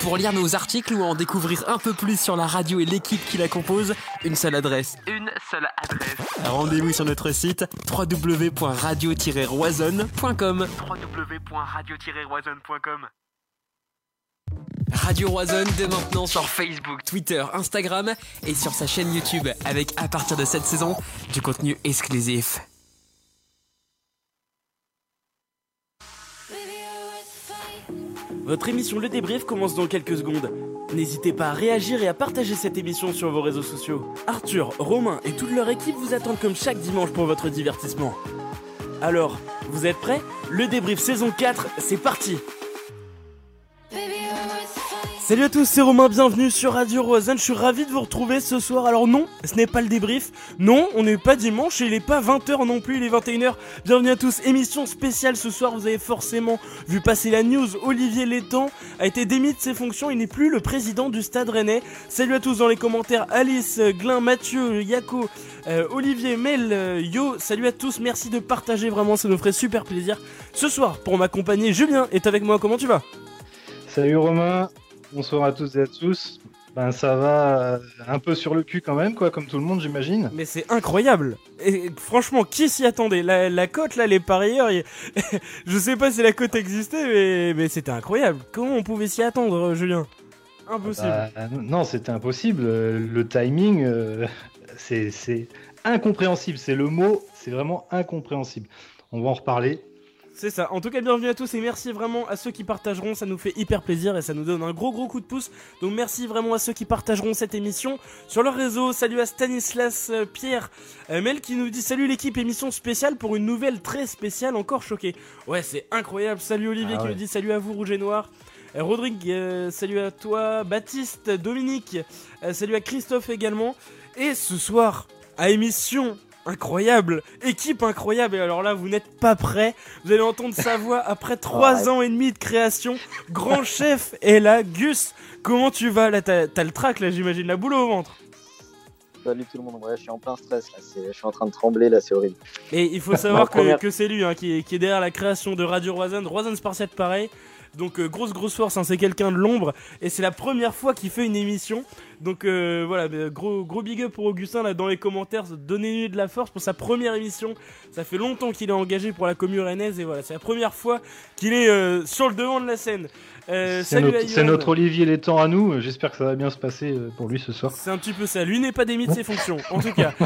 Pour lire nos articles ou en découvrir un peu plus sur la radio et l'équipe qui la compose, une seule adresse. Une seule adresse. Rendez-vous sur notre site www.radio-roisonne.com. www.radio-roisonne.com. Radio Roison dès maintenant sur Facebook, Twitter, Instagram et sur sa chaîne YouTube avec à partir de cette saison du contenu exclusif. Votre émission Le Débrief commence dans quelques secondes. N'hésitez pas à réagir et à partager cette émission sur vos réseaux sociaux. Arthur, Romain et toute leur équipe vous attendent comme chaque dimanche pour votre divertissement. Alors, vous êtes prêts? Le Débrief saison 4, c'est parti Salut à tous, c'est Romain, bienvenue sur Radio Roisanne. Je suis ravi de vous retrouver ce soir. Alors non, ce n'est pas le débrief. Non, on n'est pas dimanche et il n'est pas 20h non plus, il est 21h. Bienvenue à tous, émission spéciale ce soir. Vous avez forcément vu passer la news. Olivier Létang a été démis de ses fonctions. Il n'est plus le président du Stade Rennais. Salut à tous dans les commentaires. Alice, Glin, Mathieu, Yako, euh, Olivier, Mel, euh, Yo. Salut à tous, merci de partager vraiment, ça nous ferait super plaisir. Ce soir, pour m'accompagner, Julien est avec moi. Comment tu vas? Salut Romain, bonsoir à tous et à tous. Ben ça va euh, un peu sur le cul quand même, quoi, comme tout le monde j'imagine. Mais c'est incroyable. Et franchement, qui s'y attendait? La, la cote là, les parieurs, il- je sais pas si la cote existait, mais, mais c'était incroyable. Comment on pouvait s'y attendre, euh, Julien? Impossible. Bah, non, c'était impossible. Euh, Le timing, euh, c'est incompréhensible. C'est le mot, c'est vraiment incompréhensible. On va en reparler. C'est ça. En tout cas, bienvenue à tous et merci vraiment à ceux qui partageront. Ça nous fait hyper plaisir et ça nous donne un gros gros coup de pouce. Donc merci vraiment à ceux qui partageront cette émission sur leur réseau. Salut à Stanislas euh, Pierre euh, Mel qui nous dit salut l'équipe émission spéciale pour une nouvelle très spéciale encore choqué. Ouais, c'est incroyable. Salut Olivier Ah qui nous dit salut à vous Rouge et Noir. Euh, Rodrigue, salut à toi. Baptiste, Dominique, salut à Christophe également. Et ce soir, à émission incroyable, équipe incroyable. Et alors là, vous n'êtes pas prêts. Vous allez entendre sa voix après trois ans et demi de création. Grand chef est là. Gus, comment tu vas? Là, t'as le trac, là, j'imagine, la boule au ventre. Salut tout le monde, ouais, je suis en plein stress là, je suis en train de trembler là, c'est horrible. Et il faut savoir que, première- que c'est lui hein, qui, est, qui est derrière la création de Radio Roisanne. Roisanne Spartiate, pareil. Donc euh, grosse grosse force, hein, c'est quelqu'un de l'ombre et c'est la première fois qu'il fait une émission. Donc euh, voilà, mais gros gros big up pour Augustin là dans les commentaires, donnez-lui de la force pour sa première émission. Ça fait longtemps qu'il est engagé pour la commune rennaise et voilà, c'est la première fois qu'il est euh, sur le devant de la scène. Euh, C'est notre, Olivier Létang à nous. J'espère que ça va bien se passer euh, pour lui ce soir. C'est un petit peu ça. Lui n'est pas démis de ses fonctions, en tout cas.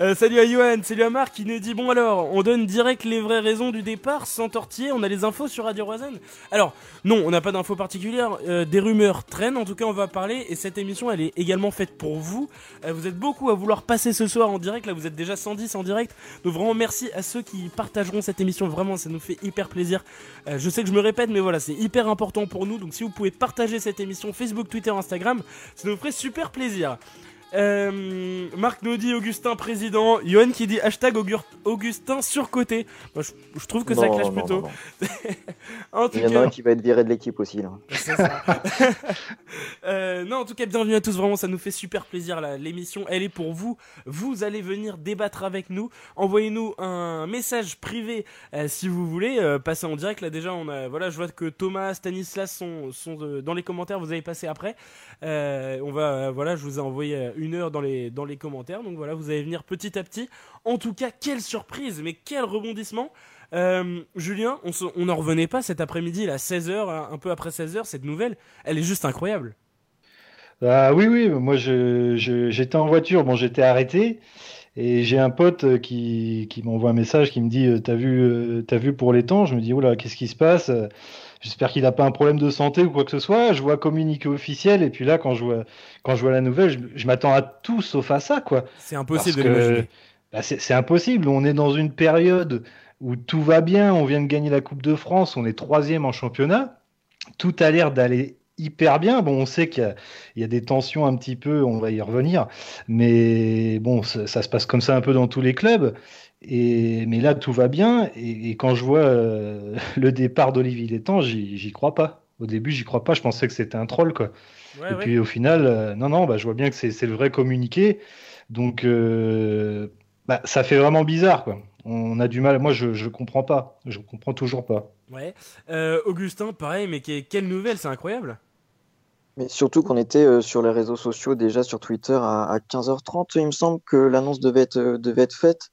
Euh, salut à Johan, salut à Marc qui nous dit bon alors, on donne direct les vraies raisons du départ sans tortiller. On a les infos sur Radio Roisanne. Alors non, on n'a pas d'infos particulières. euh, des rumeurs traînent. En tout cas, on va parler et cette émission, elle est également faite pour vous. Vous êtes beaucoup à vouloir passer ce soir en direct. Là, vous êtes déjà 110 en direct. Donc vraiment merci à ceux qui partageront cette émission. Vraiment, ça nous fait hyper plaisir. Je sais que je me répète, mais voilà, c'est hyper important pour nous. Donc si vous pouvez partager cette émission Facebook, Twitter, Instagram, ça nous ferait super plaisir. Euh, Marc nous dit Augustin président, Johan qui dit hashtag Augustin surcoté. Moi, je, je trouve que ça clash non, plutôt. non, non. En tout Il y en a un qui va être viré de l'équipe aussi là. ça. Euh, non, en tout cas, bienvenue à tous. Vraiment, ça nous fait super plaisir. L'émission, elle est pour vous. Vous allez venir débattre avec nous. Envoyez-nous un message privé euh, si vous voulez passer en direct. Là, déjà, on a, voilà, je vois que Thomas, Stanislas sont, sont dans les commentaires. Vous allez passer après. On va, voilà, je vous ai envoyé une heure dans les, dans les commentaires. Donc voilà, vous allez venir petit à petit. En tout cas, quelle surprise, mais quel rebondissement. Euh, Julien, on, n'en revenait pas cet après-midi, là, 16h, un peu après 16h, cette nouvelle, elle est juste incroyable. Ah oui, oui, moi j'étais en voiture, bon j'étais arrêté et j'ai un pote euh, qui, qui m'envoie un message qui me dit euh, T'as vu, t'as vu pour les temps? Je me dis Oula, qu'est-ce qui se passe? J'espère qu'il n'a pas un problème de santé ou quoi que ce soit. Je vois communiqué officiel et puis là, quand je vois, quand je vois la nouvelle, je, je m'attends à tout sauf à ça, quoi. C'est impossible Parce de que l'imaginer. bah, c'est impossible. On est dans une période où tout va bien. On vient de gagner la Coupe de France. On est troisième en championnat. Tout a l'air d'aller hyper bien. Bon, on sait qu'il y a, il y a des tensions un petit peu. On va y revenir. Mais bon, ça, ça se passe comme ça un peu dans tous les clubs. Et, mais là, tout va bien. Et, et quand je vois euh, le départ d'Olivier Létang, j'y j'y crois pas. Au début, j'y crois pas. Je pensais que c'était un troll, quoi. Ouais, Et ouais. puis au final, euh, non, non, bah, je vois bien que c'est c'est le vrai communiqué. Donc, euh, bah, ça fait vraiment bizarre, quoi. On a du mal. Moi, je, je comprends pas. Je comprends toujours pas. Ouais. Euh, Augustin, pareil, mais que- quelle nouvelle, c'est incroyable. Mais surtout qu'on était euh, sur les réseaux sociaux déjà sur Twitter à, à 15h30, il me semble que l'annonce devait être, euh, devait être faite.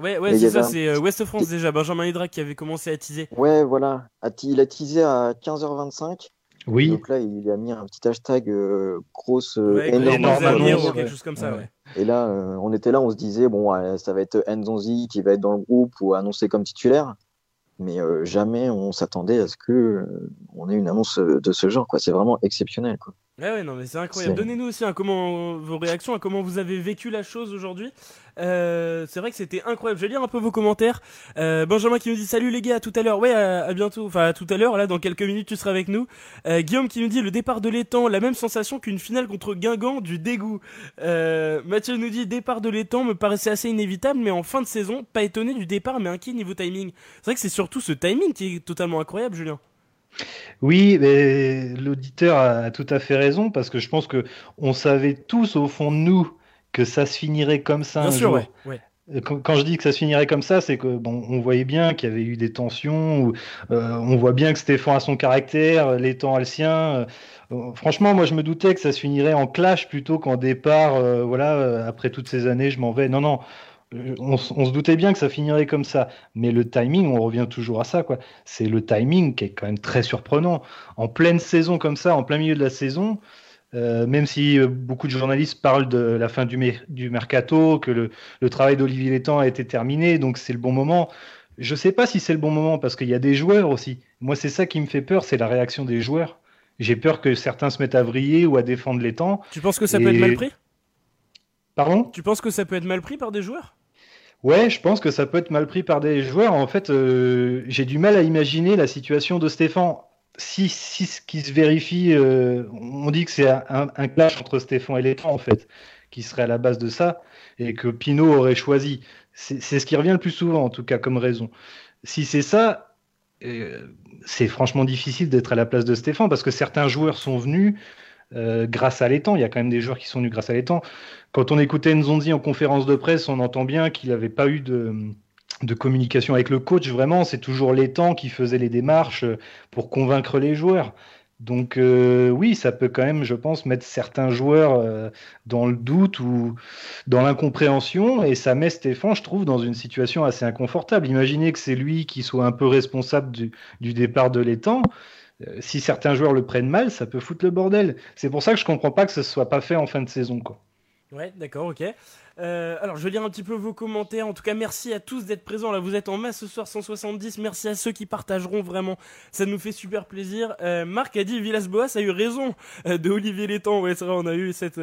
Ouais, ouais, c'est ça, un- c'est euh, Ouest France déjà, Benjamin Hydrac qui avait commencé à teaser. Ouais, voilà. Il a teasé à 15h25. Oui, Donc là, il a mis un petit hashtag euh, grosse, euh, Ouais, énorme, énorme Gros avenir annonce, ou quelque ouais. chose comme ça, Ouais. ouais. Et là, euh, on était là, on se disait, bon, ça va être Nzonzi qui va être dans le groupe ou annoncé comme titulaire. Mais euh, jamais on s'attendait à ce que euh, on ait une annonce de ce genre. quoi. C'est vraiment exceptionnel. Quoi. Ouais, ouais, non, mais c'est incroyable. Donnez-nous aussi hein, comment, vos réactions, à comment vous avez vécu la chose aujourd'hui. Euh, c'est vrai que c'était incroyable. Je vais lire un peu vos commentaires. Euh, Benjamin qui nous dit salut les gars, à tout à l'heure. Ouais, à, à bientôt. Enfin, à tout à l'heure. Là, dans quelques minutes, tu seras avec nous. Euh, Guillaume qui nous dit le départ de l'étang, la même sensation qu'une finale contre Guingamp du dégoût. Euh, Mathieu nous dit départ de l'étang me paraissait assez inévitable, mais en fin de saison, pas étonné du départ, mais inquiet niveau timing. C'est vrai que c'est surtout ce timing qui est totalement incroyable, Julien. Oui, mais l'auditeur a tout à fait raison parce que je pense que on savait tous au fond de nous que ça se finirait comme ça Bien un sûr, jour. ouais. ouais. Euh, Quand, je dis que ça se finirait comme ça, c'est que bon, on voyait bien qu'il y avait eu des tensions. Ou, euh, on voit bien que Stéphane a son caractère, l'étang a le sien. Euh, franchement, moi, je me doutais que ça se finirait en clash plutôt qu'en départ. euh, voilà, euh, après toutes ces années, je m'en vais. Non, non. On, se doutait bien que ça finirait comme ça, mais le timing, on revient toujours à ça, quoi. C'est le timing qui est quand même très surprenant. En pleine saison comme ça, en plein milieu de la saison, euh, même si euh, beaucoup de journalistes parlent de la fin du, mer- du mercato, que le, le travail d'Olivier Létang a été terminé, donc c'est le bon moment. Je sais pas si c'est le bon moment parce qu'il y a des joueurs aussi. Moi, c'est ça qui me fait peur, c'est la réaction des joueurs. J'ai peur que certains se mettent à vriller ou à défendre l'étang. Tu penses que ça peut être mal pris? Pardon? Tu penses que ça peut être mal pris par des joueurs? Ouais, je pense que ça peut être mal pris par des joueurs. En fait, euh, j'ai du mal à imaginer la situation de Stéphane. Si, ce qui se vérifie, euh, on dit que c'est un, clash entre Stéphane et l'étang, en fait, qui serait à la base de ça, et que Pinot aurait choisi. C'est c'est ce qui revient le plus souvent, en tout cas, comme raison. Si c'est ça, euh, c'est franchement difficile d'être à la place de Stéphane, parce que certains joueurs sont venus euh, grâce à l'étang. Il y a quand même des joueurs qui sont venus grâce à l'étang. Quand on écoutait Nzonzi en conférence de presse, on entend bien qu'il n'avait pas eu de, communication avec le coach. Vraiment, c'est toujours l'étang qui faisait les démarches euh, pour convaincre les joueurs. Donc euh, oui, ça peut quand même, je pense, mettre certains joueurs dans le doute ou dans l'incompréhension, et ça met Stéphane, je trouve, dans une situation assez inconfortable. Imaginez que c'est lui qui soit un peu responsable du, du départ de l'étang. Euh, si certains joueurs le prennent mal, ça peut foutre le bordel. C'est pour ça que je comprends pas que ce soit pas fait en fin de saison, quoi. Ouais, d'accord, ok. Euh, alors, je vais lire un petit peu vos commentaires. En tout cas, merci à tous d'être présents. Là, vous êtes en masse ce soir, 170. Merci à ceux qui partageront vraiment. Ça nous fait super plaisir. Euh, Marc a dit Villas-Boas a eu raison euh, de Olivier Létang. Ouais, c'est vrai, on a eu cette,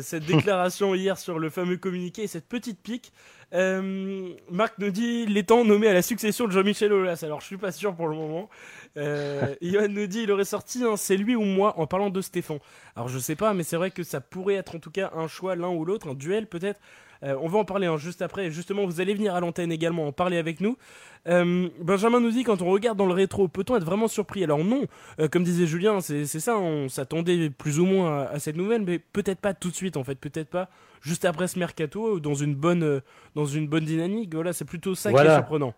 cette déclaration hier sur le fameux communiqué et cette petite pique. Marc nous dit Létang nommé à la succession de Jean-Michel Aulas. Alors, je suis pas sûr pour le moment. Euh, Johan nous dit il aurait sorti un c'est lui ou moi en parlant de Stéphane. Alors je sais pas, mais c'est vrai que ça pourrait être en tout cas un choix l'un ou l'autre, un duel peut-être. Euh, on va en parler hein, juste après. Justement, vous allez venir à l'antenne également en parler avec nous. Euh, Benjamin nous dit quand on regarde dans le rétro, peut-on être vraiment surpris? Alors non, Euh, comme disait Julien, c'est ça, on s'attendait plus ou moins à, à cette nouvelle, mais peut-être pas tout de suite en fait, peut-être pas juste après ce mercato, dans une bonne, dans une bonne dynamique. Voilà, c'est plutôt ça qui est surprenant.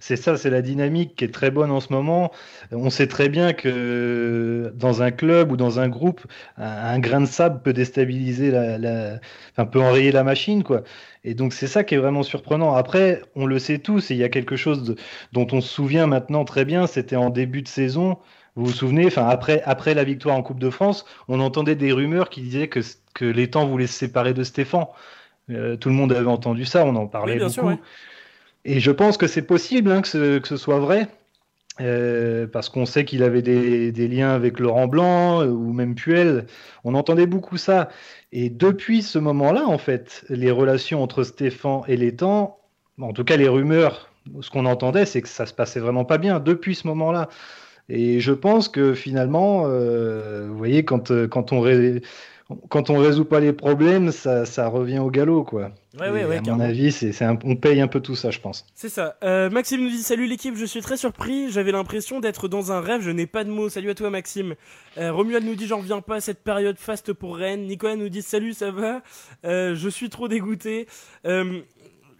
C'est ça, c'est la dynamique qui est très bonne en ce moment. On sait très bien que dans un club ou dans un groupe, un, grain de sable peut déstabiliser la, la- enfin, peut enrayer la machine, quoi. Et donc c'est ça qui est vraiment surprenant. Après, on le sait tous, et il y a quelque chose de- dont on se souvient maintenant très bien, c'était en début de saison. Vous vous souvenez, enfin après, après la victoire en Coupe de France, on entendait des rumeurs qui disaient que, que l'étang voulait se séparer de Stéphane. Euh, tout le monde avait entendu ça, on en parlait Oui, bien beaucoup. sûr, ouais. Et je pense que c'est possible hein, que, ce, que ce soit vrai, euh, parce qu'on sait qu'il avait des, liens avec Laurent Blanc euh, ou même Puel. On entendait beaucoup ça. Et depuis ce moment-là, en fait, les relations entre Stéphane et l'étang, en tout cas les rumeurs, ce qu'on entendait, c'est que ça se passait vraiment pas bien depuis ce moment-là. Et je pense que finalement, euh, vous voyez, quand, quand on quand on résout pas les problèmes, ça, ça revient au galop, quoi. Ouais, ouais, ouais, à mon avis, c'est, un- on paye un peu tout ça, je pense. C'est ça. Euh, Maxime nous dit salut l'équipe, je suis très surpris. J'avais l'impression d'être dans un rêve, je n'ai pas de mots. Salut à toi Maxime. Euh, Romuald nous dit j'en reviens pas à cette période faste pour Rennes. Nicolas nous dit salut ça va? Euh, je suis trop dégoûté. Euh,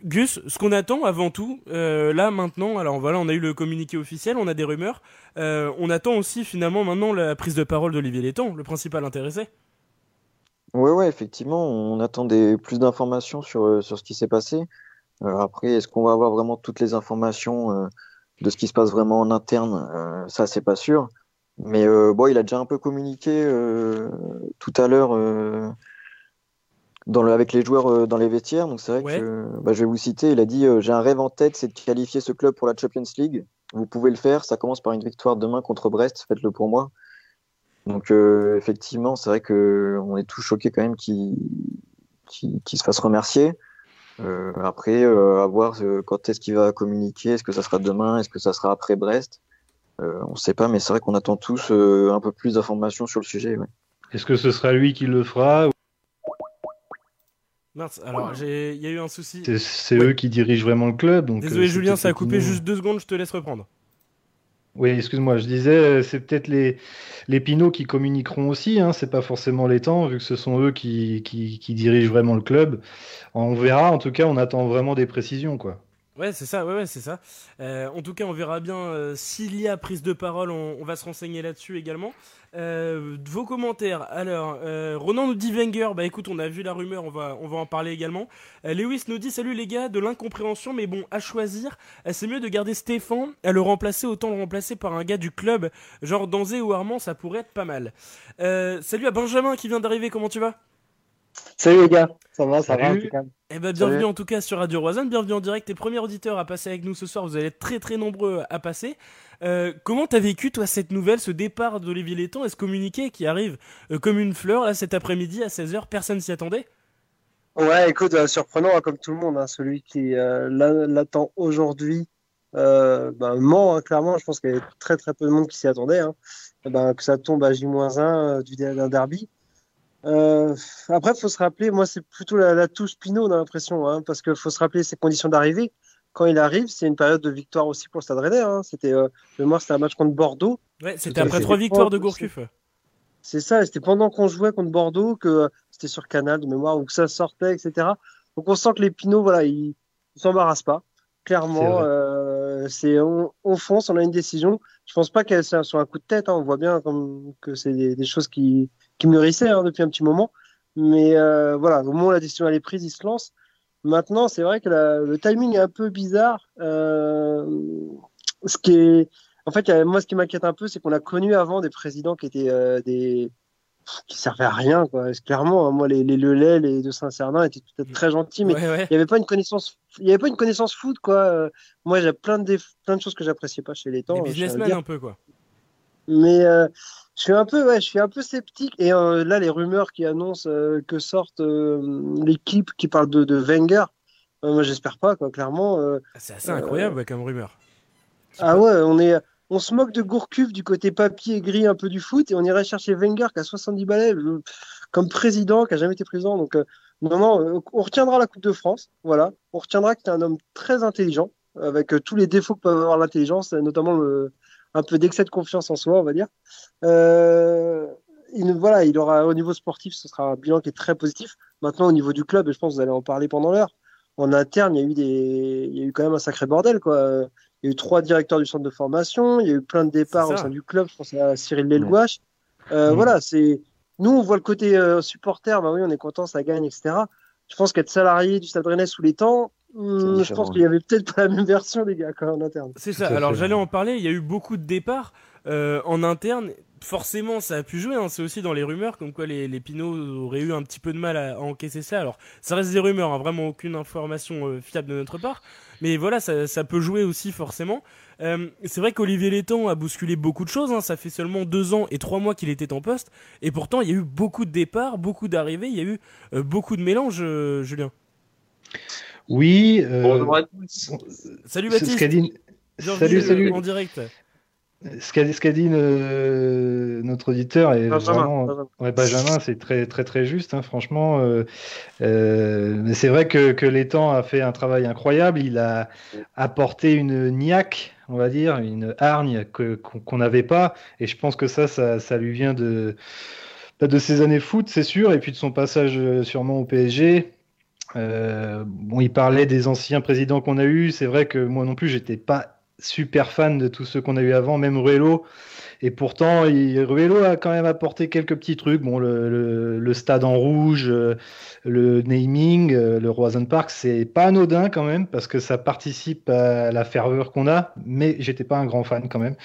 Gus, ce qu'on attend avant tout, euh, là maintenant, alors voilà, on a eu le communiqué officiel, on a des rumeurs, euh, on attend aussi finalement maintenant la prise de parole d'Olivier Létang, le principal intéressé. Ouais, ouais, effectivement, on attend des, plus d'informations sur, euh, sur ce qui s'est passé. après, est-ce qu'on va avoir vraiment toutes les informations de ce qui se passe vraiment en interne? Ça, c'est pas sûr. Mais bon, il a déjà un peu communiqué tout à l'heure le, avec les joueurs euh, dans les vestiaires. Donc c'est vrai que bah, je vais vous citer. Il a dit euh, J'ai un rêve en tête, c'est de qualifier ce club pour la Champions League. Vous pouvez le faire. Ça commence par une victoire demain contre Brest. Faites-le pour moi. Donc euh, effectivement, c'est vrai que on est tous choqués quand même qu'il se fasse remercier. après, à voir quand est-ce qu'il va communiquer. Est-ce que ça sera demain Est-ce que ça sera après Brest On ne sait pas, mais c'est vrai qu'on attend tous un peu plus d'informations sur le sujet. Est-ce que ce sera lui qui le fera Mince, alors il y a eu un souci. C'est eux qui dirigent vraiment le club. Donc Désolé euh, Julien, ça a coupé juste deux secondes, je te laisse reprendre. Oui, excuse-moi, je disais, euh, c'est peut-être les, les Pinots qui communiqueront aussi, hein, c'est pas forcément les temps, vu que ce sont eux qui, dirigent vraiment le club. On verra, en tout cas, on attend vraiment des précisions, quoi. Ouais, c'est ça, ouais, ouais c'est ça. Euh, en tout cas, on verra bien euh, s'il y a prise de parole, on, va se renseigner là-dessus également. Euh, vos commentaires. Alors, Ronan nous dit Wenger, bah écoute, on a vu la rumeur, on va, on va en parler également. Lewis nous dit Salut les gars, de l'incompréhension, mais bon, à choisir, c'est mieux de garder Stéphane, à le remplacer, autant le remplacer par un gars du club, genre Danzé ou Armand, ça pourrait être pas mal. salut à Benjamin qui vient d'arriver, comment tu vas? Salut les gars, ça va, ça va tout cas. Eh ben, bienvenue en tout cas sur Radio Roisanne, bienvenue en direct. T'es premier auditeur à passer avec nous ce soir, vous allez être très très nombreux à passer. Euh, comment t'as vécu toi cette nouvelle, ce départ d'Olivier Létang? Et ce communiqué qui arrive euh, comme une fleur là cet après-midi à 16h, personne s'y attendait? Ouais, écoute, euh, surprenant hein, comme tout le monde, hein, celui qui l'attend aujourd'hui ben, ment hein, clairement, je pense qu'il y avait très très peu de monde qui s'y attendait, eh ben, que ça tombe à J-1 d'un derby. Euh, après, il faut se rappeler, moi, c'est plutôt la, touche Pinot, on a l'impression, hein, parce qu'il faut se rappeler ses conditions d'arrivée. Quand il arrive, c'est une période de victoire aussi pour le Stade Rennais. Hein. C'était, euh, moi, c'était un match contre Bordeaux. Ouais, c'était après trois victoires de Gourcuff. C'est ça, c'était pendant qu'on jouait contre Bordeaux que c'était sur Canal de mémoire où que ça sortait, etc. Donc on sent que les Pinot, voilà, ils, ne s'embarrassent pas. Clairement, euh, c'est on, fonce, on a une décision. Je pense pas qu'elle soit un coup de tête. Hein. On voit bien que c'est des, choses qui mûrissait hein, depuis un petit moment. Mais euh, voilà, au moment où la décision est prise, il se lance. Maintenant, c'est vrai que le timing est un peu bizarre. Euh, ce qui est, en fait, moi, ce qui m'inquiète un peu, c'est qu'on a connu avant des présidents qui étaient euh, des qui servaient à rien, quoi. Clairement, hein, moi, les, les Lelay, les de Saint-Cernin étaient peut-être très gentils, mais il n'y avait pas une connaissance, il y avait pas une connaissance foot, quoi. moi, j'ai plein de plein de choses que j'appréciais pas chez les temps. Les businessmen un peu, quoi. Mais je suis un peu, ouais, je suis un peu sceptique. Et euh, là, les rumeurs qui annoncent euh, que sortent euh, l'équipe qui parle de, de Wenger, moi, j'espère pas, quoi. Clairement. Ah, c'est assez incroyable comme rumeur. Ah ouais, on est, on se moque de Gourcuff du côté papier gris un peu du foot, et on irait chercher Wenger qui a 70 balais comme président, qui a jamais été président. Donc non, non, on retiendra la Coupe de France. Voilà, on retiendra que tu es un homme très intelligent, avec tous les défauts que peut avoir l'intelligence, notamment un peu d'excès de confiance en soi, on va dire. Euh, il, voilà, il aura au niveau sportif, ce sera un bilan qui est très positif. Maintenant, au niveau du club, et je pense que vous allez en parler pendant l'heure, en interne, il y a eu des, il y a eu quand même un sacré bordel, quoi. Il y a eu trois directeurs du centre de formation, il y a eu plein de départs au sein du club. Je pense à Cyril Lelouache. Euh, Voilà, c'est nous, on voit le côté euh, supporter. Bah oui, on est content, ça gagne, etc. Je pense qu'être salarié du Stade Rennais sous les temps, Hmm, je pense qu'il y avait peut-être pas la même version, les gars, en interne. C'est ça. Alors j'allais en parler. Il y a eu beaucoup de départs euh, en interne. Forcément, ça a pu jouer. Hein. C'est aussi dans les rumeurs, comme quoi les, les Pinots auraient eu un petit peu de mal à, encaisser ça. Alors, ça reste des rumeurs, hein. vraiment aucune information euh, fiable de notre part. Mais voilà, ça, ça peut jouer aussi forcément. Euh, c'est vrai qu'Olivier Létang a bousculé beaucoup de choses. Hein. Ça fait seulement deux ans et trois mois qu'il était en poste. Et pourtant, il y a eu beaucoup de départs, beaucoup d'arrivées. Il y a eu beaucoup de mélanges, Julien. Oui. Euh, salut Baptiste. Salut, salut. En direct. Ce qu'a dit euh, notre auditeur est Benjamin, vraiment, Benjamin, c'est très très très juste, hein, franchement. Euh, mais c'est vrai que, que l'étang a fait un travail incroyable. Il a apporté une niaque, on va dire, une hargne qu'on n'avait pas, et je pense que ça, ça, ça lui vient de de ses années foot, c'est sûr, et puis de son passage sûrement au PSG Euh, bon, il parlait des anciens présidents qu'on a eus. C'est vrai que moi non plus, j'étais pas super fan de tous ceux qu'on a eu avant, même Ruello. Et pourtant, il, Ruello a quand même apporté quelques petits trucs. Bon, le, le, stade en rouge, euh, le naming, euh, le Roison Park, c'est pas anodin quand même parce que ça participe à la ferveur qu'on a. Mais j'étais pas un grand fan quand même.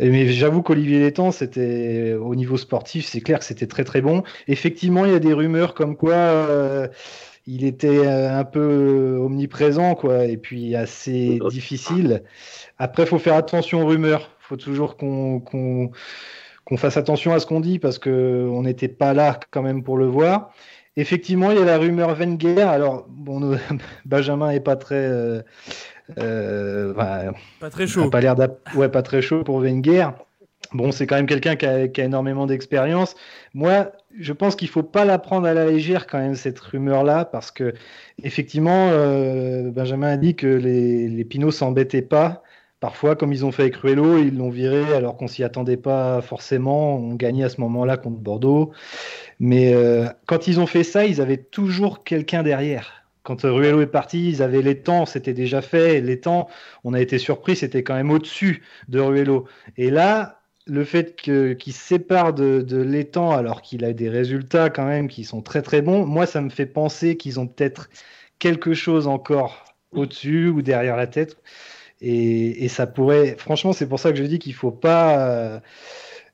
Mais j'avoue qu'Olivier Létang, c'était au niveau sportif, c'est clair que c'était très très bon. Effectivement, il y a des rumeurs comme quoi euh, il était un peu omniprésent, quoi, et puis assez difficile. Après, faut faire attention aux rumeurs faut toujours qu'on qu'on fasse attention à ce qu'on dit parce qu'on n'était pas là quand même pour le voir. Effectivement, il y a la rumeur Wenger. Alors, bon, Benjamin est pas très. Euh, euh, pas très chaud. Pas l'air ouais, pas très chaud pour Wenger. Bon, c'est quand même quelqu'un qui a, qui a, énormément d'expérience. Moi, je pense qu'il faut pas la prendre à la légère quand même cette rumeur-là, parce que effectivement, euh, Benjamin a dit que les, les Pinots s'embêtaient pas Parfois, comme ils ont fait avec Ruello, ils l'ont viré alors qu'on s'y attendait pas forcément. On gagnait à ce moment-là contre Bordeaux. Mais euh, quand ils ont fait ça, ils avaient toujours quelqu'un derrière. Quand Ruello est parti, ils avaient les temps, c'était déjà fait. Les temps, on a été surpris, c'était quand même au-dessus de Ruello. Et là, le fait qu'il se sépare de l'étang alors qu'il a des résultats quand même qui sont très très bons, moi ça me fait penser qu'ils ont peut-être quelque chose encore au-dessus ou derrière la tête. Et, ça pourrait, franchement, c'est pour ça que je dis qu'il faut pas.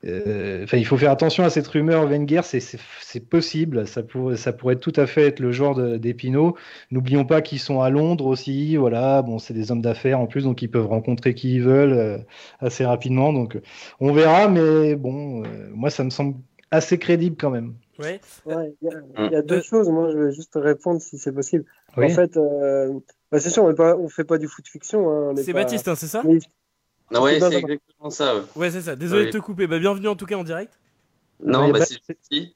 Euh, enfin, il faut faire attention à cette rumeur Wenger, c'est possible, ça pourrait, ça pourrait tout à fait être le genre d'Epino. N'oublions pas qu'ils sont à Londres aussi, voilà, bon, c'est des hommes d'affaires en plus, donc ils peuvent rencontrer qui ils veulent euh, assez rapidement, donc on verra, mais bon, euh, moi ça me semble assez crédible quand même. Ouais. Il y, a deux choses, moi je vais juste répondre si c'est possible. En fait, bah, c'est sûr, on ne fait pas du foot fiction. Hein, c'est Baptiste, hein, c'est ça Non, ouais, c'est exactement ça. Ouais, c'est ça. Désolé de te couper. Bah, bienvenue en tout cas en direct. Non, bah, c'est gentil.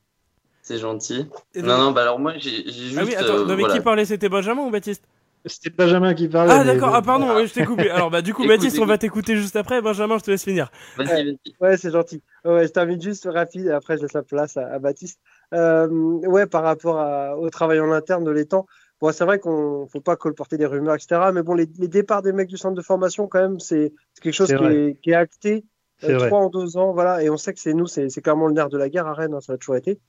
C'est gentil. non, non, bah alors moi j'ai juste. Ah oui, attends, non, mais qui parlait? C'était Benjamin ou Baptiste? C'était Benjamin qui parlait. Ah d'accord, ah pardon, je t'ai coupé. Alors bah du coup Baptiste, on va t'écouter juste après. Benjamin, je te laisse finir. Vas-y, vas-y. Ouais, c'est gentil. Ouais, je termine juste rapide et après je laisse la place à, Baptiste. Euh, ouais, par rapport au travail en interne de l'étang, Bon, c'est vrai qu'on faut pas colporter des rumeurs, etc. Mais bon, les, départs des mecs du centre de formation, quand même, c'est quelque chose qui est, qui est, acté. Euh, trois en deux ans, voilà. Et on sait que c'est nous, c'est clairement le nerf de la guerre à Rennes, hein, ça a toujours été.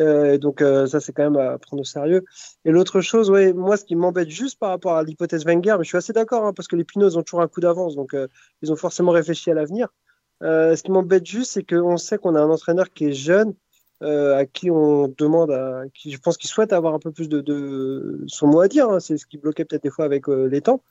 Euh, donc euh, ça, c'est quand même à prendre au sérieux. Et l'autre chose, ouais, moi, ce qui m'embête juste par rapport à l'hypothèse Wenger, mais je suis assez d'accord, hein, parce que les Pinots ont toujours un coup d'avance, donc euh, ils ont forcément réfléchi à l'avenir. ce qui m'embête juste, c'est qu'on sait qu'on a un entraîneur qui est jeune, euh, à qui on demande, à, qui je pense qu'il souhaite avoir un peu plus de, de son mot à dire. Hein. c'est ce qui bloquait peut-être des fois avec euh, les temps.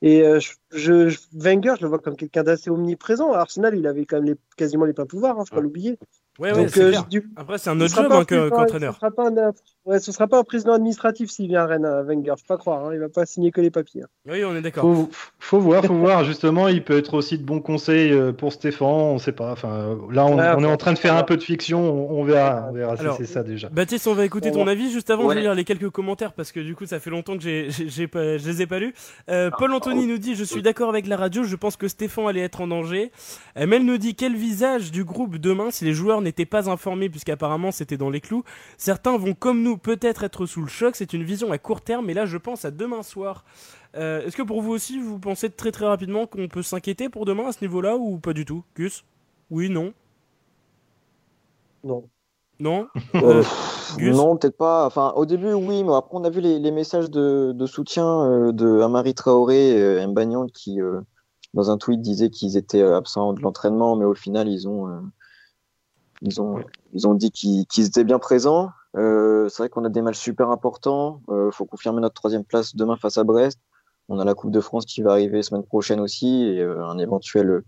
Et euh, je, je, Wenger, je le vois comme quelqu'un d'assez omniprésent. À Arsenal, il avait quand même les, quasiment les pleins pouvoirs, hein, faut pas l'oublier. Ouais, ouais, c'est clair. Après, c'est un autre job hein, qu'entraîneur. Ouais, ce sera pas un président administratif s'il vient à Rennes, à Wenger. Faut pas croire. Hein. Il va pas signer que les papiers. Hein. Oui, on est d'accord. Faut, faut, voir, faut voir. Justement, il peut être aussi de bons conseils euh, pour Stéphane. On sait pas. Enfin, là, on, on est en train de faire un peu de fiction. On, verra, on verra si c'est ça déjà. Baptiste, on va écouter ton avis juste avant. Je vais lire les quelques commentaires parce que du coup, ça fait longtemps que j'ai, j'ai pas, je les ai pas lus. Euh, Paul Anthony nous dit, je suis d'accord avec la radio. Je pense que Stéphane allait être en danger. Mel nous dit, quel visage du groupe demain si les joueurs n'étaient pas informés puisqu'apparemment c'était dans les clous. Certains vont comme nous peut-être être sous le choc, c'est une vision à court terme, mais là je pense à demain soir. Euh, est-ce que pour vous aussi, vous pensez très très rapidement qu'on peut s'inquiéter pour demain à ce niveau-là ou pas du tout? Gus? Oui, non? Non. Non? Euh, Non, peut-être pas. Enfin, au début, oui, mais après, on a vu les, messages de, soutien euh, de Amari Traoré et Mbagnon qui, dans un tweet, disaient qu'ils étaient absents de l'entraînement, mais au final, ils ont, ils ont, ils ont dit qu'ils étaient bien présents. Euh, c'est vrai qu'on a des matchs super importants. Il euh, faut confirmer notre troisième place demain face à Brest. On a la Coupe de France qui va arriver semaine prochaine aussi et euh, un éventuel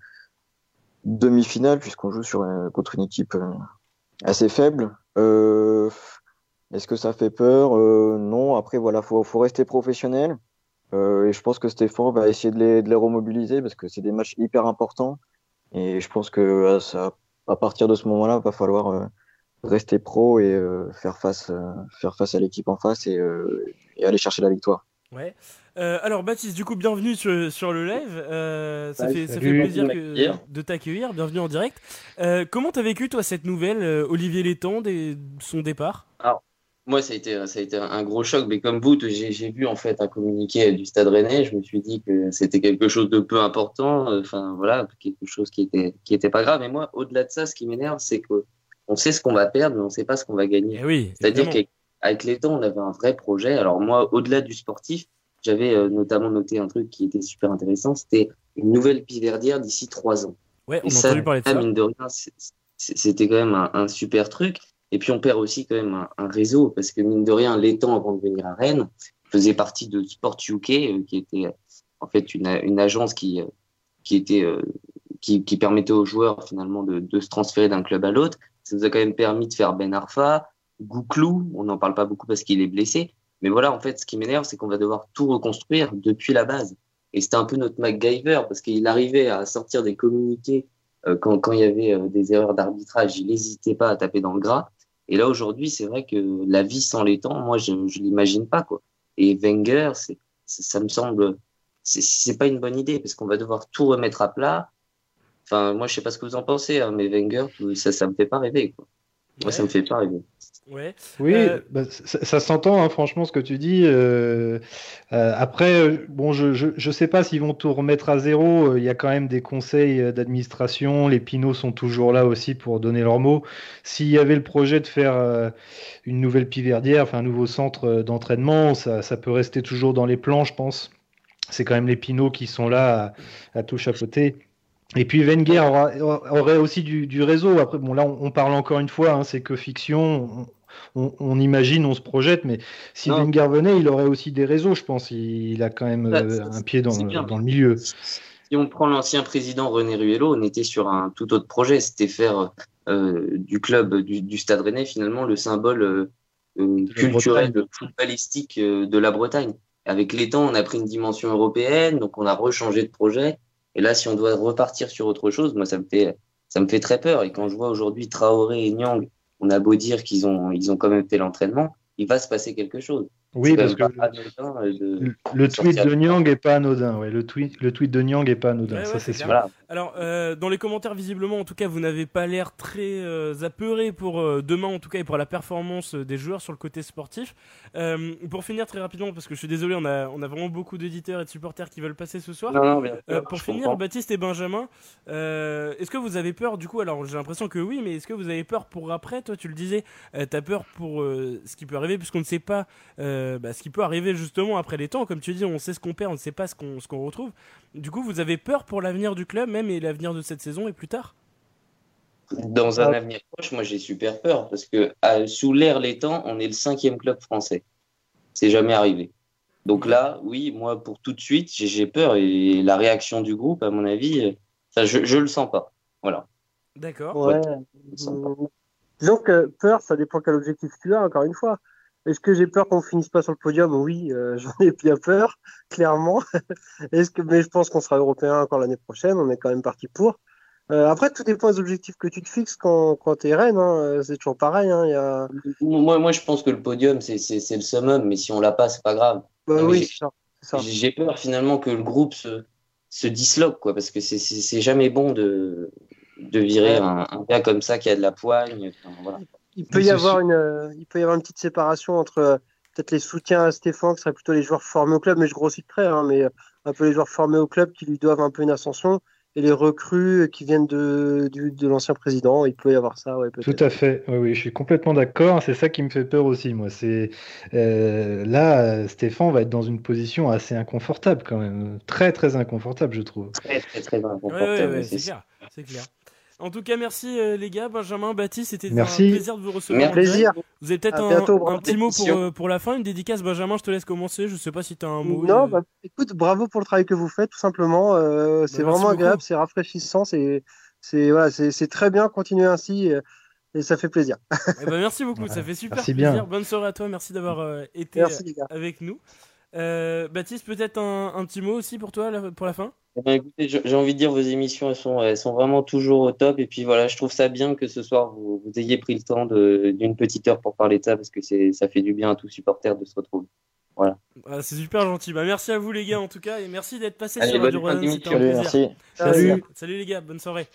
demi-finale puisqu'on joue contre une équipe assez faible. Est-ce que ça fait peur? Non. Après, voilà, faut, rester professionnel. et je pense que Stéphane va essayer de les, remobiliser parce que c'est des matchs hyper importants. Et je pense que ça à partir de ce moment-là, va falloir rester pro et euh, faire face, euh, faire face à l'équipe en face et, aller chercher la victoire. Ouais. alors Baptiste, du coup, bienvenue sur, sur le live. ça, fait, ça, fait, plaisir de t'accueillir. Bienvenue en direct. comment t'as vécu toi cette nouvelle, Olivier Létang, et son départ? Alors, moi, ça a été, ça a été un gros choc, mais comme vous, j'ai vu en fait un communiqué du Stade Rennais. Je me suis dit que c'était quelque chose de peu important, enfin voilà, quelque chose qui était, qui était pas grave. Et moi, au-delà de ça, ce qui m'énerve, c'est que on sait ce qu'on va perdre, mais on sait pas ce qu'on va gagner. Eh oui, C'est-à-dire qu'avec les temps, on avait un vrai projet. Alors moi, au-delà du sportif, j'avais euh, notamment noté un truc qui était super intéressant, c'était une nouvelle piverdière d'ici trois ans. Ouais, on a entendu parler de ça. Mine de rien, c'était quand même un, super truc. Et puis on perd aussi quand même un, réseau parce que mine de rien, l'étang avant de venir à Rennes faisait partie de Sport UK, euh, qui était en fait une, une agence qui euh, qui était qui, qui, permettait aux joueurs finalement de, de se transférer d'un club à l'autre. Ça nous a quand même permis de faire Ben Arfa, Gouklou, on n'en parle pas beaucoup parce qu'il est blessé, mais voilà, en fait, ce qui m'énerve, c'est qu'on va devoir tout reconstruire depuis la base. Et c'était un peu notre MacGyver parce qu'il arrivait à sortir des communiqués euh, quand, il y avait euh, des erreurs d'arbitrage, il n'hésitait pas à taper dans le gras. Et là, aujourd'hui, c'est vrai que la vie sans les temps, moi, je ne l'imagine pas. Et Wenger, c'est, ça me semble, c'est pas une bonne idée parce qu'on va devoir tout remettre à plat. Enfin, moi, je sais pas ce que vous en pensez, hein, mais Wenger, ça, ça me fait pas rêver. Quoi. Moi, ça me fait pas rêver. Ouais. Oui, euh, bah, ça, s'entend, hein, franchement, ce que tu dis. Euh, euh, après, bon, je, je, sais pas s'ils vont tout remettre à zéro. Il y a quand même des conseils d'administration. Les Pinots sont toujours là aussi pour donner leur mot. S'il y avait le projet de faire une nouvelle piverdière, enfin un nouveau centre d'entraînement, ça, ça, peut rester toujours dans les plans, je pense. C'est quand même les Pinots qui sont là à, à tout chapeauter. Et puis Wenger aurait aussi du, réseau. Après, bon, là, on, parle encore une fois, hein, c'est que fiction. On, imagine, on se projette, mais si Wenger venait, il aurait aussi des réseaux, je pense. Il, a quand même euh, un pied dans, dans, le milieu. Si on prend l'ancien président René Ruello, on était sur un tout autre projet. C'était faire euh, du club, du, Stade Rennais, finalement, le symbole euh, culturel, footballistique de la Bretagne. Avec les temps, on a pris une dimension européenne, donc on a rechangé de projet. Et là, si on doit repartir sur autre chose, moi, ça me fait, ça me fait très peur. Et quand je vois aujourd'hui Traoré et Nyang, on a beau dire qu'ils ont, ils ont quand même fait l'entraînement, il va se passer quelque chose. Oui, parce que le, tweet de Nyang est pas anodin. Ouais, le tweet, le tweet de Nyang est pas anodin. ça c'est sûr. Alors, euh, dans les commentaires, visiblement, en tout cas, vous n'avez pas l'air très euh, apeuré pour euh, demain, en tout cas, et pour la performance des joueurs sur le côté sportif. pour finir très rapidement, parce que je suis désolé, on a, on a vraiment beaucoup d'éditeurs et de supporters qui veulent passer ce soir. pour finir, Baptiste et Benjamin, est-ce que vous avez peur du coup Alors, j'ai l'impression que oui, mais est-ce que vous avez peur pour après? Toi, tu le disais, tu as peur pour ce qui peut arriver, puisqu'on ne sait pas. Bah, ce qui peut arriver justement après les temps. Comme tu dis, on sait ce qu'on perd, on ne sait pas ce qu'on ce qu'on retrouve. Du coup, vous avez peur pour l'avenir du club, même et l'avenir de cette saison et plus tard? Dans un avenir proche, moi j'ai super peur parce que sous l'ère les temps, on est le cinquième club français. C'est jamais arrivé. Donc là, oui, moi pour tout de suite, j'ai peur et la réaction du groupe, à mon avis, ça, je, je le sens pas. Voilà. D'accord. Ouais. Disons que peur, ça dépend quel objectif tu as, encore une fois. Est-ce que j'ai peur qu'on finisse pas sur le podium? Oui, euh, j'en ai bien peur, clairement. Est-ce que, mais je pense qu'on sera européen encore l'année prochaine. On est quand même parti pour. Euh, après, tout dépend des objectifs que tu te fixes quand, quand tu es reine. Hein. C'est toujours pareil. Hein. Y a... moi, moi, je pense que le podium, c'est le summum, mais si on l'a pas, c'est pas grave. Bah, oui, J'ai peur finalement que le groupe se, se disloque, quoi, parce que c'est jamais bon de, de virer un, un, gars comme ça qui a de la poigne. voilà il peut y avoir une, euh, il peut y avoir une petite séparation entre euh, peut-être les soutiens à Stéphane, qui seraient plutôt les joueurs formés au club, mais je grossis très, hein, mais euh, un peu les joueurs formés au club qui lui doivent un peu une ascension, et les recrues qui viennent de, de l'ancien président. Il peut y avoir ça, ouais, Tout à fait. Oui, oui, je suis complètement d'accord. C'est ça qui me fait peur aussi, moi. C'est là, Stéphane va être dans une position assez inconfortable quand même, très très inconfortable, je trouve. Très très très inconfortable. c'est clair. C'est clair. En tout cas, merci euh, les gars, Benjamin, Baptiste, c'était un plaisir de vous recevoir. Merci. plaisir. Vous avez peut-être un, petit mot pour, euh, pour la fin, une dédicace. Benjamin, je te laisse commencer. Je sais pas si tu as un mot. Non, euh. bah, écoute, bravo pour le travail que vous faites, tout simplement. Bah, c'est vraiment agréable, c'est rafraîchissant, c'est voilà, c'est très bien. Continuez ainsi. Et, ça fait plaisir. Eh ben, merci beaucoup, ça fait super plaisir. Bonne soirée à toi, merci d'avoir été avec nous. Baptiste, peut-être un, un, petit mot aussi pour toi, pour la fin? Eh ben, écoutez, j'ai envie de dire, vos émissions, elles sont, elles sont vraiment toujours au top. Et puis voilà, je trouve ça bien que ce soir, vous, vous ayez pris le temps d'une petite heure pour parler de ça, parce que ça fait du bien à tout supporter de se retrouver. Voilà. Ah, c'est super gentil. Bah, merci à vous les gars en tout cas, et merci d'être passé sur Radio Rosen. Plaisir. Merci. Salut. Salut les gars, bonne soirée.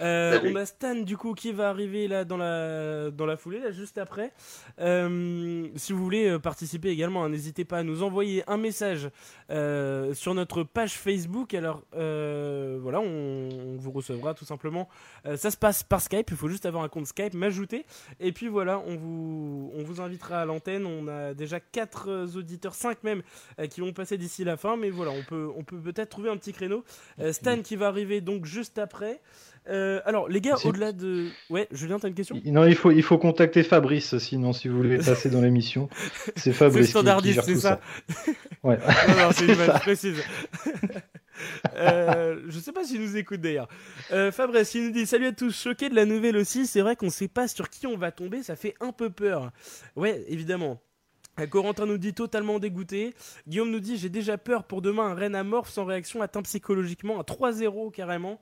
Euh, on a Stan du coup qui va arriver là dans la dans la foulée là juste après. Euh, si vous voulez euh, participer également, hein, n'hésitez pas à nous envoyer un message sur notre page Facebook. Alors voilà, on, vous recevra tout simplement. ça se passe par Skype. Il faut juste avoir un compte Skype, m'ajouter et puis voilà, on vous on vous invitera à l'antenne. On a déjà quatre auditeurs, cinq même, qui vont passer d'ici la fin. Mais voilà, on peut on peut peut-être trouver un petit créneau. Stan qui va arriver donc juste après. Euh, alors, les gars, au-delà de. Ouais, Julien, t'as une question? Non, il faut, il faut contacter Fabrice, sinon, si vous voulez passer dans l'émission. C'est Fabrice. C'est c'est ça, Ouais. non, c'est une image précise. euh, je sais pas s'il nous écoute d'ailleurs. Euh, Fabrice, il nous dit Salut à tous, choqué de la nouvelle aussi. C'est vrai qu'on sait pas sur qui on va tomber, ça fait un peu peur. Ouais, évidemment. Euh, Corentin nous dit totalement dégoûté. Guillaume nous dit j'ai déjà peur pour demain un Rennes amorphe sans réaction atteint psychologiquement à 3-0 carrément.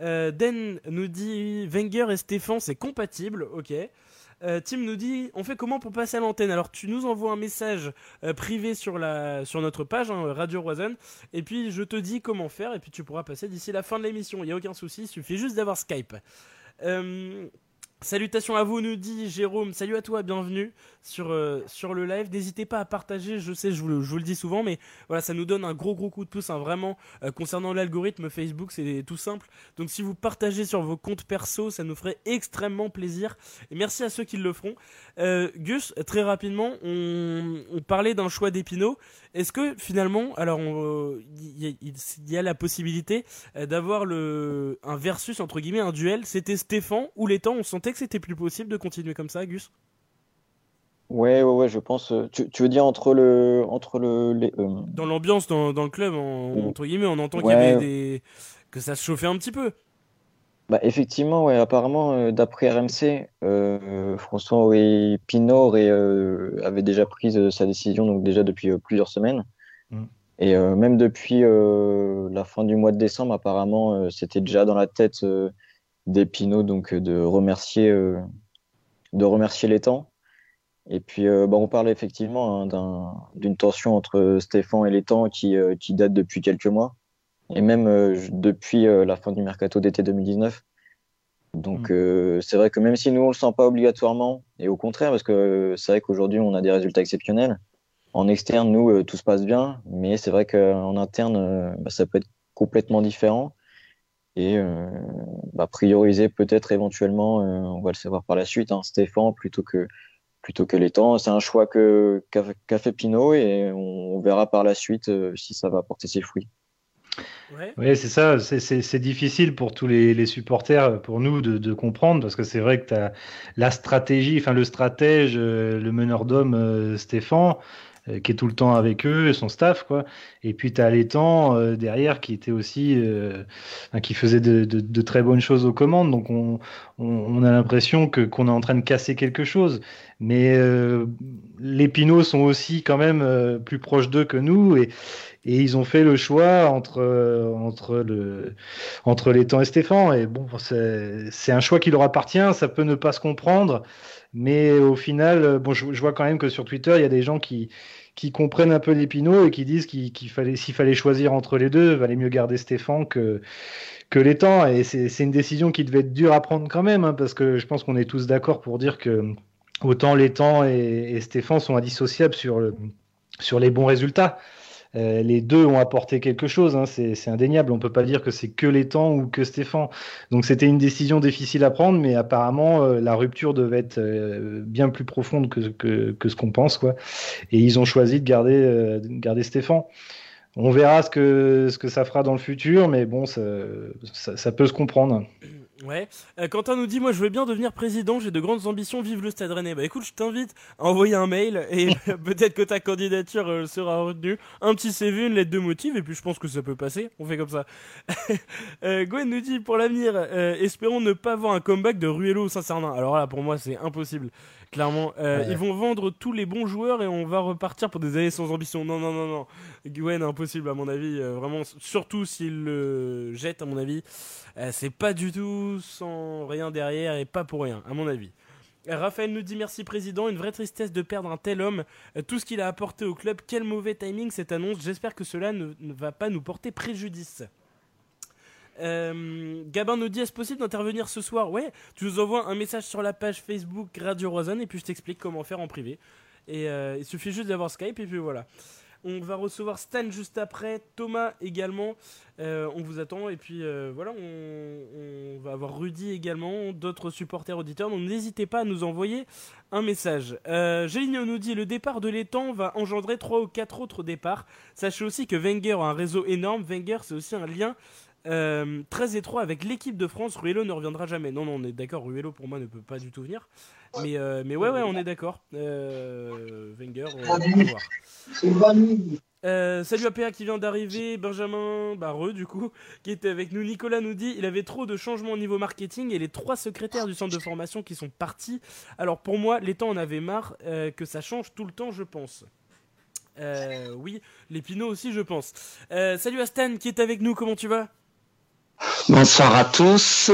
Euh, Den nous dit Wenger et Stéphane, c'est compatible, ok. Euh, Tim nous dit on fait comment pour passer à l'antenne? Alors tu nous envoies un message euh, privé sur, notre page hein, Radio Roisen et puis je te dis comment faire et puis tu pourras passer d'ici la fin de l'émission. Il n'y a aucun souci, il suffit juste d'avoir Skype. Salutations à vous, nous dit Jérôme. Salut à toi, bienvenue sur, euh, le live. N'hésitez pas à partager, je sais, je vous, le, dis souvent, mais voilà, ça nous donne un gros gros coup de pouce, hein, vraiment. Euh, concernant l'algorithme Facebook, c'est tout simple. Donc si vous partagez sur vos comptes perso, ça nous ferait extrêmement plaisir. Et merci à ceux qui le feront. Euh, Gus, très rapidement, on, on parlait d'un choix d'Epino. Est-ce que finalement, alors il y, a la possibilité d'avoir le un versus entre guillemets un duel. C'était Stéphane ou les temps, on sentait que c'était plus possible de continuer comme ça, Gus? Ouais, ouais, ouais, je pense. Euh, tu, veux dire entre le, entre le, euh, dans l'ambiance dans, dans, le club, entre guillemets, on entend qu'il y avait des, que ça se chauffait un petit peu. Bah effectivement, ouais. Apparemment, euh, d'après RMC, François Henri Pinot avait déjà pris sa décision donc déjà depuis plusieurs semaines. Mm. Et même depuis la fin du mois de décembre, apparemment, c'était déjà dans la tête des Pinot donc de remercier, de remercier les temps. Et puis, euh, bah, on parle effectivement hein, d'une tension entre Stéphane et l'étang qui, euh, qui date depuis quelques mois, et même euh, depuis la fin du mercato d'été 2019. Donc, mm. c'est vrai que même si nous, on le sent pas obligatoirement, et au contraire, parce que c'est vrai qu'aujourd'hui, on a des résultats exceptionnels. En externe, nous, tout se passe bien, mais c'est vrai qu'en interne, bah, ça peut être complètement différent. Et bah, prioriser peut-être éventuellement, on va le savoir par la suite, hein, Stéphane plutôt que plutôt que les temps. C'est un choix qu'a fait Pinot et on, verra par la suite euh, si ça va porter ses fruits. Oui, c'est ça. C'est difficile pour tous les, supporters, pour nous, de, comprendre, parce que c'est vrai que tu as la stratégie, enfin le stratège, euh, le meneur d'hommes euh, Stéphane, euh, qui est tout le temps avec eux, son staff, quoi. Et puis tu as l'étang euh, derrière qui était aussi, qui faisait de, très bonnes choses aux commandes. Donc on, a l'impression que qu'on est en train de casser quelque chose. Mais les Pinots sont aussi quand même plus proches d'eux que nous et, et ils ont fait le choix entre entre le entre l'étang et Stéphane. Et bon, c'est un choix qui leur appartient. Ça peut ne pas se comprendre. Mais au final, bon, je, vois quand même que sur Twitter, il y a des gens qui, qui comprennent un peu l'épinot et qui disent qu'il fallait, s'il fallait choisir entre les deux, il valait mieux garder Stéphane que, que les temps. Et c'est une décision qui devait être dure à prendre quand même, hein, parce que je pense qu'on est tous d'accord pour dire que autant les temps et, Stéphane sont indissociables sur, sur les bons résultats. Euh, les deux ont apporté quelque chose, hein, c'est indéniable. On peut pas dire que c'est que les temps ou que Stéphane. Donc c'était une décision difficile à prendre, mais apparemment euh, la rupture devait être euh, bien plus profonde que, que, que ce qu'on pense, quoi. Et ils ont choisi de garder, de garder Stéphane. On verra ce que, ce que ça fera dans le futur, mais bon, ça, ça peut se comprendre. Ouais. Euh, Quentin nous dit moi je veux bien devenir président, j'ai de grandes ambitions, vive le Stade Rennais. Bah écoute, je t'invite à envoyer un mail et peut-être que ta candidature euh, sera retenue. Un petit CV, une lettre de motif et puis je pense que ça peut passer. On fait comme ça. euh, Gwen nous dit pour l'avenir, euh, espérons ne pas voir un comeback de Ruello au Saint-Cernin. Alors là pour moi c'est impossible. Clairement, euh, ils vont vendre tous les bons joueurs et on va repartir pour des années sans ambition. Non, non, non, non. Gwen, impossible à mon avis. Euh, vraiment, surtout s'il le jette, à mon avis. Euh, c'est pas du tout sans rien derrière et pas pour rien, à mon avis. Raphaël nous dit merci président, une vraie tristesse de perdre un tel homme, tout ce qu'il a apporté au club, quel mauvais timing cette annonce, j'espère que cela ne, va pas nous porter préjudice. Euh, Gabin nous dit est-ce possible d'intervenir ce soir? Ouais, tu nous envoies un message sur la page Facebook Radio Rosanne et puis je t'explique comment faire en privé. Et euh, il suffit juste d'avoir Skype et puis voilà. On va recevoir Stan juste après, Thomas également. Euh, on vous attend. Et puis voilà, on, va avoir Rudy également, d'autres supporters auditeurs. Donc n'hésitez pas à nous envoyer un message. Euh, nous dit le départ de l'étang va engendrer trois ou quatre autres départs. Sachez aussi que Wenger a un réseau énorme. Wenger, c'est aussi un lien euh, très étroit avec l'équipe de France. Ruello ne reviendra jamais. Non, non, on est d'accord. Ruello pour moi ne peut pas du tout venir. Mais, euh, mais ouais, ouais, on est d'accord. Euh, Wenger, on va voir. salut à PA qui vient d'arriver, Benjamin Barreux du coup, qui était avec nous. Nicolas nous dit il avait trop de changements au niveau marketing et les trois secrétaires du centre de formation qui sont partis. Alors pour moi, les temps en avaient marre que ça change tout le temps, je pense. oui, les Pinots aussi, je pense. salut à Stan qui est avec nous, comment tu vas? Bonsoir à tous,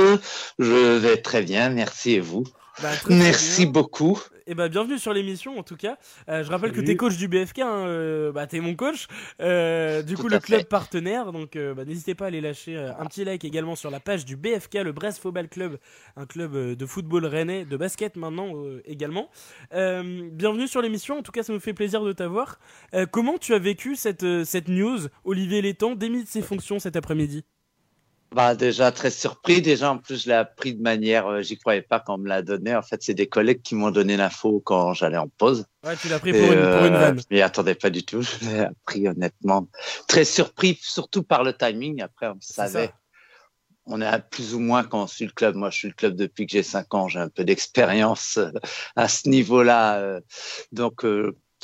je vais très bien, merci et vous bah, Merci beaucoup. Et eh bah, bienvenue sur l'émission en tout cas. Euh, je rappelle que tu es coach du BFK, hein, euh, bah, tu es mon coach. Euh, du coup, le club partenaire. Donc bah, n'hésitez pas à aller lâcher un petit like également sur la page du BFK, le Brest Football Club, un club de football rennais, de basket maintenant également. bienvenue sur l'émission. En tout cas, ça me fait plaisir de t'avoir. comment tu as vécu cette, cette news Olivier Létang démis de ses fonctions cet après-midi? Bah déjà très surpris. Déjà en plus je l'ai appris de manière, euh, j'y croyais pas quand on me l'a donné. En fait c'est des collègues qui m'ont donné l'info quand j'allais en pause. Ouais tu l'as pris pour, une, pour une vanne. Euh, je m'y attendais pas du tout. Je l'ai appris honnêtement. Très surpris surtout par le timing. Après on savait. On est plus ou moins quand on suit le club. Moi, je suis le club depuis que j'ai 5 ans. J'ai un peu d'expérience euh, à ce niveau-là. Donc,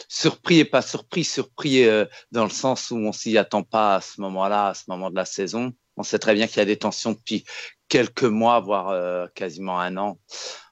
surpris et pas surpris. Surpris dans le sens où on s'y attend pas à ce moment-là, à ce moment de la saison. On sait très bien qu'il y a des tensions depuis quelques mois, voire euh, quasiment un an,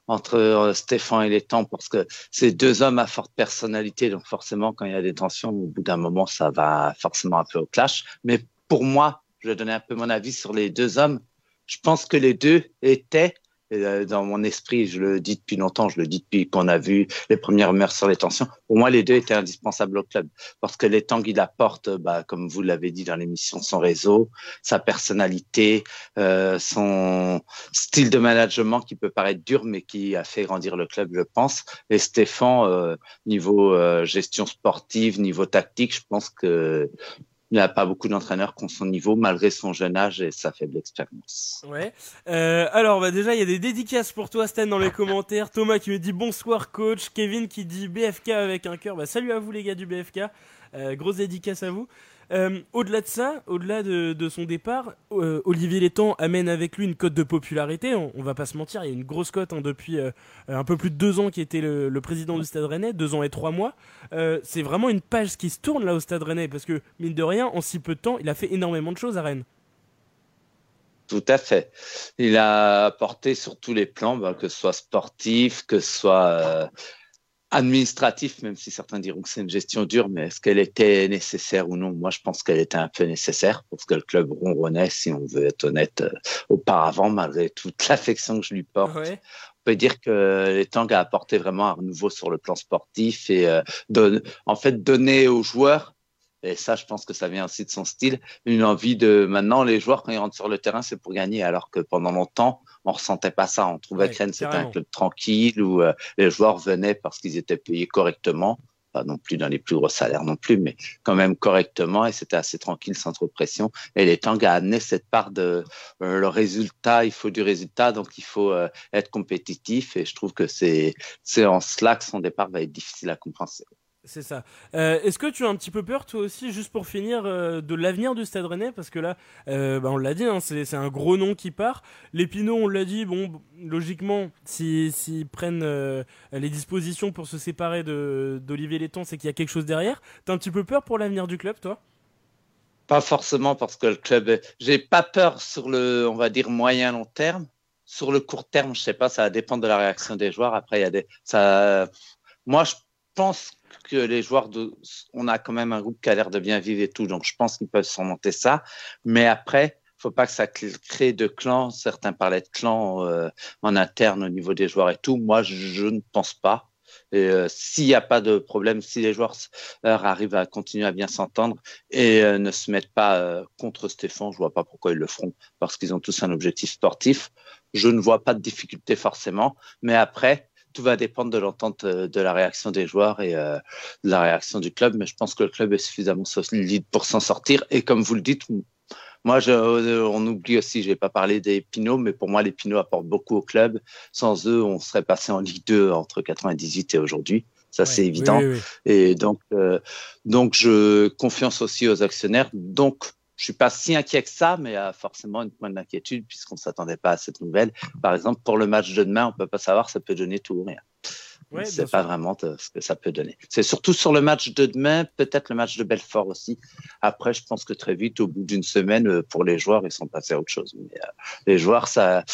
entre euh, Stéphane et les temps, parce que c'est deux hommes à forte personnalité. Donc forcément, quand il y a des tensions, au bout d'un moment, ça va forcément un peu au clash. Mais pour moi, je vais donner un peu mon avis sur les deux hommes. Je pense que les deux étaient euh, dans mon esprit, je le dis depuis longtemps, je le dis depuis qu'on a vu les premières rumeurs sur les tensions. Pour moi, les deux étaient indispensables au club parce que les temps il apporte, bah, comme vous l'avez dit dans l'émission, son réseau, sa personnalité, euh, son style de management qui peut paraître dur, mais qui a fait grandir le club, je pense. Et Stéphane, euh, niveau gestion sportive, niveau tactique, je pense que il n'y a pas beaucoup d'entraîneurs qui ont son niveau malgré son jeune âge et sa faible expérience. Ouais. Euh, alors bah déjà il y a des dédicaces pour toi Stan dans les commentaires. Thomas qui me dit bonsoir coach. Kevin qui dit BFK avec un cœur. Bah salut à vous les gars du BFK. Euh, grosse dédicace à vous. Euh, au-delà de ça, au-delà de, son départ, euh, Olivier Létang amène avec lui une cote de popularité. On, va pas se mentir, il y a une grosse cote hein, depuis euh, un peu plus de deux ans qui était le, président du Stade Rennais, deux ans et trois mois. c'est vraiment une page qui se tourne là au Stade Rennais parce que mine de rien, en si peu de temps, il a fait énormément de choses à Rennes. Tout à fait. Il a apporté sur tous les plans, bah, que ce soit sportif, que ce soit administratif, même si certains diront que c'est une gestion dure, mais est-ce qu'elle était nécessaire ou non? Moi, je pense qu'elle était un peu nécessaire parce que le club ronronnait, si on veut être honnête, euh, auparavant, malgré toute l'affection que je lui porte. On peut dire que les Tangs a apporté vraiment un renouveau sur le plan sportif et euh, en fait donner aux joueurs et ça, je pense que ça vient aussi de son style, une envie de maintenant les joueurs quand ils rentrent sur le terrain, c'est pour gagner, alors que pendant longtemps, on ressentait pas ça. On trouvait que Rennes c'était un club tranquille où euh, les joueurs venaient parce qu'ils étaient payés correctement, pas non plus dans les plus gros salaires non plus, mais quand même correctement et c'était assez tranquille sans trop de pression. Et les Tangs a amené cette part de euh, le résultat, il faut du résultat, donc il faut euh, être compétitif et je trouve que c'est c'est en cela que son départ va être difficile à compenser. C'est ça. Euh, est-ce que tu as un petit peu peur, toi aussi, juste pour finir, euh, de l'avenir du Stade Rennais? Parce que là, euh, bah, on l'a dit, hein, c'est un gros nom qui part. Les on l'a dit, bon, logiquement, s'ils prennent les dispositions pour se séparer d'Olivier Letton, c'est qu'il y a quelque chose derrière. T'as un petit peu peur pour l'avenir du club, toi? Pas forcément, parce que le club. J'ai pas peur sur le, on va dire, moyen long terme. Sur le court terme, je sais pas, ça va dépendre de la réaction des joueurs. Après, il y a des. Moi, je pense que les joueurs on a quand même un groupe qui a l'air de bien vivre et tout, donc je pense qu'ils peuvent surmonter ça. Mais après, faut pas que ça crée de clans. Certains parlaient de clans euh, en interne au niveau des joueurs et tout. Moi, je, ne pense pas. Et euh, s'il n'y a pas de problème, si les joueurs arrivent à continuer à bien s'entendre et ne se mettent pas contre Stéphane, je vois pas pourquoi ils le feront, parce qu'ils ont tous un objectif sportif. Je ne vois pas de difficulté forcément, mais après, tout va dépendre de l'entente de la réaction des joueurs et de la réaction du club. Mais je pense que le club est suffisamment solide pour s'en sortir. Et comme vous le dites, moi, je, euh, on oublie aussi, je n'ai pas parlé des Pinots, mais pour moi, les Pinots apportent beaucoup au club. Sans eux, on serait passé en Ligue 2 entre 98 et aujourd'hui. Ça, c'est évident. Et donc, euh, donc, je confiance aussi aux actionnaires. Donc, je suis pas si inquiet que ça, mais a forcément une pointe d'inquiétude puisqu'on s'attendait pas à cette nouvelle. Par exemple, pour le match de demain, on peut pas savoir, ça peut donner tout ou rien. Ouais, c'est pas vraiment ce que ça peut donner. C'est surtout sur le match de demain, peut-être le match de Belfort aussi. Après, je pense que très vite, au bout d'une semaine, euh, pour les joueurs, ils sont passés à autre chose. Mais, euh, les joueurs, ça,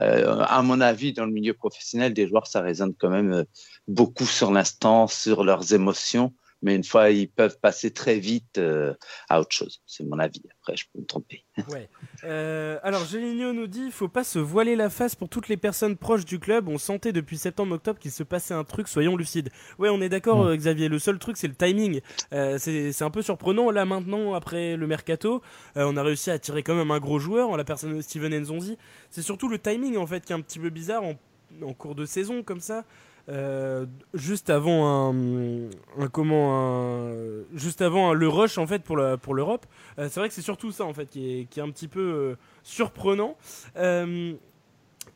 euh, à mon avis, dans le milieu professionnel, des joueurs, ça résonne quand même beaucoup sur l'instant, sur leurs émotions mais une fois, ils peuvent passer très vite euh, à autre chose. C'est mon avis. Après, je peux me tromper. Ouais. Euh, alors, Géligno nous dit il faut pas se voiler la face pour toutes les personnes proches du club. On sentait depuis septembre-octobre qu'il se passait un truc, soyons lucides. Ouais, on est d'accord, mm. euh, Xavier. Le seul truc, c'est le timing. c'est un peu surprenant. Là, maintenant, après le mercato, on a réussi à attirer quand même un gros joueur en la personne de Steven Nzonzi. C'est surtout le timing, en fait, qui est un petit peu bizarre en, en cours de saison, comme ça. Euh, juste avant un, comment juste avant le rush en fait pour la, pour l'Europe euh, c'est vrai que c'est surtout ça en fait qui est, qui est un petit peu euh, surprenant.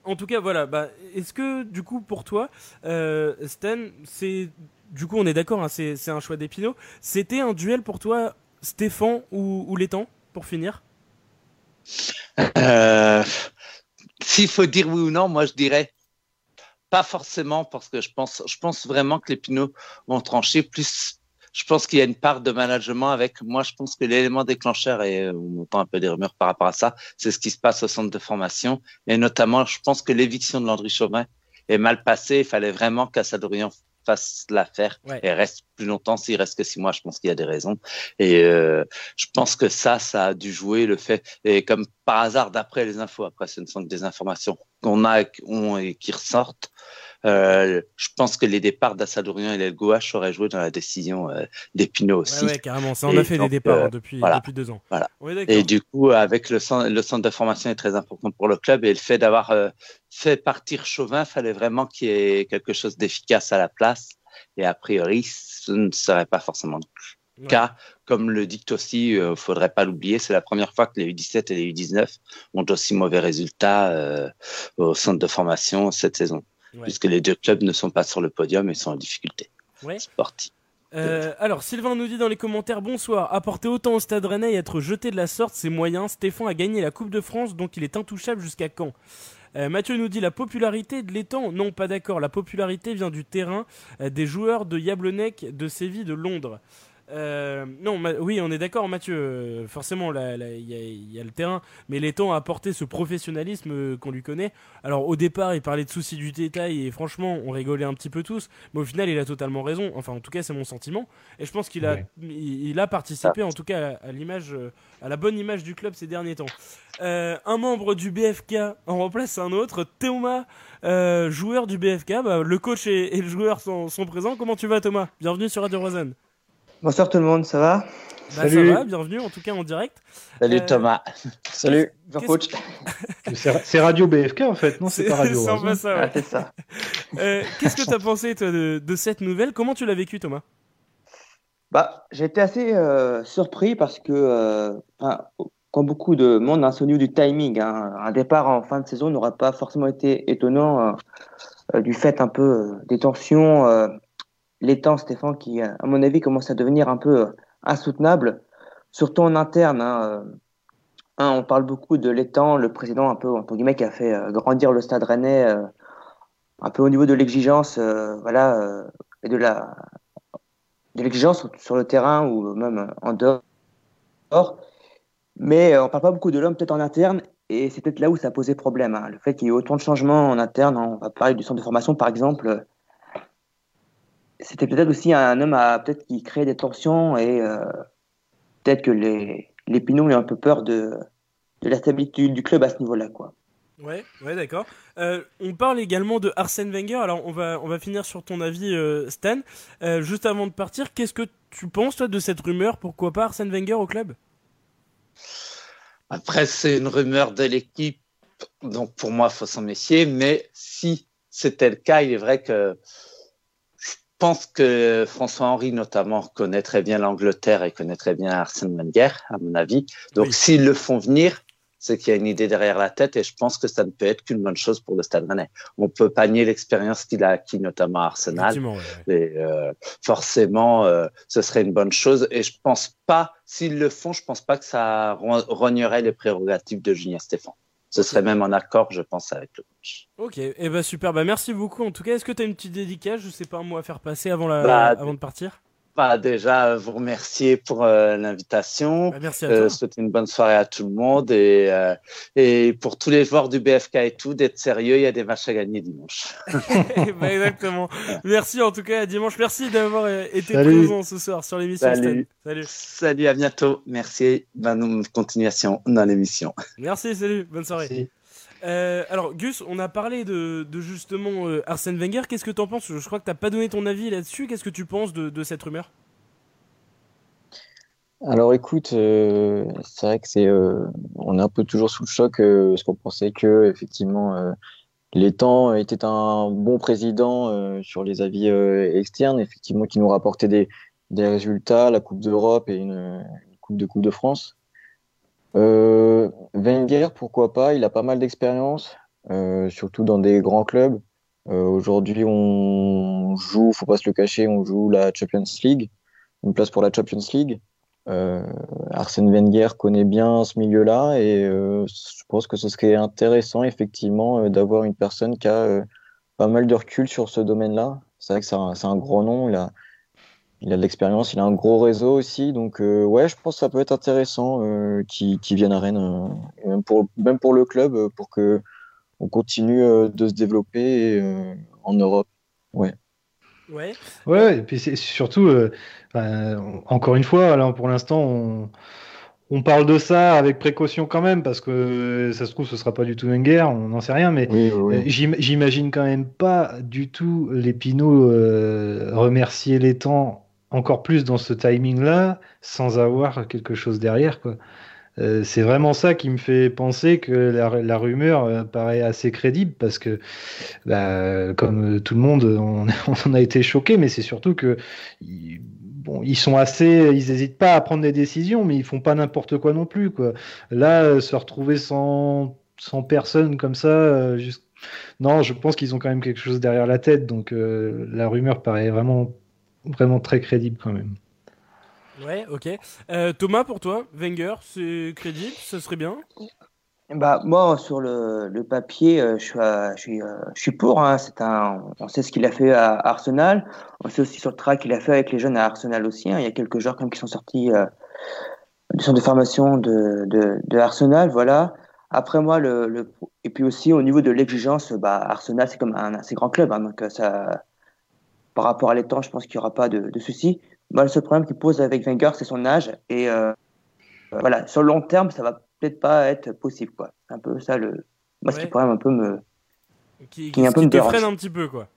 En tout cas voilà bah, est-ce que du coup pour toi Stan c'est du coup on est d'accord hein, c'est, c'est un choix d'Epino c'était un duel pour toi Stéphane ou, ou pour finir? S'il faut dire oui ou non moi je dirais pas forcément parce que je pense, je pense vraiment que les Pinots vont trancher. Plus, je pense qu'il y a une part de management avec. Moi, je pense que l'élément déclencheur et on entend un peu des rumeurs par rapport à ça, c'est ce qui se passe au centre de formation et notamment, je pense que l'éviction de Landry Chauvin est mal passée. Il fallait vraiment qu'Assadorian fasse l'affaire et reste plus longtemps. S'il reste que six mois, je pense qu'il y a des raisons. Et euh, je pense que ça, ça a dû jouer le fait. Et comme par hasard, d'après les infos, après, ce ne sont que des informations qu'on a et qui ressortent. Euh, je pense que les départs d'Assadourian et Gouache auraient joué dans la décision euh, aussi. Ouais, carrément. Ça, on a fait des départs hein, depuis, depuis deux ans. Voilà. et du coup, avec le centre, le centre de formation est très important pour le club et le fait d'avoir fait partir Chauvin, fallait vraiment qu'il y ait quelque chose d'efficace à la place. Et a priori, ce ne serait pas forcément le cas. Comme le dit aussi, il euh, ne faudrait pas l'oublier, c'est la première fois que les U17 et les U19 ont aussi mauvais résultats euh, au centre de formation cette saison, puisque les deux clubs ne sont pas sur le podium et sont en difficulté. Ouais. Euh, alors, Sylvain nous dit dans les commentaires Bonsoir, apporter autant au stade rennais et être jeté de la sorte, c'est moyen. Stéphane a gagné la Coupe de France, donc il est intouchable jusqu'à quand euh, Mathieu nous dit la popularité de l'étang. Non, pas d'accord. La popularité vient du terrain euh, des joueurs de Yablonec, de Séville, de Londres. Euh, non, oui, on est d'accord, Mathieu. Euh, forcément, il y, a le terrain, mais l'étang a apporté ce professionnalisme euh, qu'on lui connaît. Alors, au départ, il parlait de soucis du détail et franchement, on rigolait un petit peu tous, mais au final, il a totalement raison. Enfin, en tout cas, c'est mon sentiment. Et je pense qu'il a, il, a participé, en tout cas, à, l'image, à la bonne image du club ces derniers temps. un membre du BFK en remplace un autre, Thomas, joueur du BFK. Bah, le coach et, le joueur sont, sont, présents. Comment tu vas, Thomas? Bienvenue sur Radio Rosanne. Bonsoir tout le monde, ça va? Bah, Salut. Ça va, bienvenue en tout cas en direct. Salut euh, Thomas. Salut, coach. C'est Radio BFK en fait, non C'est pas Radio C'est ça. Ah, ça. euh, Qu'est-ce que tu as pensé toi, de, de, cette nouvelle? Comment tu l'as vécu Thomas? Bah, J'ai été assez euh, surpris parce que, euh, comme beaucoup de monde, un hein, du timing. Hein. Un départ en fin de saison n'aurait pas forcément été étonnant euh, du fait un peu des tensions l'étang, Stéphane, qui, à mon avis, commence à devenir un peu euh, insoutenable, surtout en interne. Hein, euh. on parle beaucoup de l'étang, le président, un peu, entre guillemets, qui a fait euh, grandir le stade rennais, un peu au niveau de l'exigence, voilà, et de la de l'exigence sur le terrain ou même en dehors. Mais on parle pas beaucoup de l'homme, peut-être en interne, et c'est peut-être là où ça posait problème. Hein. Le fait qu'il y ait autant de changements en interne, on va parler du centre de formation par exemple, c'était peut-être aussi un homme à peut-être qui créait des tensions et euh, peut-être que les, les Pinots ont un peu peur de, de la stabilité du club à ce niveau-là. quoi. Ouais, ouais, d'accord. Euh, on parle également de Arsène Wenger. Alors, on va, on va finir sur ton avis, euh, Stan. Euh, juste avant de partir, qu'est-ce que tu penses, toi, de cette rumeur Pourquoi pas Arsène Wenger au club? Après, c'est une rumeur de l'équipe, donc pour moi, il faut s'en méfier. Mais si c'était le cas, il est vrai que pense que François-Henri, notamment, connaît très bien l'Angleterre et connaît très bien Arsène Wenger, à mon avis. Donc, Oui. s'ils le font venir, c'est qu'il y a une idée derrière la tête et je pense que ça ne peut être qu'une bonne chose pour le Stade Rennais. On peut pas nier l'expérience qu'il a acquis, notamment à Arsenal. Ouais, ouais. Et euh, forcément, euh, ce serait une bonne chose. Et je pense pas, s'ils le font, je pense pas que ça ro- rognerait les prérogatives de Julien Stéphan. Ce serait même en accord, je pense, avec le coach. Ok, et eh ben super. Bah merci beaucoup. En tout cas, est-ce que tu as une petite dédicace Je sais pas un mot à faire passer avant la, Bah, avant de partir? Bah, déjà, euh, vous remercier pour euh, l'invitation. Bah, merci à Euh, toi. souhaiter une bonne soirée à tout le monde et, euh, et pour tous les joueurs du BFK et tout, d'être sérieux, il y a des matchs à gagner dimanche. bah, exactement. Merci en tout cas. À dimanche. Merci d'avoir euh, été Salut. présent ce soir sur l'émission. Salut. Salut. Salut, à bientôt. Merci. Bonne continuation dans l'émission. Merci. Salut. Bonne soirée. Merci. Euh, alors Gus, on a parlé de, justement euh, Arsène Wenger. Qu'est-ce que t'en penses? Je crois que t'as pas donné ton avis là-dessus. Qu'est-ce que tu penses de, cette rumeur? Alors écoute, euh, c'est vrai que c'est, on est un peu toujours sous le choc parce qu'on pensait que effectivement temps était un bon président sur les avis externes, effectivement qui nous rapportait des, résultats, la Coupe d'Europe et une Coupe de Coupe de France. Euh, Wenger, pourquoi pas, il a pas mal d'expérience, euh, surtout dans des grands clubs. Euh, aujourd'hui, on joue, faut pas se le cacher, on joue la Champions League, une place pour la Champions League. Euh, Arsène Wenger connaît bien ce milieu-là et je pense que ce serait intéressant effectivement d'avoir une personne qui a pas mal de recul sur ce domaine-là. C'est vrai que c'est un, un gros nom, il il a de l'expérience, il a un gros réseau aussi, donc euh, ouais, je pense que ça peut être intéressant euh, qu'il vienne à Rennes, euh, même pour, même pour le club, euh, pour que on continue euh, de se développer euh, en Europe. Ouais. Ouais, et puis c'est surtout, euh, encore une fois, là, pour l'instant, on, on parle de ça avec précaution quand même, parce que ça se trouve, ce sera pas du tout Wenger, on n'en sait rien, mais Oui, oui, j'imagine quand même pas du tout les Pinots euh, remercier les temps encore plus dans ce timing-là, sans avoir quelque chose derrière, quoi. Euh, c'est vraiment ça qui me fait penser que la, rumeur euh, paraît assez crédible parce que, bah, comme euh, tout le monde, on, on a été choqué, mais c'est surtout que bon, ils sont assez, ils hésitent pas à prendre des décisions, mais ils font pas n'importe quoi non plus, quoi. Là, euh, se retrouver sans, sans personne comme ça, juste... non, je pense qu'ils ont quand même quelque chose derrière la tête, donc la rumeur paraît vraiment, vraiment très crédible quand même. Ouais, ok. Euh, Thomas, pour toi, Wenger, c'est crédible, ça serait bien? Bah, moi, sur le, le papier, euh, je suis, à- je suis, euh, je suis pour. Hein. C'est un, on sait ce qu'il a fait à Arsenal. On sait aussi sur le track qu'il a fait avec les jeunes à Arsenal aussi. hein. Il y a quelques joueurs comme qui sont sortis euh, du centre de formation de, de, de Arsenal. Voilà. Après moi, le, le, et puis aussi au niveau de l'exigence, bah, Arsenal, c'est comme un assez grand club. Hein, donc, ça, par rapport à temps, je pense qu'il n'y aura pas de, de soucis. Moi, le seul problème qu'il pose avec Wenger, c'est son âge. Et euh, voilà, sur le long terme, ça va peut-être pas être possible, quoi. C'est un peu ça le. Moi, ce Ouais. qui pourrait un peu me. Qui, Qui un peu qui me te freine un petit peu, quoi.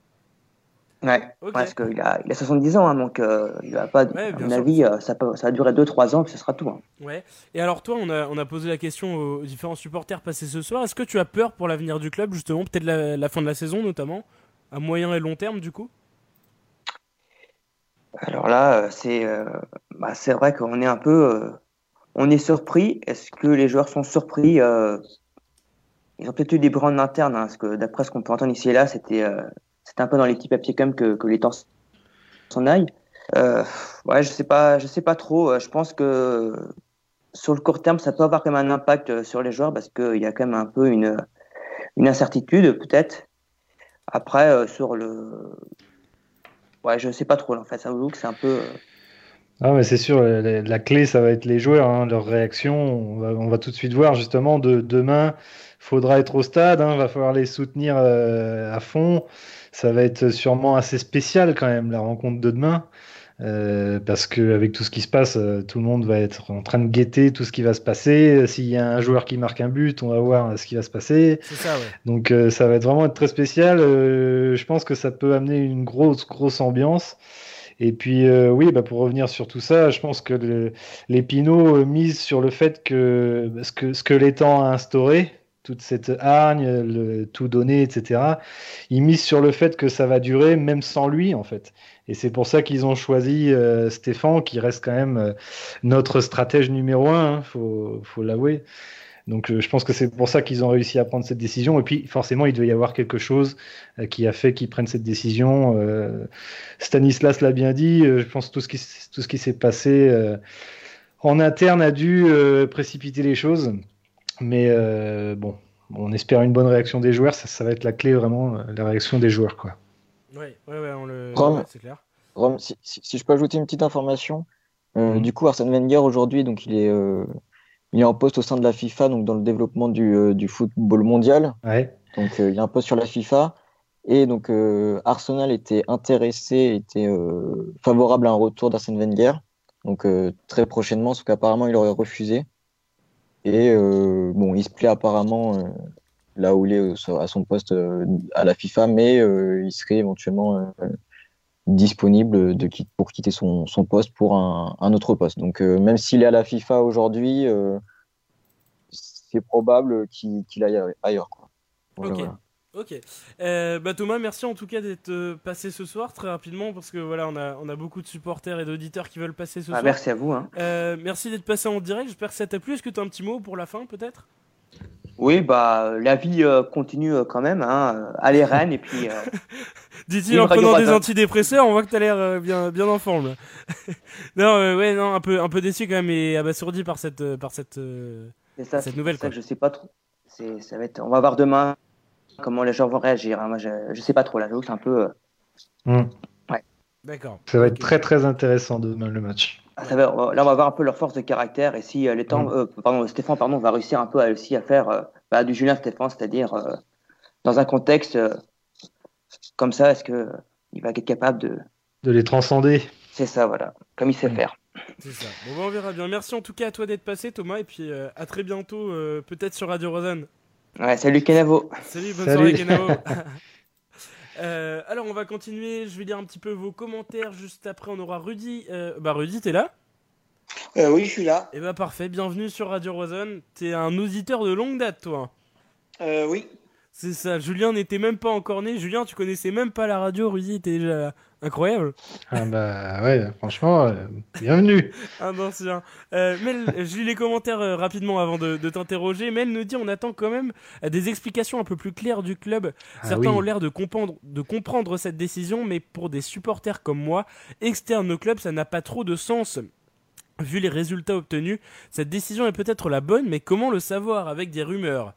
Ouais, Ok. parce qu'il a, il a 70 ans, hein, donc euh, il va pas. Ouais, à mon sûr. avis, euh, ça, peut, ça va durer 2-3 ans, puis ce sera tout. hein. Ouais. Et alors toi, on a, on a posé la question aux différents supporters passés ce soir. Est-ce que tu as peur pour l'avenir du club, justement, peut-être la, la fin de la saison, notamment, à moyen et long terme, du coup? Alors là, euh, c'est euh, bah, c'est vrai qu'on est un peu. euh, on est surpris. Est-ce que les joueurs sont surpris Ils ont peut-être eu des bruits en interne, hein, parce que d'après ce qu'on peut entendre ici et là, c'était c'était un peu dans les petits papiers même que, que les temps s'en aillent. Euh, ouais, je sais pas, je sais pas trop. Je pense que sur le court terme, ça peut avoir quand même un impact sur les joueurs parce qu'il y a quand même un peu une, une incertitude, peut-être. Après, sur le. Ouais, je sais pas trop, là, en fait. Ça que c'est un peu. euh, Ah mais c'est sûr, la clé, ça va être les joueurs, hein, leur réaction. On va, on va tout de suite voir justement de, demain, faudra être au stade, hein, va falloir les soutenir euh, à fond. Ça va être sûrement assez spécial quand même la rencontre de demain. Euh, parce qu'avec tout ce qui se passe, euh, tout le monde va être en train de guetter tout ce qui va se passer. S'il y a un joueur qui marque un but, on va voir ce qui va se passer. Ça, ouais. Donc ça va être vraiment être très spécial. je pense que ça peut amener une grosse, grosse ambiance. Et puis oui, bah, pour revenir sur tout ça, je pense que le, les Pinots misent sur le fait que ce que, ce que l'étang a instauré, toute cette hargne, le, tout donné, etc. Ils misent sur le fait que ça va durer même sans lui, en fait. Et c'est pour ça qu'ils ont choisi euh, Stéphane, qui reste quand même euh, notre stratège numéro un, hein, faut, l'avouer. Donc euh, je pense que c'est pour ça qu'ils ont réussi à prendre cette décision. Et puis forcément, il devait y avoir quelque chose qui a fait qu'ils prennent cette décision. Stanislas l'a bien dit. je pense que tout ce qui, s'est passé en interne a dû précipiter les choses. Mais bon, on espère une bonne réaction des joueurs. Ça, ça va être la clé vraiment, la réaction des joueurs. Quoi. Ouais, ouais, ouais, on le... c'est clair. Rome, si, si, je peux ajouter une petite information. Euh, mhm. Du coup, Arsène Wenger aujourd'hui, donc il est, euh, il est en poste au sein de la FIFA, donc dans le développement du, euh, du football mondial. Ouais. Donc il a un poste sur la FIFA. Et donc Arsenal était intéressé, était favorable à un retour d'Arsène Wenger. Donc très prochainement, sauf qu'apparemment il aurait refusé. Et euh, bon, il se plaît apparemment euh, là où il est à son poste euh, à la FIFA, mais il serait éventuellement disponible de, pour quitter son, son poste pour un, un, autre poste. Donc même s'il est à la FIFA aujourd'hui, c'est probable qu'il aille ailleurs. Quoi. ok. Ok. Euh, bah Thomas, merci en tout cas d'être euh, passé ce soir très rapidement parce que voilà, on a, on a beaucoup de supporters et d'auditeurs qui veulent passer ce ah, soir. Merci à vous. Hein. Euh, merci d'être passé en direct. J'espère que ça t'a plu. Est-ce que tu as un petit mot pour la fin peut-être? Oui, bah la vie continue quand même. Hein. Allez Rennes et puis. Dit-il en prenant des antidépresseurs, on voit que tu as l'air bien, bien en forme. non, ouais, non, un peu, un peu déçu quand même et abasourdi par cette, par cette, ça, cette nouvelle. Ça, je sais pas trop. Ça va être. On va voir demain comment les gens vont réagir. Hein. Moi, je, je sais pas trop. Là, c'est un peu. Euh, hmm. Ouais. D'accord. Ça va être très très intéressant demain le match. Ah, ça va, là, on va voir un peu leur force de caractère et si euh, les temps, hmm. euh, pardon, Stéphane, pardon, va réussir un peu à, aussi à faire bah, du Julien Stéphane, c'est-à-dire dans un contexte comme ça, est-ce que il va être capable de de les transcender C'est ça, voilà, comme il sait hmm. faire. C'est ça. Bon, bah, on verra bien. Merci en tout cas à toi d'être passé, Thomas, et puis à très bientôt, peut-être sur Radio Rosanne. Ouais, salut Kenavo. Salut, bonne soirée Kenavo. euh, alors on va continuer, je vais lire un petit peu vos commentaires, juste après on aura Rudy. Euh, bah Rudy, t'es là euh, Oui, je suis là. Et eh bah parfait, bienvenue sur Radio Roison. T'es un auditeur de longue date toi euh, Oui. C'est ça, Julien n'était même pas encore né. Julien, tu connaissais même pas la radio, Rudy était déjà incroyable. Ah bah ouais, franchement, euh, bienvenue. Un ancien. Euh, Mel, je lis les commentaires euh, rapidement avant de, t'interroger. Mel nous dit on attend quand même des explications un peu plus claires du club. Ah Certains ont l'air de comprendre, de comprendre cette décision, mais pour des supporters comme moi, externes au club, ça n'a pas trop de sens. Vu les résultats obtenus, cette décision est peut-être la bonne, mais comment le savoir avec des rumeurs?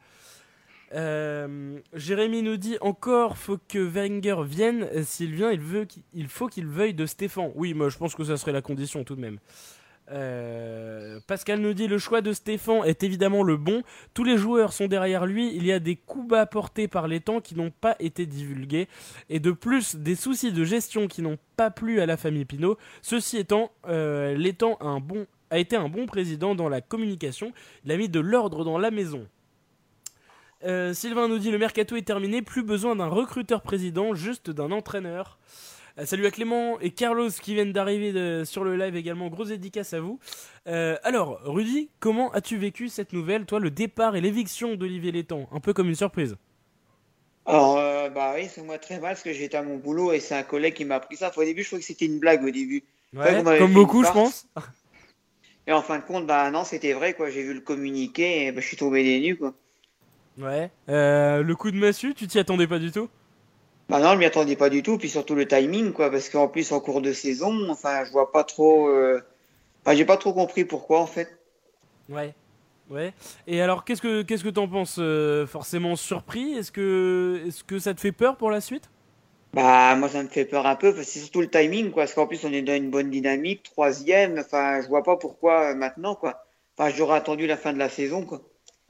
Euh, Jérémy nous dit encore faut que Wenger vienne. S'il vient, il, veut il faut qu'il veuille de Stéphane. Oui, moi je pense que ça serait la condition tout de même. Euh, Pascal nous dit le choix de Stéphane est évidemment le bon. Tous les joueurs sont derrière lui. Il y a des coups bas portés par les temps qui n'ont pas été divulgués. Et de plus, des soucis de gestion qui n'ont pas plu à la famille Pinot. Ceci étant, euh, l'étang bon, a été un bon président dans la communication. Il a mis de l'ordre dans la maison. Euh, Sylvain nous dit le mercato est terminé, plus besoin d'un recruteur président, juste d'un entraîneur. Euh, salut à Clément et Carlos qui viennent d'arriver sur le live également. Grosse dédicace à vous. Euh, alors, Rudy, comment as-tu vécu cette nouvelle, toi, le départ et l'éviction d'Olivier Létang? Un peu comme une surprise. Alors, bah oui, c'est moi très mal parce que j'étais à mon boulot et c'est un collègue qui m'a appris ça. au début, je croyais que c'était une blague au début. comme beaucoup, je pense. Et en fin de compte, bah non, c'était vrai, quoi. J'ai vu le communiqué et bah, je suis tombé des nues, quoi. Ouais. Euh, le coup de massue, tu t'y attendais pas du tout? Bah non, je m'y attendais pas du tout, puis surtout le timing, quoi, parce qu'en plus en cours de saison, enfin, je vois pas trop. Euh... Enfin, j'ai pas trop compris pourquoi en fait. Ouais. Ouais. Et alors, qu'est-ce que qu'est-ce que t'en penses euh, Forcément surpris? Est-ce que est-ce que ça te fait peur pour la suite? Bah moi, ça me fait peur un peu, parce que c'est surtout le timing, quoi. Parce qu'en plus, on est dans une bonne dynamique, troisième. Enfin, je vois pas pourquoi euh, maintenant, quoi. Enfin, j'aurais attendu la fin de la saison, quoi.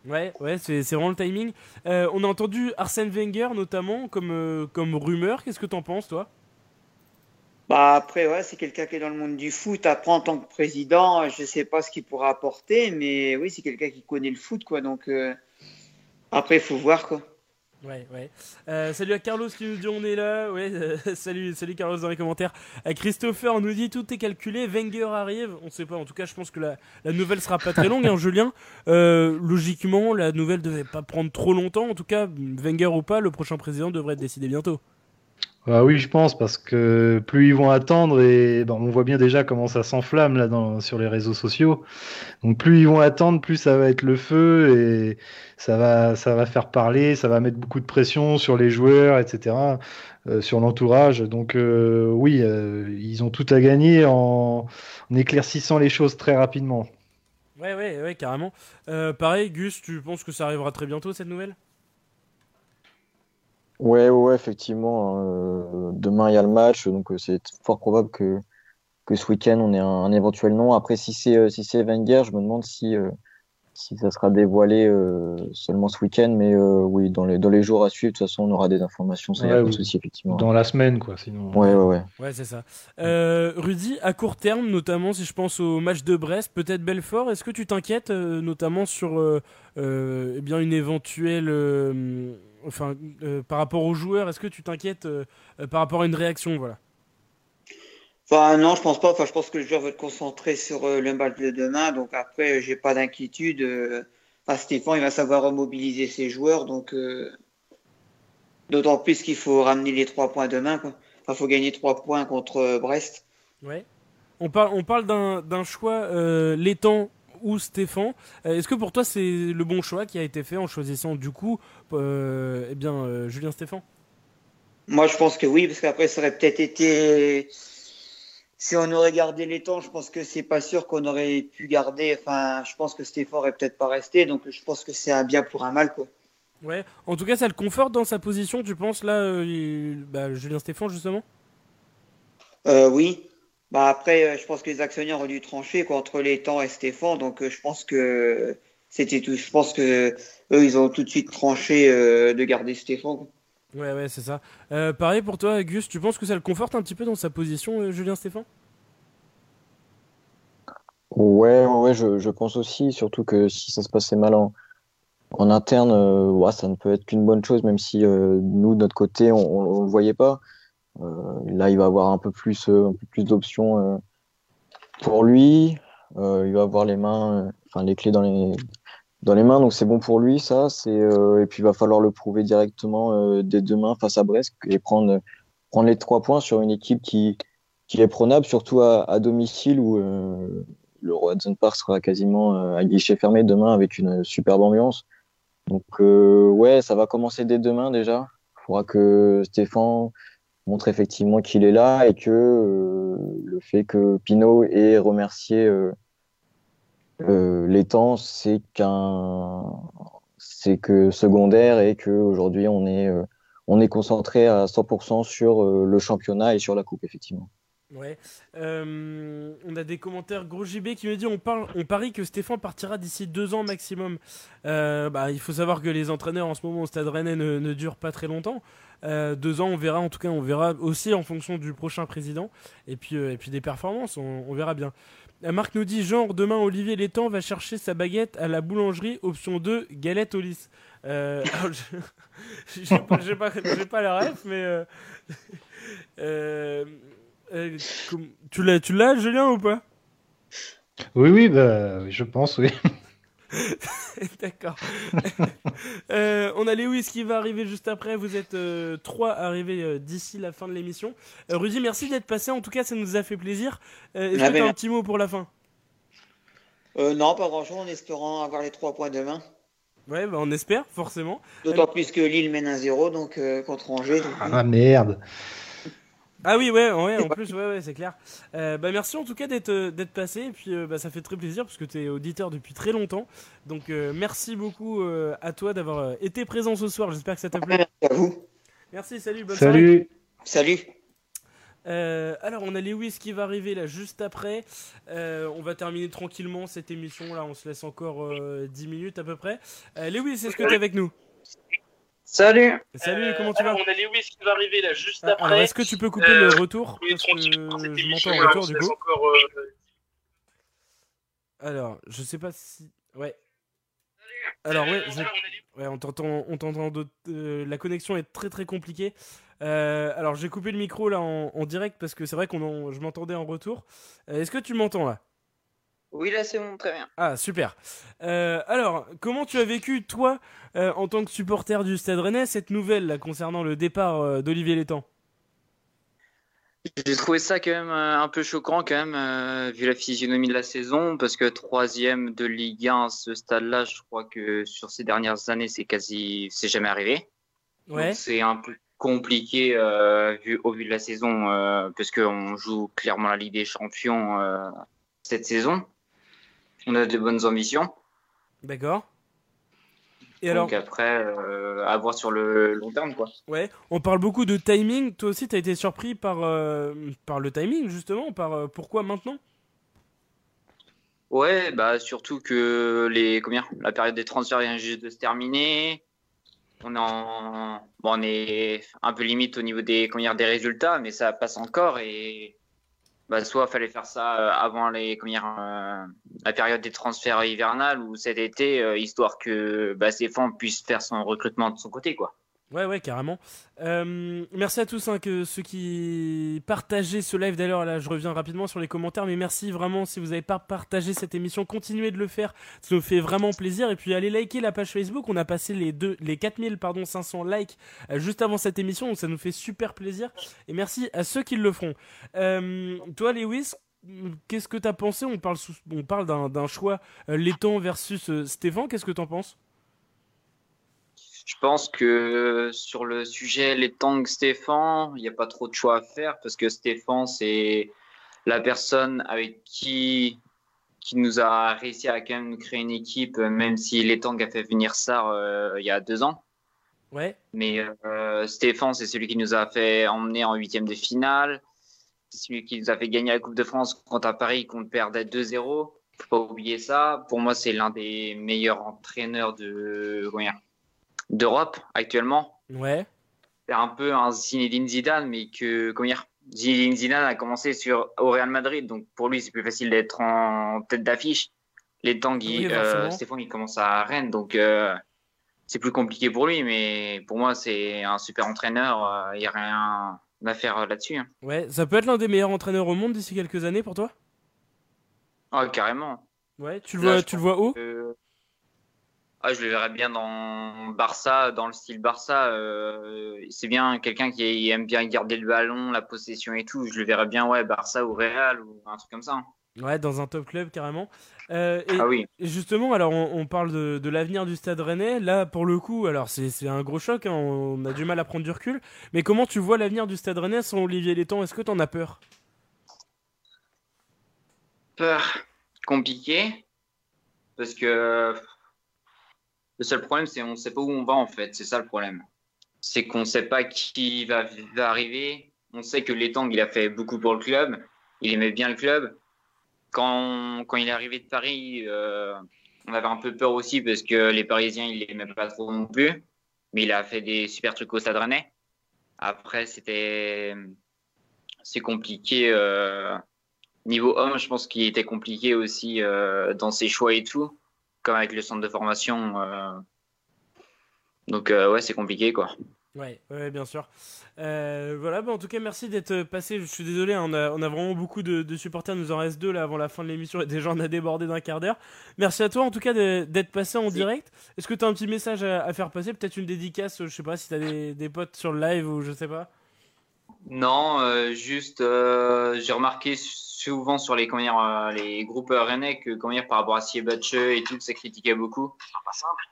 Ouais, ouais, c'est vraiment le timing. Euh, on a entendu Arsène Wenger notamment comme, euh, rumeur. Qu'est-ce que t'en penses, toi? Bah après, ouais, c'est quelqu'un qui est dans le monde du foot. Après, en tant que président, je sais pas ce qu'il pourra apporter, mais oui, c'est quelqu'un qui connaît le foot, quoi. Donc euh, après, il faut voir, quoi. Ouais, ouais. Euh, salut à Carlos qui nous dit on est là. Ouais, euh, salut, salut Carlos dans les commentaires. Euh, Christopher nous dit tout est calculé. Wenger arrive. On sait pas. En tout cas, je pense que la, la nouvelle sera pas très longue, hein, Julien. Euh, logiquement, la nouvelle devait pas prendre trop longtemps. En tout cas, Wenger ou pas, le prochain président devrait être décidé bientôt. Ah oui, je pense, parce que plus ils vont attendre, et ben, on voit bien déjà comment ça s'enflamme là dans, sur les réseaux sociaux. Donc plus ils vont attendre, plus ça va être le feu et ça va, ça va faire parler, ça va mettre beaucoup de pression sur les joueurs, etc., euh, sur l'entourage. Donc euh, oui, euh, ils ont tout à gagner en, éclaircissant les choses très rapidement. Ouais, ouais, ouais, carrément. Pareil, Gus, tu penses que ça arrivera très bientôt cette nouvelle? Ouais, ouais, ouais, effectivement. hein, euh, demain, il y a le match, donc euh, c'est fort probable que, que ce week-end, on ait un, un éventuel nom. Après, si c'est euh, si c'est Wenger, je me demande si, euh, si ça sera dévoilé euh, seulement ce week-end. Mais euh, oui, dans les, dans les jours à suivre, de toute façon, on aura des informations, ça y a Ouais, pas de oui. souci, effectivement. Dans la semaine, quoi, sinon. Ouais, ouais, ouais. Ouais, c'est ça. Euh, Rudy, à court terme, notamment si je pense au match de Brest, peut-être Belfort, est-ce que tu t'inquiètes euh, notamment sur euh, euh, eh bien une éventuelle. Enfin, euh, par rapport aux joueurs, est-ce que tu t'inquiètes euh, euh, par rapport à une réaction voilà? Enfin, non, je pense pas. Enfin, je pense que le joueur va être concentré sur le match de demain. Donc après, j'ai pas d'inquiétude. Enfin, Stéphane, il va savoir remobiliser ses joueurs. Donc, d'autant plus qu'il faut ramener les trois points demain, quoi. Enfin, faut gagner trois points contre Brest. Ouais. On parle, on parle d'un d'un choix euh, Létang ou Stéphane. Euh, Est-ce que pour toi c'est le bon choix qui a été fait en choisissant du coup euh, eh bien, euh, Julien Stéphane? Moi, je pense que oui, parce qu'après, ça aurait peut-être été. Si on aurait gardé les temps, je pense que c'est pas sûr qu'on aurait pu garder. Enfin, je pense que Stéphane aurait peut-être pas resté. Donc, je pense que c'est un bien pour un mal, quoi. Ouais. En tout cas, ça le conforte dans sa position, tu penses là, euh, bah, Julien Stéphane justement? Euh, oui. Bah après, euh, je pense que les actionnaires ont dû trancher quoi, entre les temps et Stéphane. Donc, euh, je pense que c'était tout. Je pense que eux, ils ont tout de suite tranché euh, de garder Stéphane. quoi. Ouais, ouais, c'est ça. Euh, pareil pour toi, Gus, tu penses que ça le conforte un petit peu dans sa position, euh, Julien Stéphane? Ouais, ouais, ouais, je, je pense aussi, surtout que si ça se passait mal en, en interne, euh, ouais, ça ne peut être qu'une bonne chose, même si euh, nous, de notre côté, on on le voyait pas. Euh, là, il va avoir un peu plus, euh, plus d'options euh, pour lui. Il va avoir les mains, enfin les clés dans les dans les mains, donc c'est bon pour lui, ça. Et puis il va falloir le prouver directement dès demain face à Brest et prendre prendre les trois points sur une équipe qui qui est prenable, surtout à, domicile où euh, le Roadson Park sera quasiment à guichet fermé demain avec une superbe ambiance. Donc ouais, ça va commencer dès demain déjà. Il faudra que Stéphane montre effectivement qu'il est là et que euh, le fait que Pinot ait remercié euh, euh, temps, c'est qu'un c'est que secondaire et que aujourd'hui on est on est concentré à 100% sur le championnat et sur la coupe effectivement. Ouais. Euh, on a des commentaires gros JB qui me dit on parle, on parie que Stéphane partira d'ici deux ans maximum. Euh, bah, il faut savoir que les entraîneurs en ce moment au Stade Rennais ne, durent pas très longtemps. Euh, deux ans, on verra. En tout cas, on verra aussi en fonction du prochain président et puis et puis des performances. On, verra bien. Marc nous dit genre demain Olivier Létang va chercher sa baguette à la boulangerie option 2 galette au lys. Je- j'ai pas, pas, la ref mais euh, com- tu l'as, tu l'as, Julien, ou pas? Oui, oui, bah, je pense, oui. D'accord. Euh, on a Lewis qui va arriver juste après. Vous êtes euh, trois arrivés euh, d'ici la fin de l'émission. Euh, Rudy, merci d'être passé. En tout cas, ça nous a fait plaisir. Euh, est-ce Ah que ben, tu as un petit mot pour la fin? Euh, non, pas grand-chose, en espérant avoir les trois points demain. Ouais, bah, on espère, forcément. D'autant plus que Lille mène 1-0 donc, euh, contre Angers. donc, oui. Ah merde. Ah oui, ouais, ouais, en plus, ouais, ouais, c'est clair. Euh, bah, merci en tout cas d'être euh, d'être passé. Et puis, euh, bah, ça fait très plaisir parce que tu es auditeur depuis très longtemps. Donc, euh, merci beaucoup euh, à toi d'avoir été présent ce soir. J'espère que ça t'a plu. Merci à vous. Merci, salut, bonne soirée. Salut. Salut. Euh, alors on a Lewis qui va arriver là juste après. Euh, on va terminer tranquillement cette émission là. On se laisse encore euh, 10 minutes à peu près. Euh, Lewis, est-ce que tu es avec nous? Salut. Salut, comment tu Euh, vas On a Lewis qui va arriver là juste Ah, après. Alors, est-ce que tu peux couper Euh, le retour Parce que je m'entends en retour du coup. encore, euh, Alors, je sais pas si. Ouais. Alors, ouais, je- ouais on t'entend. On t'entend de- euh, la connexion est très très compliquée. Euh, alors, j'ai coupé le micro là en, en direct parce que c'est vrai qu'on en- je m'entendais en retour. Euh, Est-ce que tu m'entends là? Oui, là c'est bon, très bien. Ah, super. Euh, alors, comment tu as vécu, toi, euh, en tant que supporter du Stade Rennais, cette nouvelle là, concernant le départ euh, d'Olivier Létang? J'ai trouvé ça quand même un peu choquant quand même euh, vu la physionomie de la saison parce que troisième de Ligue 1 à ce stade-là, je crois que sur ces dernières années c'est quasi c'est jamais arrivé. Ouais. C'est un peu compliqué euh, vu au vu de la saison euh, parce qu'on joue clairement la Ligue des Champions euh, cette saison. On a de bonnes ambitions. D'accord. Et alors Donc après, euh, à voir sur le long terme quoi. Ouais, on parle beaucoup de timing. Toi aussi, t'as été surpris par, euh, par le timing, justement. Par euh, pourquoi maintenant? Ouais, bah surtout que les combien? La période des transferts vient juste de se terminer. On est en bon, on est un peu limite au niveau des dire, des résultats, mais ça passe encore et bah soit fallait faire ça euh, avant les comment euh, la période des transferts hivernales ou cet été euh, histoire que bah Stéphane puisse faire son recrutement de son côté quoi. Ouais, ouais, carrément. Euh, merci à tous hein, que ceux qui partageaient ce live. D'ailleurs, là, je reviens rapidement sur les commentaires, mais merci vraiment si vous n'avez pas partagé cette émission, continuez de le faire. Ça nous fait vraiment plaisir. Et puis, allez liker la page Facebook. On a passé les deux, les 4000 pardon 500 likes euh, juste avant cette émission, donc ça nous fait super plaisir. Et merci à ceux qui le font. Euh, toi, Lewis. Qu'est-ce que t'as pensé? On parle, parle d'un choix Letton versus Stéphane. Qu'est-ce que t'en penses? Je pense que sur le sujet les tanks Stéphane, il n'y a pas trop de choix à faire parce que Stéphane, c'est la personne avec qui, qui nous a réussi à quand même créer une équipe, même si les tanks a fait venir ça euh, il y a deux ans. Ouais. Mais euh, Stéphane, c'est celui qui nous a fait emmener en huitième de finale. C'est celui qui nous a fait gagner la Coupe de France contre à Paris, qu'on perdait 2-0. Faut pas oublier ça. Pour moi, c'est l'un des meilleurs entraîneurs de d'Europe actuellement. Ouais. C'est un peu un Zinedine Zidane, mais que comment dire, Zinedine Zidane a commencé sur au Real Madrid, donc pour lui, c'est plus facile d'être en tête d'affiche. Les temps, Oui, euh, Stéphane, il commence à Rennes, donc euh, c'est plus compliqué pour lui, mais pour moi, c'est un super entraîneur. Il n'y a rien à faire là-dessus. hein. Ouais, ça peut être l'un des meilleurs entraîneurs au monde d'ici quelques années pour toi? Ah, carrément. Ouais, tu le vois, tu le vois haut que- Ah, je le verrais bien dans Barça, dans le style Barça. euh, c'est bien quelqu'un qui aime bien garder le ballon, la possession et tout. Je le verrais bien, ouais, Barça ou Real ou un truc comme ça. hein. Ouais, dans un top club carrément. Euh, et, Ah oui. justement, alors on, on parle de, de l'avenir du Stade Rennais. Là, pour le coup, alors c'est c'est un gros choc. hein, on a du mal à prendre du recul. Mais comment tu vois l'avenir du Stade Rennais sans Olivier Létang? Est-ce que t'en as peur? Peur compliqué parce que le seul problème c'est on ne sait pas où on va en fait. C'est ça le problème. C'est qu'on ne sait pas qui va, arriver. On sait que Letang il a fait beaucoup pour le club. Il aimait bien le club. Quand, quand il est arrivé de Paris, euh, on avait un peu peur aussi parce que les Parisiens ils l'aimaient pas trop non plus. Mais il a fait des super trucs au Stade. Après c'était c'est compliqué. euh, Niveau homme, je pense qu'il était compliqué aussi euh, dans ses choix et tout, comme avec le centre de formation. euh. Donc euh, ouais, c'est compliqué quoi. Ouais, ouais, bien sûr. Euh, voilà, bah, en tout cas, merci d'être passé. Je suis désolé, on, a, on a vraiment beaucoup de, de supporters. Nous en reste deux là avant la fin de l'émission et déjà on a débordé d'un quart d'heure. Merci à toi en tout cas d'être passé en direct. Est-ce que tu as un petit message à, à faire passer? Peut-être une dédicace, je sais pas si tu as des, des potes sur le live ou je sais pas. Non, euh, juste euh, j'ai remarqué souvent sur les dire, euh, les groupes rennais que comment dire, par rapport à Siebatche et tout, ça critiquait beaucoup. pas simple.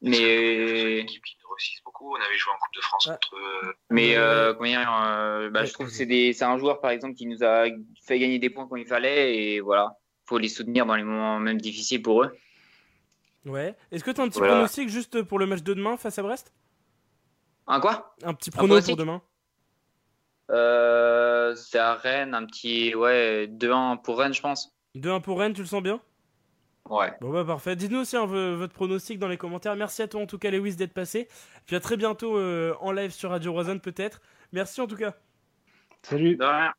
Mais Équipe qui nous réussisse beaucoup. On avait joué en Coupe de France contre. euh, Mais euh, comment dire, euh, bah, je trouve que c'est des- c'est un joueur par exemple qui nous a fait gagner des points quand il fallait et voilà, faut les soutenir dans les moments même difficiles pour eux. Ouais. Est-ce que tu as un petit Voilà. pronostic juste pour le match de demain face à Brest? Un quoi? Un petit pronostic pour demain Euh, c'est à Rennes, un petit ouais 2-1 pour Rennes, je pense. 2-1 pour Rennes, tu le sens bien? Ouais. Bon bah parfait. Dites-nous aussi hein, votre pronostic dans les commentaires. Merci à toi en tout cas Lewis d'être passé. Puis à très bientôt euh, en live sur Radio Roison peut-être. Merci en tout cas. Salut. De rien.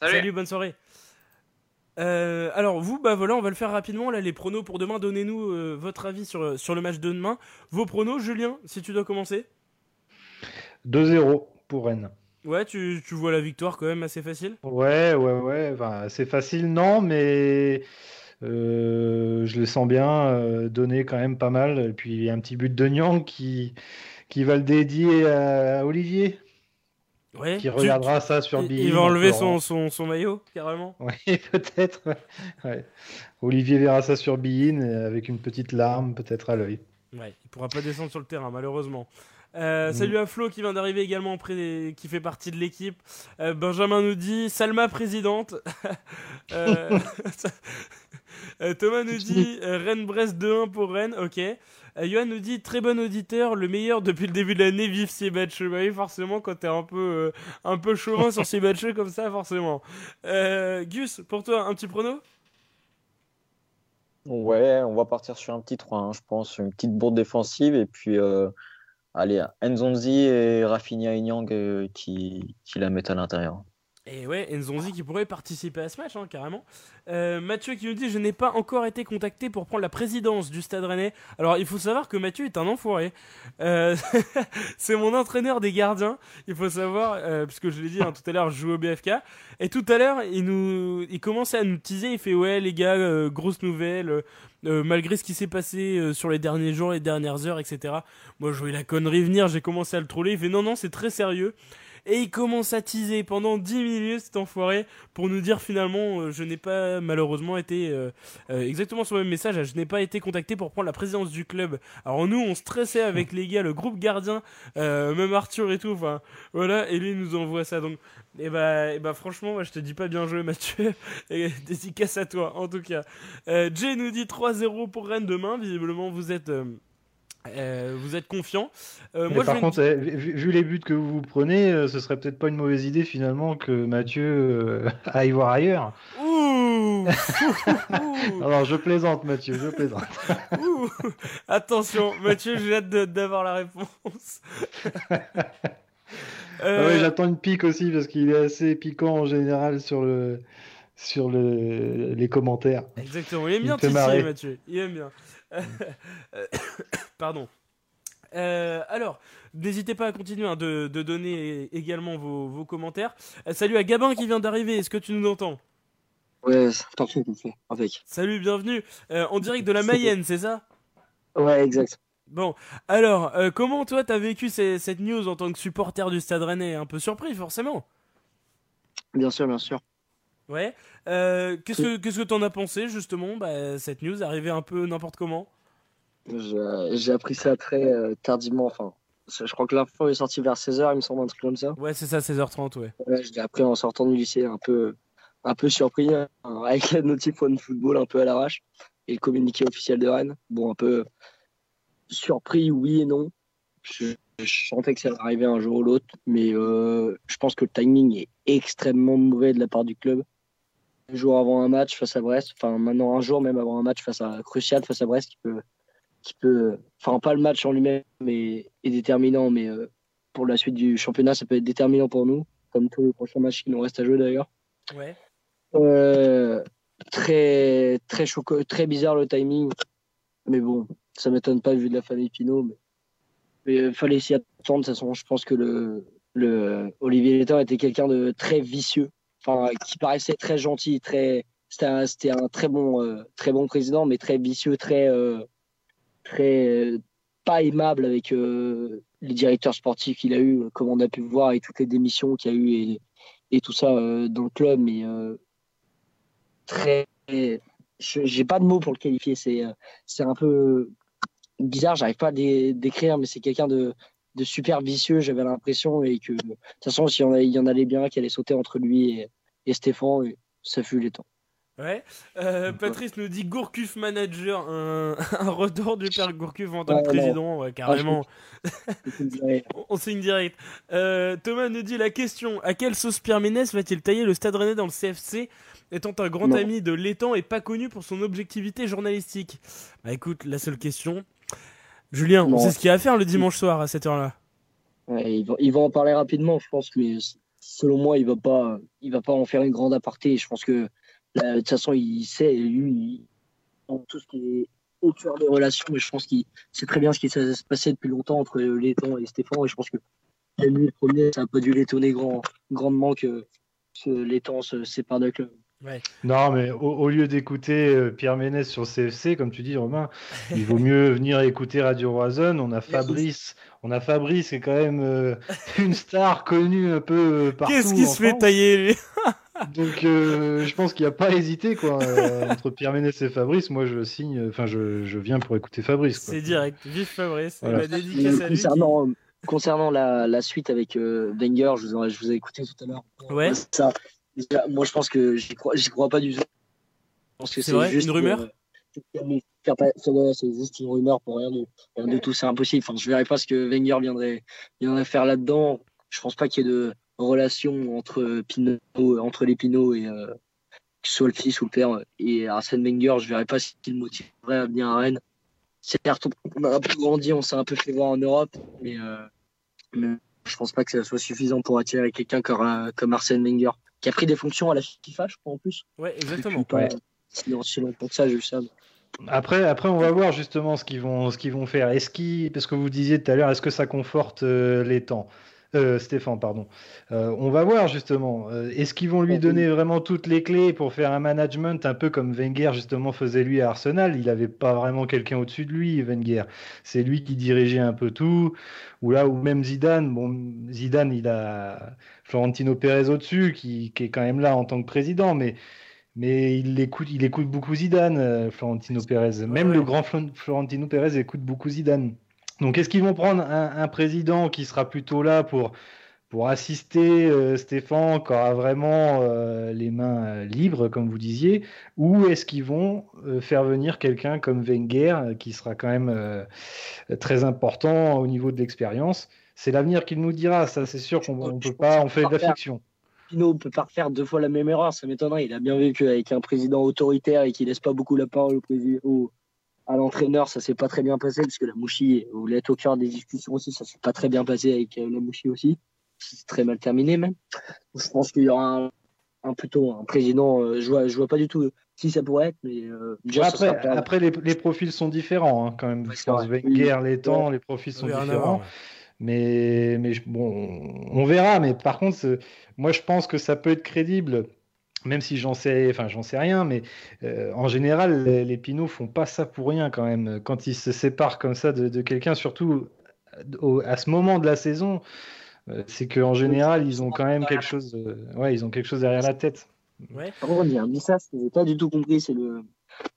Salut, Salut. bonne soirée. Euh, alors vous, bah voilà, on va le faire rapidement. Là, les pronos pour demain. Donnez-nous euh, votre avis sur, sur le match de demain. Vos pronos, Julien, si tu dois commencer. 2-0 pour Rennes. Ouais, tu, tu vois la victoire quand même assez facile? Ouais, ouais, ouais. Enfin, c'est facile, non, mais euh, je le sens bien euh, donner quand même pas mal. Et puis il y a un petit but de Nyang qui, qui va le dédier à Olivier, Ouais. qui Tu- regardera ça sur il, il va en enlever son, son, son maillot carrément? Oui, peut-être. ouais. Olivier verra ça sur Bein avec une petite larme peut-être à l'œil. Ouais, il pourra pas descendre sur le terrain malheureusement. Euh, Mm. Salut à Flo qui vient d'arriver également, qui fait partie de l'équipe. Euh, Benjamin nous dit Salma présidente. Euh, Thomas nous dit Rennes-Brest 2-1 pour Rennes, ok. Euh, Johan nous dit très bon auditeur, le meilleur depuis le début de l'année, vive ces matchs. Bah oui, forcément, quand t'es un peu, euh, un peu chauvin sur ces matchs comme ça, forcément. Euh, Gus, pour toi, un petit prono? Ouais, on va partir sur un petit 3, hein, je pense, une petite bourde défensive et puis euh, allez, Nzonzi et Rafinha et Nyang euh, qui, qui la mettent à l'intérieur. Et ouais, Nzonzi qui pourrait participer à ce match, hein, carrément. Euh, Mathieu qui nous dit Je n'ai pas encore été contacté pour prendre la présidence du Stade Rennais. Alors, il faut savoir que Mathieu est un enfoiré. Euh, c'est mon entraîneur des gardiens. Il faut savoir, euh, puisque je l'ai dit hein, tout à l'heure, je joue au BFK. Et tout à l'heure, il, nous, il commençait à nous teaser. Il fait Ouais, les gars, euh, grosse nouvelle. malgré ce qui s'est passé sur les derniers jours, les dernières heures, etc. Moi, je voyais la connerie venir. J'ai commencé à le troller. Il fait Non, non, c'est très sérieux. Et il commence à teaser pendant 10 minutes cet enfoiré pour nous dire finalement euh, je n'ai pas malheureusement été euh, euh, exactement sur le même message, je n'ai pas été contacté pour prendre la présidence du club. Alors nous on stressait avec les gars, le groupe gardien, même Arthur et tout, enfin voilà, et lui nous envoie ça donc et bah, et bah franchement je te dis pas bien joué Mathieu dédicace à toi en tout cas. Jay nous dit 3-0 pour Rennes demain, visiblement vous êtes euh, vous êtes confiant. Euh, moi, par contre, eh, vu, vu les buts que vous vous prenez, euh, ce serait peut-être pas une mauvaise idée finalement que Mathieu aille voir ailleurs. Ouh Alors je plaisante Mathieu, je plaisante. Ouh. Attention, Mathieu, j'ai hâte d'avoir la réponse. Ah ouais, j'attends une pique aussi parce qu'il est assez piquant en général sur le sur le les commentaires. Exactement, il aime bien titiller. Mathieu. Il aime bien. Pardon. Euh, alors, n'hésitez pas à continuer hein, de, de donner également vos, vos commentaires. Euh, salut à Gabin qui vient d'arriver, est-ce que tu nous entends? Ouais, parfait, parfait. Avec. Salut, bienvenue. Euh, en direct de la Mayenne, c'est ça? Ouais, exact. Bon, alors, comment toi t'as vécu ces- cette news en tant que supporter du Stade Rennais? Un peu surpris, forcément. Bien sûr, bien sûr. Ouais. Euh, qu'est-ce que qu'est-ce que t'en as pensé justement bah, Cette news arrivée un peu n'importe comment? J'ai appris ça très euh, tardivement. Enfin, je je crois que l'info est sortie vers 16h, il me semble, un truc comme ça. Ouais, c'est ça, 16h30, ouais. Ouais, je l'ai appris en sortant du lycée, un peu, un peu surpris, hein, avec la notif One Football un peu à l'arrache et le communiqué officiel de Rennes. Bon, un peu surpris, oui et non. Je, je sentais que ça allait arriver un jour ou l'autre, mais euh, je pense que le timing est extrêmement mauvais de la part du club. Un jour avant un match face à Brest, enfin maintenant un jour même avant un match face à crucial face à Brest qui peut, qui peut, enfin pas le match en lui-même mais est déterminant, mais euh, pour la suite du championnat ça peut être déterminant pour nous, comme tous les prochains matchs qui nous restent à jouer d'ailleurs. Ouais. Euh, très très très bizarre le timing, mais bon, ça m'étonne pas vu de la famille Pinot, mais il fallait s'y attendre. De toute façon, je pense que le, le Olivier Létang était quelqu'un de très vicieux, enfin qui paraissait très gentil, très c'était un, très bon euh, très bon président, mais très vicieux, très euh, très euh, pas aimable avec euh, les directeurs sportifs qu'il a eu, comme on a pu voir, et toutes les démissions qu'il y a eu et, tout ça euh, dans le club, mais euh, très j'ai pas de mots pour le qualifier. C'est euh, c'est un peu bizarre, j'arrive pas à dé- décrire, mais c'est quelqu'un de, de super vicieux, j'avais l'impression, et que de toute façon, s'il y y en allait bien, qui allait sauter entre lui et, et Stéphane, et ça fut les temps. Ouais. Euh, Patrice nous dit Gourcuff manager, un, un retour du père Gourcuff en tant que président, ouais, carrément. Ouais. On signe direct. Euh, Thomas nous dit la question à quelle sauce Pierre Ménès va-t-il tailler le Stade Rennais dans le CFC Étant un grand Non. ami de l'étang et pas connu pour son objectivité journalistique? Bah écoute, la seule question. Julien, on Non. sait ce qu'il y a à faire le dimanche soir à cette heure-là. Ouais, ils vont en parler rapidement, je pense, mais selon moi, il va pas, il va pas en faire une grande aparté. Je pense que là, de toute façon, il sait, lui, il, en tout ce qui est au cœur des relations, et je pense qu'il sait très bien ce qui s'est passé depuis longtemps entre Léton et Stéphane, et je pense que même lui, le premier, ça n'a pas dû l'étonner grand, grandement que, que Léton se sépare d'un club. Non, mais au, au lieu d'écouter euh, Pierre Ménès sur CFC, comme tu dis, Romain, il vaut mieux venir écouter Radio Roison. On a Fabrice, on a Fabrice qui est quand même euh, une star connue un peu euh, partout. Qu'est-ce qui se fait tailler lui? Donc, euh, je pense qu'il n'y a pas hésité quoi. euh, entre Pierre Ménès et Fabrice, moi je signe, enfin je, je viens pour écouter Fabrice. Quoi. C'est direct. Vive Fabrice. Voilà. Et concernant, concernant la, la suite avec euh, Wenger, je vous, ai- je vous ai écouté tout à l'heure. Ouais. Ça, moi, je pense que j'y crois, crois pas du tout. Je pense que C'est vrai juste Une rumeur pour, euh, c'est ouais, c'est juste une rumeur pour rien de, rien de tout. C'est impossible. Enfin, je verrais pas ce que Wenger viendrait, viendrait faire là-dedans. Je pense pas qu'il y ait de relation entre Pinot, entre les Pinot et euh, que ce soit le fils ou le père et Arsène Wenger. Je verrais pas ce qui le motiverait à venir à Rennes. Certes, on a un peu grandi, on s'est un peu fait voir en Europe, mais, euh, mais je pense pas que ça soit suffisant pour attirer quelqu'un comme, euh, comme Arsène Wenger, qui a pris des fonctions à la FIFA, je crois, en plus. Ouais, exactement. Pas si long- si longtemps que ça, j'ai vu ça. Après, après, on va voir justement ce qu'ils vont, ce qu'ils vont faire. Est-ce qu'ils, parce que vous disiez tout à l'heure, est-ce que ça conforte euh, les temps? Euh, Stéphane, pardon. Euh, on va voir justement. Euh, est-ce qu'ils vont lui donner vraiment toutes les clés pour faire un management un peu comme Wenger justement faisait lui à Arsenal? Il n'avait pas vraiment quelqu'un au-dessus de lui, Wenger. C'est lui qui dirigeait un peu tout. Ou là, ou même Zidane. Bon, Zidane, il a Florentino Pérez au-dessus, qui, qui est quand même là en tant que président, mais mais il écoute, il écoute beaucoup Zidane, Florentino Pérez. Même ouais. le grand Flo- Florentino Pérez écoute beaucoup Zidane. Donc, est-ce qu'ils vont prendre un, un président qui sera plutôt là pour, pour assister euh, Stéphane quand a vraiment euh, les mains euh, libres, comme vous disiez, ou est-ce qu'ils vont euh, faire venir quelqu'un comme Wenger, qui sera quand même très important au niveau de l'expérience? C'est l'avenir qui nous dira. Ça, c'est sûr qu'on on peut pas, on fait de la fiction. Pinot peut pas refaire deux fois la même erreur, ça m'étonnerait. Il a bien vu qu'avec un président autoritaire et qui laisse pas beaucoup la parole au président, au- à l'entraîneur, ça s'est pas très bien passé, parce que la Mouchi voulait être au cœur des discussions aussi, ça s'est pas très bien passé avec euh, la Mouchi aussi. C'est très mal terminé même. Je pense qu'il y aura un, un plutôt un président, euh, je vois, je vois pas du tout qui ça pourrait être, mais euh, déjà, ça Après, après les, les profils sont différents hein, quand même. Vrai. Wenger, Oui. les temps, Ouais. les profils sont différents. ouais. Mais, mais bon, on verra. Mais par contre, moi, je pense que ça peut être crédible, même si j'en sais, enfin, j'en sais rien. Mais euh, en général, les, les Pinots font pas ça pour rien quand même. Quand ils se séparent comme ça de, de quelqu'un, surtout au- à ce moment de la saison, euh, c'est qu'en général, ils ont quand même quelque chose. euh, ouais, ils ont quelque chose derrière la tête. Ouais. Par contre, il y a un dit ça, ce que j'ai pas du tout compris, c'est le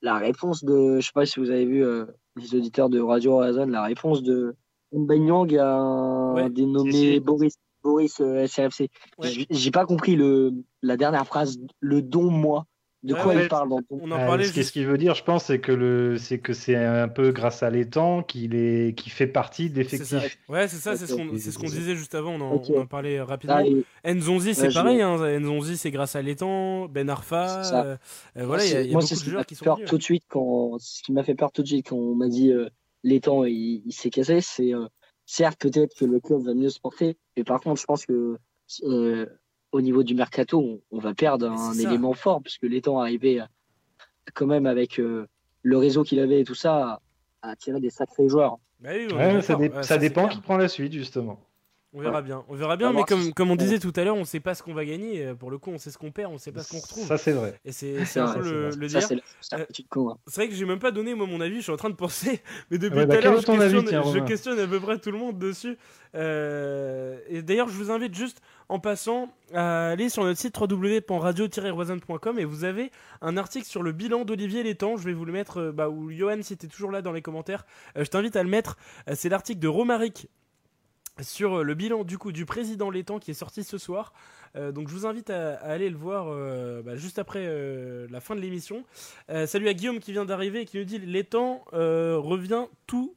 la réponse de, je sais pas si vous avez vu euh, les auditeurs de Radio Horizon, la réponse de Mbanyang à un Ouais. dénommé. Boris Boris euh, SRFC. Ouais. J'ai- pas compris le la dernière phrase, le don moi. De Ouais, quoi ouais. il parle dans ton On en Euh, parlait juste- ce qu'il veut dire, je pense, c'est que le, c'est que c'est un peu grâce à l'étang qu'il est, qui fait partie de C'est ça. l'effectif. Ouais, c'est ça, c'est ce qu'on Ok. c'est ce qu'on disait juste avant, on en, Ok. on en parlait rapidement. Ah, Nzonzi, c'est pareil, hein. Nzonzi, c'est grâce à l'étang, Ben Arfa, euh, euh, voilà, il y a, y a moi, beaucoup c'est de ce qui m'a joueurs fait qui sont peur tout de suite quand ce qui m'a fait peur tout de suite quand on m'a dit euh, l'étang il, il s'est cassé, c'est euh, certes peut-être que le club va mieux se porter, mais par contre je pense que euh, au niveau du mercato on, on va perdre Mais un ça. élément fort puisque l'étang arrivait à- quand même avec euh, le réseau qu'il avait et tout ça à attirer des sacrés joueurs. Bah oui, Ouais, ça, d'accord. dé- Ouais, ça dépend qui prend la suite, justement. On verra bien, on verra bien, On mais comme, comme on disait tout à l'heure, on sait pas ce qu'on va gagner. euh, Pour le coup, on sait ce qu'on perd, on sait pas ce qu'on retrouve. Ça, c'est vrai. Et c'est un peu le, dire. c'est Euh, hein. C'est vrai que j'ai même pas donné moi mon avis, je suis en train de penser, mais depuis Ouais, tout bah, à quel l'heure je, avis, questionne, tiens, je questionne à peu près tout le monde dessus. Euh, et d'ailleurs, je vous invite juste en passant à aller sur notre site www.radio-roisanne.com et vous avez un article sur le bilan d'Olivier Létang. Je vais vous le mettre, bah, ou Johan, si t'es toujours là dans les commentaires, euh, je t'invite à le mettre. C'est l'article de Romaric sur le bilan du coup du président Létang qui est sorti ce soir. Euh, donc je vous invite à, aller le voir euh, bah, juste après euh, la fin de l'émission. Euh, salut à Guillaume qui vient d'arriver et qui nous dit Létang euh, revient tout.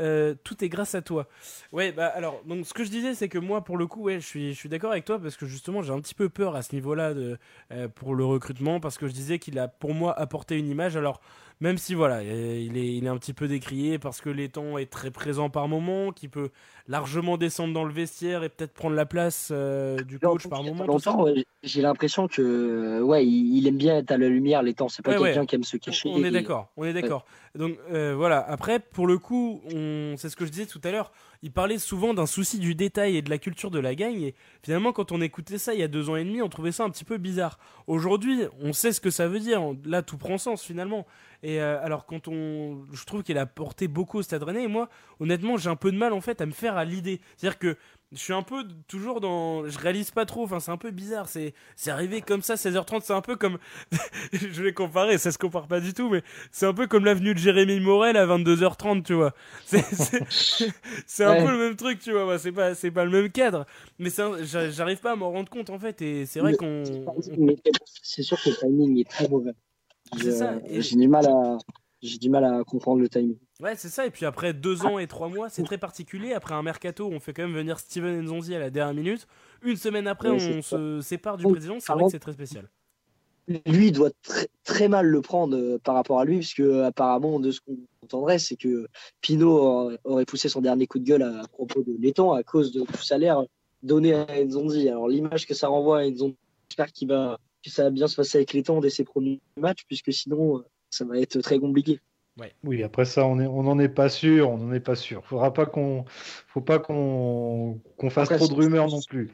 Euh, tout est grâce à toi. Ouais, bah alors, donc ce que je disais, c'est que moi, pour le coup, ouais, je suis, je suis d'accord avec toi parce que justement, j'ai un petit peu peur à ce niveau-là de, euh, pour le recrutement parce que je disais qu'il a, pour moi, apporté une image. Alors, même si voilà, il est, il est un petit peu décrié parce que l'étang est très présent par moment, qui peut largement descendre dans le vestiaire et peut-être prendre la place euh, du coach par moment. ouais, j'ai l'impression que ouais, il, il aime bien être à la lumière temps. C'est pas Ouais, quelqu'un ouais. qui aime se cacher. On est d'accord, on est d'accord. Donc voilà. Après, pour le coup, c'est ce que je disais tout à l'heure. Il parlait souvent d'un souci du détail et de la culture de la gagne. Et finalement, quand on écoutait ça il y a deux ans et demi, on trouvait ça un petit peu bizarre. Aujourd'hui, on sait ce que ça veut dire. Là, tout prend sens finalement. Et euh, alors, quand on, je trouve qu'il a porté beaucoup au Stade Rennais. Et moi, honnêtement, j'ai un peu de mal en fait à me faire à l'idée. C'est-à-dire que je suis un peu toujours dans, je réalise pas trop. Enfin, c'est un peu bizarre. C'est, c'est arrivé comme ça, 16h30. C'est un peu comme, je vais comparer. Ça se compare pas du tout, mais c'est un peu comme l'avenue de Jérémy Morel à 22h30, tu vois. C'est, c'est, un Ouais. peu le même truc, tu vois. Bah, c'est pas, c'est pas le même cadre. Mais j'arrive pas à m'en rendre compte en fait. Et c'est vrai qu'on, c'est sûr que le timing est très mauvais. C'est ça, J'ai du mal à, j'ai du mal à comprendre le timing. Ouais, c'est ça. Et puis après deux ans et trois mois, c'est très particulier. Après un mercato, on fait quand même venir Steven Nzonzi à la dernière minute. Une semaine après, Ouais, on se sépare du président. C'est vrai que c'est très spécial. Lui il doit très, très mal le prendre euh, par rapport à lui, puisque euh, apparemment, de ce qu'on entendrait, c'est que Pinot aurait- poussé son dernier coup de gueule à, propos de l'étang à cause de tout salaire donné à Nzonzi. Alors l'image que ça renvoie à Nzonzi, j'espère qu'il va, que ça va bien se passer avec l'étang dès ses premiers matchs, puisque sinon, euh, ça va être très compliqué. Oui, après ça, on est, on n'en est pas sûr, on n'en est pas sûr. Faudra pas qu'on, faut pas qu'on, qu'on fasse Après, trop de rumeurs non plus.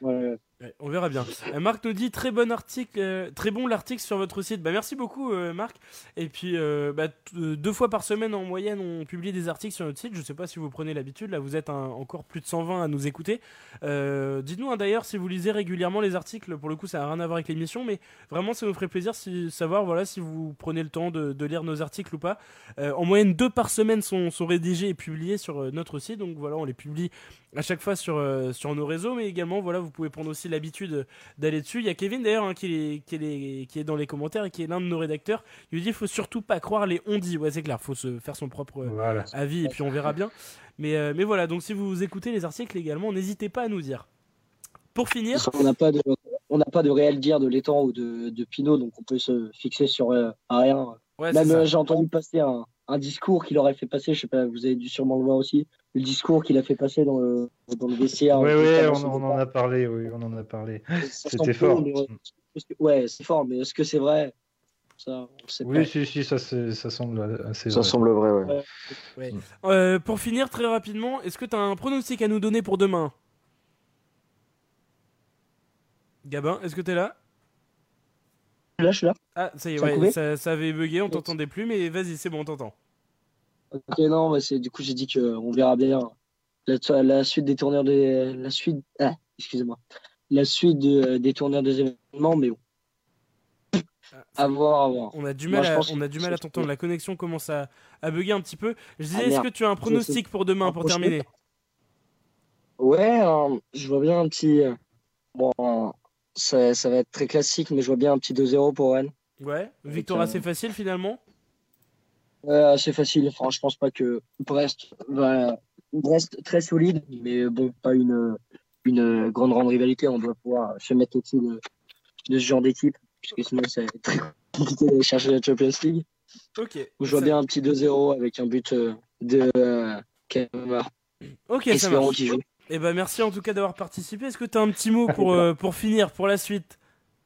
Ouais. On verra bien. Euh, Marc nous dit très bon article, euh, très bon l'article sur votre site. Bah merci beaucoup euh, Marc. Et puis bah, deux fois par semaine en moyenne on publie des articles sur notre site. Je sais pas si vous prenez l'habitude. Là vous êtes encore plus de 120 à nous écouter. Dites-nous hein, d'ailleurs si vous lisez régulièrement les articles. Pour le coup ça n'a rien à voir avec l'émission, mais vraiment ça nous ferait plaisir de savoir voilà si vous prenez le temps de, lire nos articles ou pas. En moyenne deux par semaine sont, rédigés et publiés sur notre site. Donc voilà on les publie à chaque fois sur, sur nos réseaux, mais également, voilà, vous pouvez prendre aussi l'habitude d'aller dessus. Il y a Kevin d'ailleurs hein, qui, est, qui, est, qui est dans les commentaires et qui est l'un de nos rédacteurs. Il lui dit il faut surtout pas croire les on dit. Ouais, c'est clair, faut se faire son propre euh, Voilà. avis et puis on verra bien. Mais, euh, mais voilà, donc si vous écoutez les articles également, n'hésitez pas à nous dire. Pour finir, On n'a pas de, on n'a pas de réel dire de l'étang ou de, de Pinot, donc on peut se fixer sur euh, rien. ouais, Même euh, j'ai entendu passer un, un discours qu'il aurait fait passer, je sais pas, vous avez dû sûrement le voir aussi, le discours qu'il a fait passer dans le, dans le. Oui, oui, on, en a parlé, oui, on en a parlé. Ça C'était fort. mais, Ouais, c'est fort, mais est-ce que c'est vrai? Ça, Oui, pas. si, si, ça, c'est- ça semble assez Ça vrai. semble vrai, ouais. Ouais. Euh, pour finir très rapidement, est-ce que tu as un pronostic à nous donner pour demain? Gabin, est-ce que tu es là? Là, je suis là. Ah, ça y est, Ça ouais, ça, ça avait bugué, on t'entendait plus, mais vas-y, c'est bon, on t'entend. Ok, non, bah, c'est du coup j'ai dit que on verra bien la, la suite des tourneurs des la suite ah, excusez-moi la suite de- des tourneurs des événements, mais bon. À voir, à voir. On a du mal, à, on a que du mal à t'entendre. La connexion commence à, à bugger un petit peu. Je disais, Ah, est-ce que tu as un pronostic pour demain pour terminer? Ouais, hein, je vois bien un petit. euh, Bon, ça, ça va être très classique, mais je vois bien un petit 2-0 pour Rennes. Ouais, victoire assez facile finalement. Ouais, c'est facile. Enfin, je pense pas que Brest va. Brest très solide, mais bon, pas une, une grande, grande rivalité. On doit pouvoir se mettre au-dessus de, de ce genre d'équipe, puisque sinon, c'est très compliqué d'aller chercher la Champions League. Ok. Je vois ça- bien un petit 2-0 avec un but euh, de euh, Kemar. Ok, ça Espérons marche. qu'il joue. Eh ben merci en tout cas d'avoir participé. Est-ce que tu as un petit mot pour, euh, pour finir, pour la suite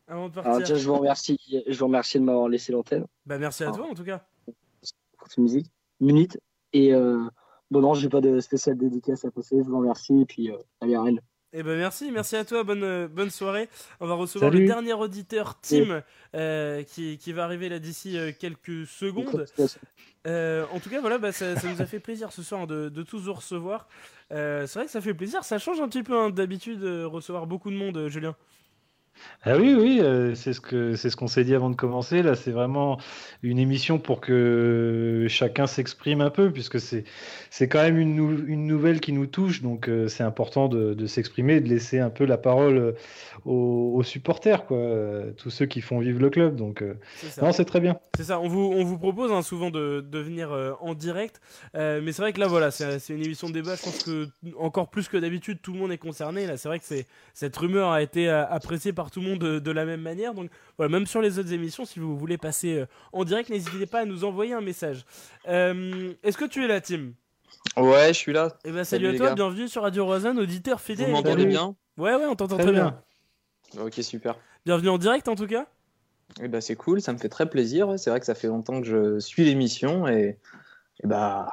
Avant de Alors, partir? déjà, je vous remercie, je vous remercie de m'avoir laissé l'antenne. Bah merci à toi en tout cas. pour cette musique. Minute. Et euh, bon, non, j'ai pas de spéciale dédicace à passer. Je vous remercie. Et puis, euh, allez, à Rennes. Eh ben merci, merci à toi, bonne, euh, bonne soirée. On va recevoir Salut. le dernier auditeur, Tim, euh, qui, qui va arriver là d'ici euh, quelques secondes. Euh, en tout cas, voilà, bah, ça, ça nous a fait plaisir ce soir de, de tous vous recevoir. Euh, c'est vrai que ça fait plaisir, ça change un petit peu hein, d'habitude recevoir beaucoup de monde, Julien. Ah oui, oui, euh, c'est ce que c'est ce qu'on s'est dit avant de commencer. Là, c'est vraiment une émission pour que chacun s'exprime un peu, puisque c'est c'est quand même une, nou- une nouvelle qui nous touche, donc euh, c'est important de, de s'exprimer, de laisser un peu la parole euh, aux, aux supporters, quoi, tous ceux qui font vivre le club. Donc euh, non, c'est très bien. C'est ça, on vous, on vous propose hein, souvent de, de venir en direct, mais c'est vrai que là voilà, c'est une émission de débat, je pense que encore plus que d'habitude tout le monde est concerné, là c'est vrai que c'est cette rumeur a été appréciée par tout le monde de, de la même manière, donc voilà, même sur les autres émissions, si vous voulez passer euh, en direct, n'hésitez pas à nous envoyer un message. Euh, Est-ce que tu es là Tim? Ouais, je suis là. Eh ben salut, Salut, à toi, gars. bienvenue sur Radio Rosanne, auditeur fidèle. Vous m'entendez bien? Ouais ouais, on t'entend très, bien. Ok, super. Bienvenue en direct en tout cas? Eh ben, c'est cool, ça me fait très plaisir. C'est vrai que ça fait longtemps que je suis l'émission et, et bah,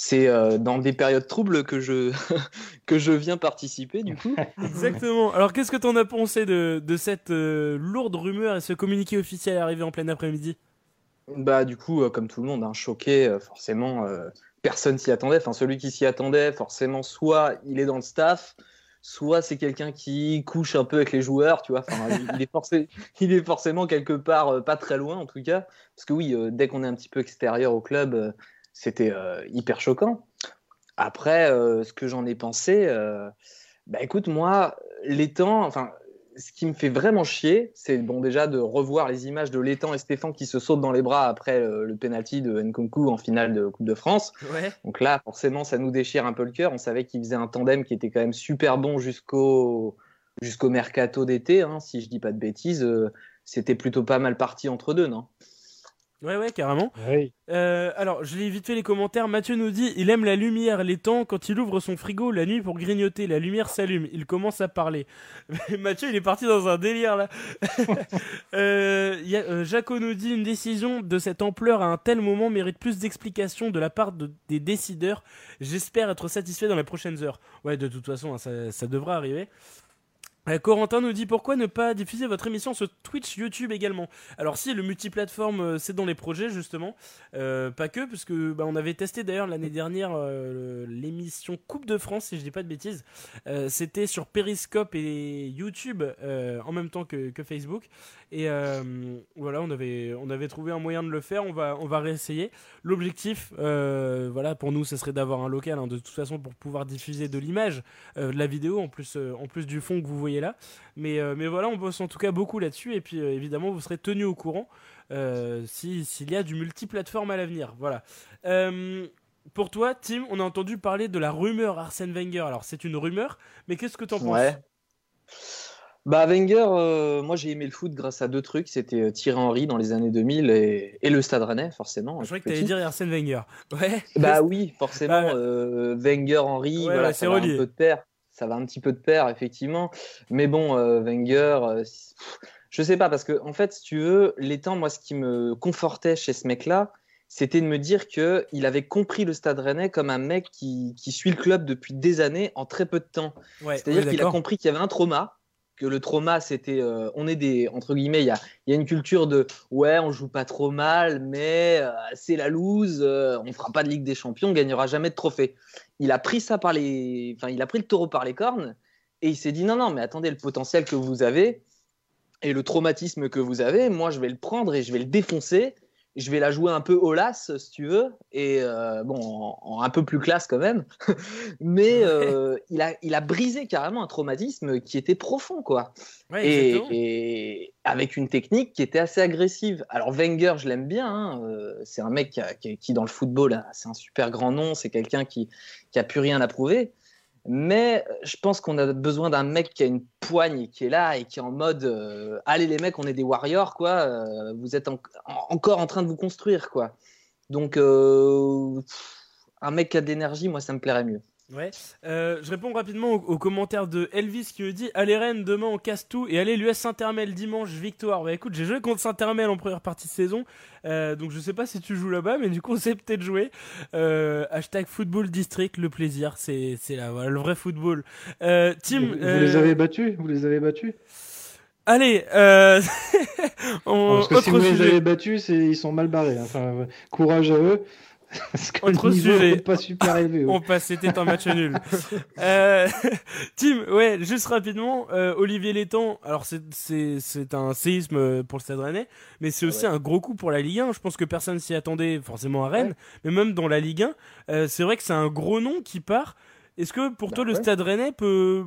c'est euh, dans des périodes troubles que je, que je viens participer du coup. Exactement. Alors, qu'est-ce que t'en as pensé de, de cette euh, lourde rumeur et ce communiqué officiel arrivé en plein après-midi? Bah, du coup, euh, comme tout le monde, hein, choqué, forcément, personne s'y attendait. Enfin, celui qui s'y attendait, forcément, soit il est dans le staff, soit c'est quelqu'un qui couche un peu avec les joueurs, tu vois. Enfin, il, il est forcé- il est forcément quelque part euh, pas très loin, en tout cas. Parce que oui, euh, dès qu'on est un petit peu extérieur au club, euh, c'était euh, hyper choquant. Après, euh, ce que j'en ai pensé, euh, bah écoute, moi, l'étang, enfin, ce qui me fait vraiment chier, c'est bon déjà de revoir les images de l'étang et Stéphane qui se sautent dans les bras après euh, le penalty de Nkunku en finale de Coupe de France. Ouais. Donc là, forcément, ça nous déchire un peu le cœur. On savait qu'ils faisaient un tandem qui était quand même super bon jusqu'au jusqu'au mercato d'été, hein, si je dis pas de bêtises. euh, C'était plutôt pas mal parti entre deux, non? Ouais, ouais, carrément. Oui. Euh, alors, je lis vite fait les commentaires. Mathieu nous dit il aime la lumière, les temps. Quand il ouvre son frigo la nuit pour grignoter, la lumière s'allume. Il commence à parler. Mathieu, il est parti dans un délire là. euh, il y a, euh, Jaco nous dit une décision de cette ampleur à un tel moment mérite plus d'explications de la part de- des décideurs. J'espère être satisfait dans les prochaines heures. Ouais, de toute façon, hein, ça, ça devrait arriver. Euh, Corentin nous dit pourquoi ne pas diffuser votre émission sur Twitch, YouTube également? Alors si le multiplateforme euh, c'est dans les projets justement, Euh, pas que parce que bah, on avait testé d'ailleurs l'année dernière l'émission Coupe de France si je dis pas de bêtises. C'était sur Periscope et YouTube en même temps que, que Facebook et voilà on avait on avait trouvé un moyen de le faire. On va on va réessayer. L'objectif voilà pour nous ce serait d'avoir un local hein, de toute façon pour pouvoir diffuser de l'image, de la vidéo en plus en plus du fond que vous voyez là. Mais, euh, mais voilà, on bosse en tout cas beaucoup là-dessus. Et puis euh, évidemment, vous serez tenu au courant euh, si- s'il y a du multiplateforme à l'avenir. Voilà. Pour toi, Tim, on a entendu parler de la rumeur Arsène Wenger. Alors, c'est une rumeur, mais qu'est-ce que t'en penses? Ouais. Bah Wenger, euh, moi j'ai aimé le foot grâce à deux trucs, c'était Thierry Henry dans les années 2000 et, et le Stade Rennais forcément. Je croyais que t'allais dire Arsène Wenger. Ouais. Bah oui, forcément, Bah, euh, Wenger, Henry, Ouais, voilà, c'est relié. un peu de pair. Ça va un petit peu de pair, effectivement. Mais bon, euh, Wenger, euh, je sais pas, parce que en fait, si tu veux, les temps, moi, ce qui me confortait chez ce mec-là, c'était de me dire que il avait compris le Stade Rennais comme un mec qui, qui suit le club depuis des années en très peu de temps. Ouais, C'est-à-dire qu'il a compris qu'il y avait un trauma, que le trauma, c'était, euh, on est des, entre guillemets, il y a, une culture de, ouais, on joue pas trop mal, mais euh, c'est la loose, euh, on fera pas de Ligue des Champions, on gagnera jamais de trophée. Il a pris ça par les, enfin, il a pris le taureau par les cornes et il s'est dit non, non, mais attendez, le potentiel que vous avez et le traumatisme que vous avez, moi, je vais le prendre et je vais le défoncer. Je vais la jouer un peu au las, si tu veux, et euh, bon, en, en un peu plus classe quand même. Mais euh, il, a, il a brisé carrément un traumatisme qui était profond, quoi. Ouais, et, et avec une technique qui était assez agressive. Alors Wenger, je l'aime bien. hein, euh, c'est un mec qui, a- qui- qui, dans le football, c'est un super grand nom. C'est quelqu'un qui, qui a plus rien à prouver. Mais je pense qu'on a besoin d'un mec qui a une poigne, qui est là et qui est en mode euh, Allez, les mecs, on est des warriors, quoi. euh, vous êtes en- en- encore en train de vous construire, quoi. Donc, euh, un mec qui a de l'énergie, moi, ça me plairait mieux. Ouais. Euh, je réponds rapidement au, au commentaire de Elvis qui me dit Allez Rennes, demain on casse tout et allez l'US Saint-Hermel dimanche, victoire. Bah écoute, j'ai joué contre Saint-Hermel en première partie de saison, euh, donc je sais pas si tu joues là-bas, mais du coup on sait peut-être jouer. Euh, hashtag football district, le plaisir, c'est c'est là, voilà, le vrai football. Euh, Tim, Vous, vous les avez battus? Vous les avez battus? Allez, euh... on- Parce que si autre vous les avez battus, ils sont mal barrés. hein. Enfin, courage à eux. Autre sujet. pas super élevé. ouais. On passe, c'était un match nul. Euh, Tim, ouais, juste rapidement, euh, Olivier Létang, alors c'est, c'est, c'est un séisme pour le Stade Rennais, mais c'est aussi un gros coup pour la Ligue 1. Je pense que personne s'y attendait forcément à Rennes, mais même dans la Ligue 1, euh, c'est vrai que c'est un gros nom qui part. Est-ce que pour toi le. Stade Rennais peut,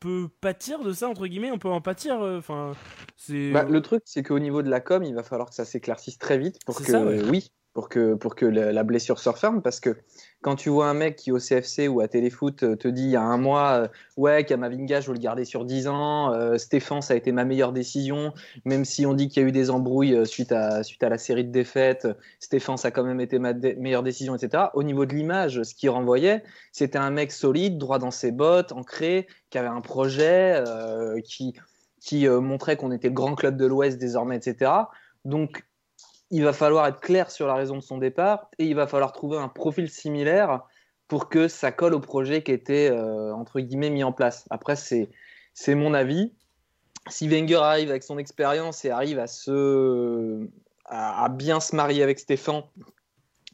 peut pâtir de ça, entre guillemets? On peut en pâtir euh, Enfin, c'est. Bah, le truc, c'est qu'au niveau de la com, il va falloir que ça s'éclaircisse très vite pour C'est que, ça, ouais. oui, pour que, pour que la, blessure se referme. Parce que quand tu vois un mec qui au CFC ou à Téléfoot euh, te dit il y a un mois, euh, ouais, Kamavinga, je veux le garder sur 10 ans, euh, Stéphane, ça a été ma meilleure décision, même si on dit qu'il y a eu des embrouilles euh, suite à, suite à la série de défaites, Stéphane, ça a quand même été ma meilleure décision, etc. Au niveau de l'image, ce qu'il renvoyait, c'était un mec solide, droit dans ses bottes, ancré, qui avait un projet, qui, qui montrait qu'on était le grand club de l'Ouest désormais, etc. Donc, il va falloir être clair sur la raison de son départ et il va falloir trouver un profil similaire pour que ça colle au projet qui était, euh, entre guillemets, mis en place. Après, c'est c'est mon avis. Si Wenger arrive avec son expérience et arrive à, se, à, bien se marier avec Stéphane,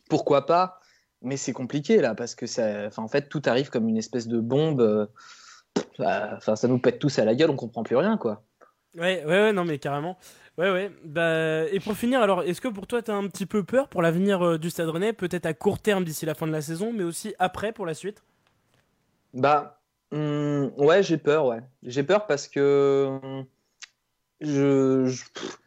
pourquoi pas? Mais c'est compliqué là, parce que ça, en fait, tout arrive comme une espèce de bombe. euh, bah, ça nous pète tous à la gueule, on comprend plus rien, quoi. Ouais, ouais, non, mais carrément. Ouais, ouais. Bah, et pour finir, alors, est-ce que pour toi, t'as un petit peu peur pour l'avenir euh, du Stade Rennais, peut-être à court terme d'ici la fin de la saison, mais aussi après pour la suite? Bah, hum, ouais, j'ai peur, ouais. J'ai peur parce que hum, je, pff,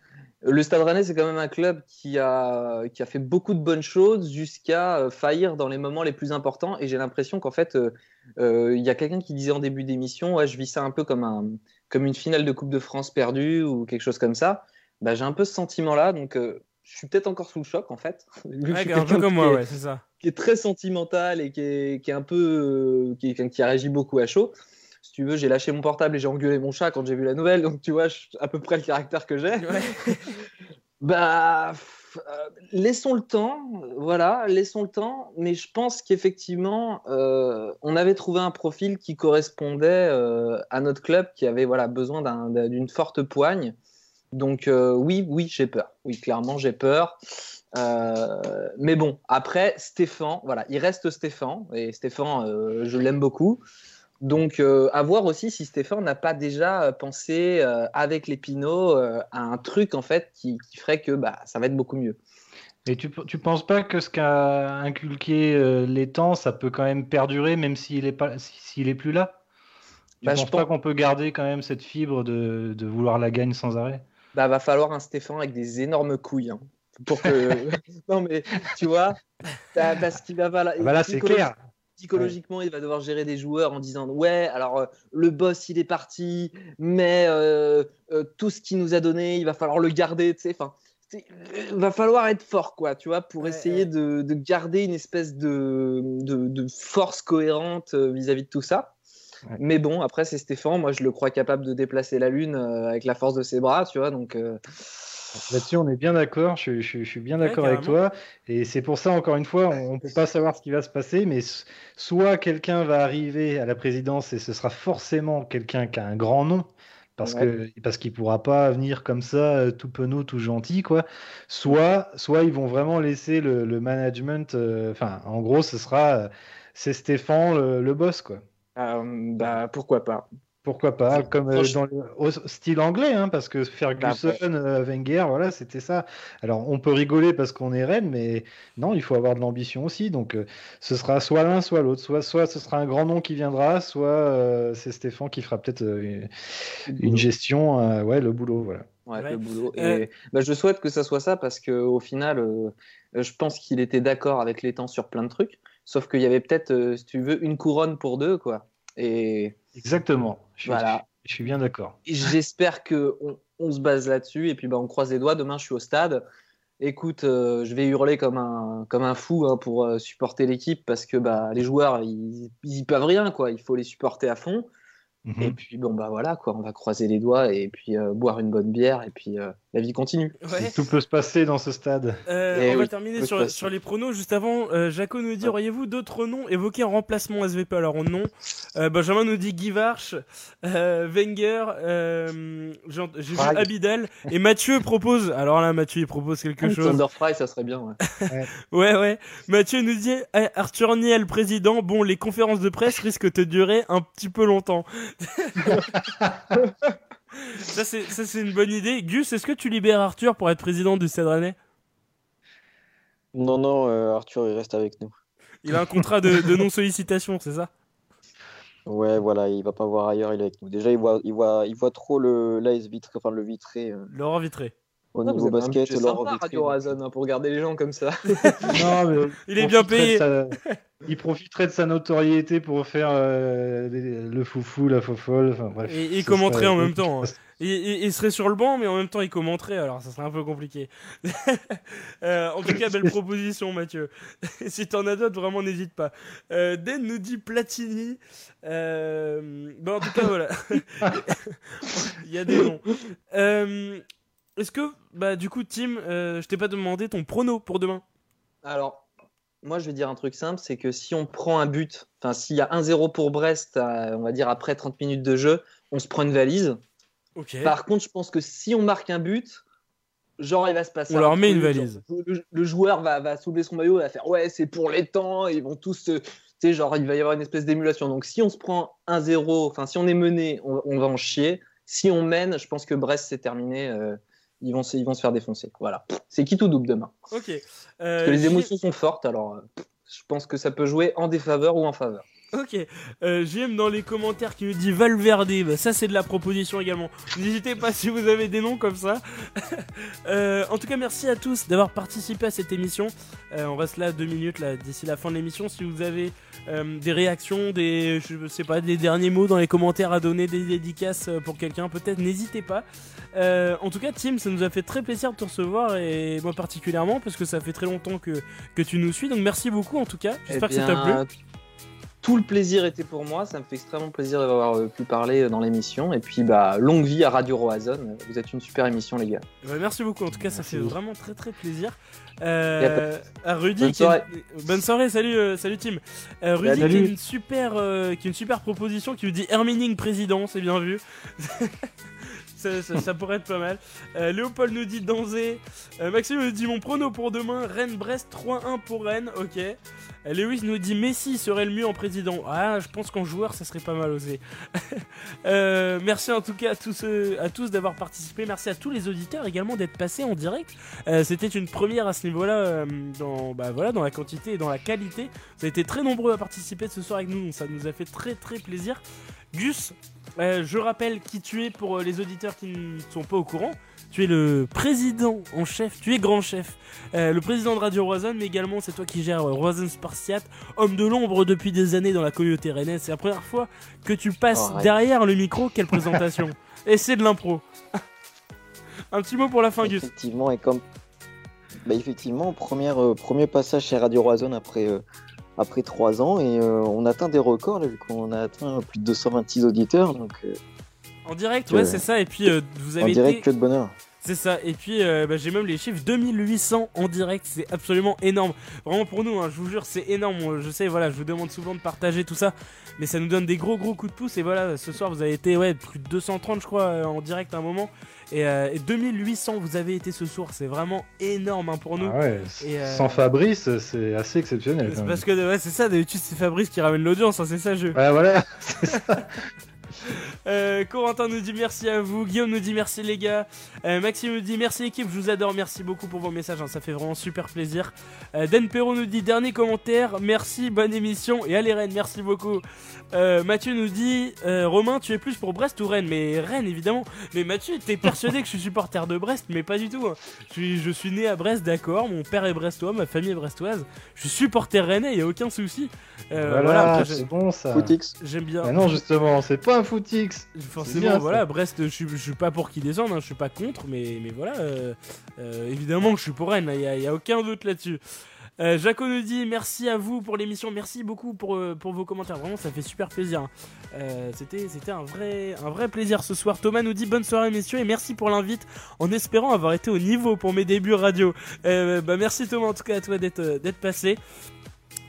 le Stade Rennais, c'est quand même un club qui a, qui a fait beaucoup de bonnes choses jusqu'à euh, faillir dans les moments les plus importants. Et j'ai l'impression qu'en fait, euh, il y a quelqu'un qui disait en début d'émission, ouais, je vis ça un peu comme, un, comme une finale de Coupe de France perdue ou quelque chose comme ça. Bah, j'ai un peu ce sentiment-là, donc euh, je suis peut-être encore sous le choc en fait. Ouais, un peu comme moi, est- ouais, c'est ça. qui est très sentimental et qui est, qui est un peu euh, qui, qui réagit beaucoup à chaud. Si tu veux, j'ai lâché mon portable et j'ai engueulé mon chat quand j'ai vu la nouvelle, donc tu vois je- à peu près le caractère que j'ai. bah, pff, euh, laissons le temps, voilà, laissons le temps. Mais je pense qu'effectivement, euh, on avait trouvé un profil qui correspondait euh, à notre club, qui avait voilà besoin d'un- d'un- d'une forte poigne. Donc euh, oui, oui, j'ai peur. Oui, clairement, j'ai peur. Euh, mais bon, après, Stéphane, voilà, il reste Stéphane, et Stéphane, euh, je l'aime beaucoup. Donc, à voir aussi si Stéphane n'a pas déjà pensé avec les Pinots à un truc en fait qui, qui ferait que bah, ça va être beaucoup mieux. Et tu, tu penses pas que ce qu'a inculqué l'étang, ça peut quand même perdurer, même s'il est pas, si- s'il est plus là? Tu Bah, je penses pas pense- qu'on peut garder quand même cette fibre de, de vouloir la gagne sans arrêt? Bah, va falloir un Stéphane avec des énormes couilles. hein, pour que. non, mais tu vois, parce qu'il va falloir. Ah bah là, c'est clair. Psychologiquement, il va devoir gérer des joueurs en disant Ouais, alors euh, le boss il est parti, mais euh, euh, tout ce qu'il nous a donné, il va falloir le garder. Tu sais, enfin, c'est- va falloir être fort, quoi, tu vois, pour essayer De, de garder une espèce de, de, de force cohérente vis-à-vis de tout ça. Mais bon, après, c'est Stéphane. Moi, je le crois capable de déplacer la Lune euh, avec la force de ses bras, tu vois. Donc, euh, Là-dessus, on est bien d'accord. Je, je- je suis bien Ouais, d'accord avec toi. Et c'est pour ça, encore une fois, on ne peut pas savoir ce qui va se passer, mais soit quelqu'un va arriver à la présidence et ce sera forcément quelqu'un qui a un grand nom. Parce Ouais. que parce qu'il pourra pas venir comme ça euh, tout penaud, tout gentil quoi. Soit soit ils vont vraiment laisser le, le management. euh, Enfin, en gros, ce sera c'est Stéphane le, le boss quoi. Euh, bah pourquoi pas. Pourquoi pas, comme euh, dans le au style anglais, hein, parce que Ferguson, Bah, euh, Wenger, voilà, c'était ça. Alors, on peut rigoler parce qu'on est reine, mais non, il faut avoir de l'ambition aussi. Donc, euh, ce sera soit l'un, soit l'autre. Soit, soit ce sera un grand nom qui viendra, soit euh, c'est Stéphane qui fera peut-être euh, une, une gestion, euh, ouais, le boulot, voilà. Ouais, le boulot. Et bah, je souhaite que ça soit ça parce que au final, je pense qu'il était d'accord avec les temps sur plein de trucs. Sauf qu'il y avait peut-être, euh, si tu veux, une couronne pour deux, quoi. Et Exactement. Je suis, Voilà. je suis bien d'accord. J'espère que on, on se base là-dessus et puis bah, on croise les doigts. Demain, je suis au stade. Écoute, euh, je vais hurler comme un, comme un fou hein, pour euh, supporter l'équipe parce que bah, les joueurs, ils, ils peuvent rien, quoi. Il faut les supporter à fond. Mhm. Et puis bon bah voilà quoi, on va croiser les doigts et puis boire une bonne bière et puis la vie continue. Ouais. Tout peut se passer dans ce stade. Euh, Eh on va terminer sur, sur les pronos. Juste avant, euh, Jaco nous dit auriez-vous d'autres noms évoqués en remplacement SVP Alors, en nom, euh, Benjamin nous dit Guy Varch, euh, Wenger, euh, j'ai j'ai vu. Abidal, et Mathieu propose. Alors là, Mathieu, il propose quelque chose. Thunder Fry, ça serait bien. Ouais. Ouais, ouais. Mathieu nous dit eh, Arthur Niel, président. Bon, les conférences de presse risquent de durer un petit peu longtemps. ça, c'est ça, c'est une bonne idée. Gus, est-ce que tu libères Arthur pour être président du Stade Rennais? Non, non, euh, Arthur, il reste avec nous. Il a un contrat de, de non-sollicitation, c'est ça? Ouais, voilà, il va pas voir ailleurs, il est avec nous. Déjà, il voit, il voit, il voit trop le l'AS vitré, enfin le vitré euh, Laurent Vitré. au Ah, niveau basket, Laurent sympa, Vitré. Radio Horizon, hein, pour garder les gens comme ça. Non, mais Il est bien payé. profiterait de sa- Il profiterait de sa notoriété pour faire euh, les- le foufou, la fofolle. Enfin, bref, Et commenterait serait- en même temps. hein. Il, il- il serait sur le banc, mais en même temps il commenterait, alors ça serait un peu compliqué. Euh, en tout cas, belle proposition, Mathieu. si t'en as d'autres, vraiment n'hésite pas. Euh, Den nous dit Platini. Euh, bon, en tout cas, voilà. il y a des noms. Euh, Est-ce que, bah, du coup, Tim, euh, je t'ai pas demandé ton prono pour demain? Alors, moi, je vais dire un truc simple, c'est que si on prend un but, enfin, s'il y a 1-0 pour Brest, à- on va dire après 30 minutes de jeu, on se prend une valise. Ok. Par contre, je pense que si on marque un but, genre, il va se passer On leur met une valise. genre, le, le joueur va, va soulever son maillot, il va faire ouais, c'est pour les temps, ils vont tous se. Tu sais, genre, il va y avoir une espèce d'émulation. Donc, si on se prend 1-0, enfin, si on est mené, on, on va en chier. Si on mène, je pense que Brest, c'est terminé. euh, ils, vont se, ils vont se faire défoncer. Voilà. C'est qui tout double demain? Ok. Parce Euh, que les J- émotions sont fortes, alors euh, je pense que ça peut jouer en défaveur ou en faveur. Ok, euh, JM dans les commentaires qui nous dit Valverde, bah, ça c'est de la proposition également. N'hésitez pas si vous avez des noms comme ça. Euh, en tout cas, merci à tous d'avoir participé à cette émission. Euh, on reste là deux minutes là d'ici la fin de l'émission. Si vous avez euh, des réactions, des je sais pas, des derniers mots dans les commentaires à donner, des dédicaces pour quelqu'un, peut-être n'hésitez pas. Euh, en tout cas, Tim, ça nous a fait très plaisir de te recevoir et moi particulièrement parce que ça fait très longtemps que que tu nous suis. Donc merci beaucoup en tout cas. J'espère Eh que ça t'a plu. Tout le plaisir était pour moi, ça me fait extrêmement plaisir d'avoir euh, pu parler euh, dans l'émission. Et puis, bah, longue vie à Radio Roazhon, vous êtes une super émission, les gars. Bah, merci beaucoup, en tout cas ça fait vraiment très très plaisir. A Euh, à Rudy, Bonne soirée. une- bonne soirée, salut, salut Tim. Euh, Rudy Salut. qui a une super, euh, qui a une super proposition qui nous dit Hermining président, c'est bien vu. ça, pourrait être pas mal. Euh, Léopold nous dit Danzé. Euh, Maxime nous dit mon prono pour demain Rennes-Brest 3-1 pour Rennes, ok. Euh, Lewis nous dit Messi serait le mieux en président. Ah, je pense qu'en joueur ça serait pas mal osé. Euh, merci en tout cas à tous, tous d'avoir participé. Merci à tous les auditeurs également d'être passés en direct. C'était une première à ce niveau-là, dans, bah, voilà, dans la quantité et dans la qualité. Vous avez été très nombreux à participer ce soir avec nous, ça nous a fait très très plaisir. Gus, euh, je rappelle qui tu es pour euh, les auditeurs qui ne sont pas au courant. Tu es le président en chef, tu es grand chef, euh, le président de Radio Roison, mais également c'est toi qui gères euh, Roison Spartiate, homme de l'ombre depuis des années dans la communauté rennaise. C'est la première fois que tu passes derrière le micro. Quelle présentation Et c'est de l'impro. Un petit mot pour la fin, Gus. Effectivement, et comme. Bah, effectivement, première, premier passage chez Radio Roison après, euh, après 3 ans, et euh, on atteint des records, là, vu qu'on a atteint plus de 226 auditeurs, donc euh, En direct, ouais, c'est ça. Et puis, euh, vous en avez direct, été... que de bonheur. C'est ça. Et puis, euh, bah, j'ai même les chiffres 2800 en direct. C'est absolument énorme. Vraiment pour nous, hein, je vous jure, c'est énorme. Je sais, voilà, je vous demande souvent de partager tout ça. Mais ça nous donne des gros, gros coups de pouce. Et voilà, ce soir, vous avez été, ouais, plus de 230, je crois, en direct à un moment. Et, euh, et 2800, vous avez été ce soir. C'est vraiment énorme hein, pour nous. Ah ouais, Et, euh, Sans Fabrice, c'est assez exceptionnel. C'est parce que ouais, c'est ça, d'habitude c'est Fabrice qui ramène l'audience, hein, c'est ça jeu. Ouais, voilà. Euh, Corentin nous dit merci à vous, Guillaume nous dit merci les gars, Euh, Maxime nous dit merci équipe, je vous adore, merci beaucoup pour vos messages, hein, ça fait vraiment super plaisir. Euh, Dan Perrault nous dit dernier commentaire, merci, bonne émission et allez Rennes, merci beaucoup. Euh, Mathieu nous dit euh, Romain, tu es plus pour Brest ou Rennes? Mais Rennes évidemment. Mais Mathieu, t'es persuadé que je suis supporter de Brest, mais pas du tout. hein. Je suis, je suis né à Brest, d'accord. Mon père est brestois, ma famille est brestoise. Je suis supporter rennais, y a aucun souci. Euh, Voilà, c'est bon ça. Footix. J'aime bien. Ah non, justement, c'est pas un footix. Forcément, bien, voilà, Brest, je suis, je suis pas pour qu'ils descendent, hein, je suis pas contre, mais, mais voilà, euh, euh, évidemment que je suis pour Rennes, il y, a- y a aucun doute là-dessus. Euh, Jaco nous dit merci à vous pour l'émission, merci beaucoup pour, euh, pour vos commentaires, vraiment ça fait super plaisir. Euh, c'était un vrai, un vrai plaisir ce soir. Thomas nous dit bonne soirée messieurs et merci pour l'invite en espérant avoir été au niveau pour mes débuts radio. Bah, merci Thomas en tout cas à toi d'être passé.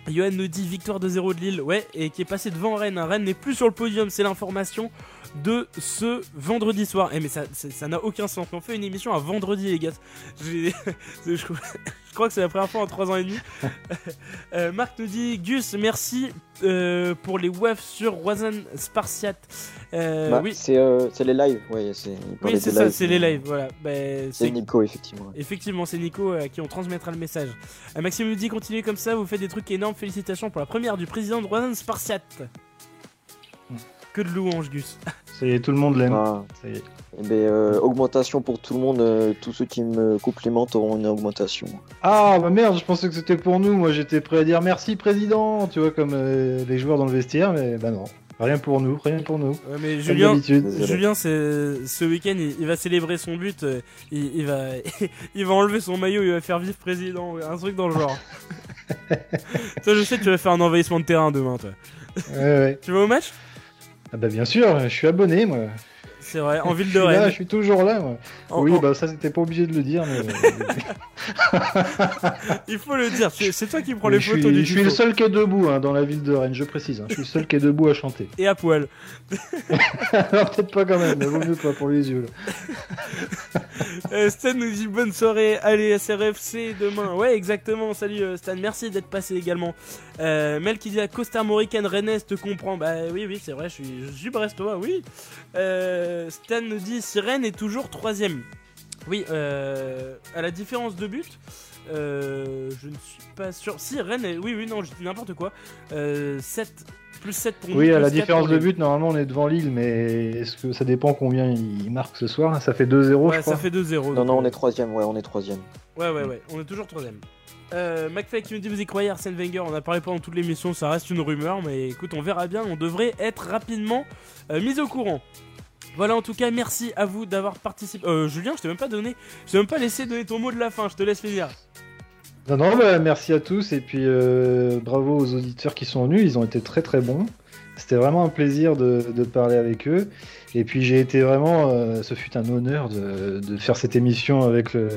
Johan nous dit victoire de 0 de Lille, ouais, et qui est passé devant Rennes. Rennes n'est plus sur le podium, c'est l'information de ce vendredi soir. Eh mais ça n'a aucun sens. On fait une émission à vendredi les gars. Je, je crois que c'est la première fois en 3 ans et demi. Euh, Marc nous dit Gus, merci euh, pour les WAF sur Roisan Spartiate. Euh, Bah, oui, c'est les lives, ouais, oui c'est ça, c'est les lives. Voilà. Bah, C'est Nico, effectivement. ouais. Effectivement, c'est Nico à qui on transmettra le message. Maxime nous dit continuez comme ça, vous faites des trucs énormes. Félicitations pour la première du président de Roisan Spartiate. Que de louanges, Gus. Ça y est, tout le monde l'aime. Ah. Ça y est. Eh ben, euh, augmentation pour tout le monde, euh, tous ceux qui me complimentent auront une augmentation. Ah bah merde, je pensais que c'était pour nous. Moi j'étais prêt à dire merci président, tu vois, comme euh, les joueurs dans le vestiaire, mais bah non. Rien pour nous, rien pour nous. Ouais, mais Comme Julien. Julien c'est- ce week-end, il, il va célébrer son but. euh, Il, il va, il va enlever son maillot, il va faire vivre président, un truc dans le genre. toi, je sais que tu vas faire un envahissement de terrain demain, toi. Ouais, ouais. Tu vas au match? Ah bah bien sûr, je suis abonné moi. C'est vrai, en ville de Rennes. je suis toujours là moi. En- oui, en- bah ça c'était pas obligé de le dire, mais. Il faut le dire, c'est toi qui prends les photos du je suis le seul qui est debout hein, dans la ville de Rennes, je précise. hein. Je suis le seul qui est debout à chanter. Et à poil. Alors peut-être pas quand même, mais vaut mieux pas pour les yeux. Euh, Stan nous dit bonne soirée, allez SRFC demain. Ouais, exactement. Salut euh, Stan, merci d'être passé également. Euh, Mel qui dit à Costa Morican Rennes te comprend. Bah oui, oui, c'est vrai, je suis, je suis brestois, oui. Stan nous dit si Rennes est toujours troisième. Oui, euh, à la différence de but. euh, je ne suis pas sûr. Si Rennes est... Oui, oui, non, je dis n'importe quoi. Euh, 7, plus 7 pour. Oui, à la plus 4 différence de but, normalement on est devant Lille, mais est-ce que ça dépend combien il marque ce soir? Ça fait 2-0, Ouais, je crois. ça fait 2-0. Non, non, on euh, est troisième, ouais, on est troisième. Ouais, ouais, ouais, on est toujours troisième. Euh, McFly qui nous dit Vous y croyez Arsène Wenger On a parlé pendant toute l'émission, ça reste une rumeur, mais écoute, on verra bien. On devrait être rapidement euh, mis au courant. Voilà, en tout cas, merci à vous d'avoir participé. Euh, Julien, je t'ai même pas donné, je t'ai même pas laissé donner ton mot de la fin, je te laisse finir. Non, non, bah, merci à tous et puis euh, bravo aux auditeurs qui sont venus, ils ont été très très bons. C'était vraiment un plaisir de, parler avec eux. Et puis j'ai été vraiment, euh, ce fut un honneur de, faire cette émission avec, le,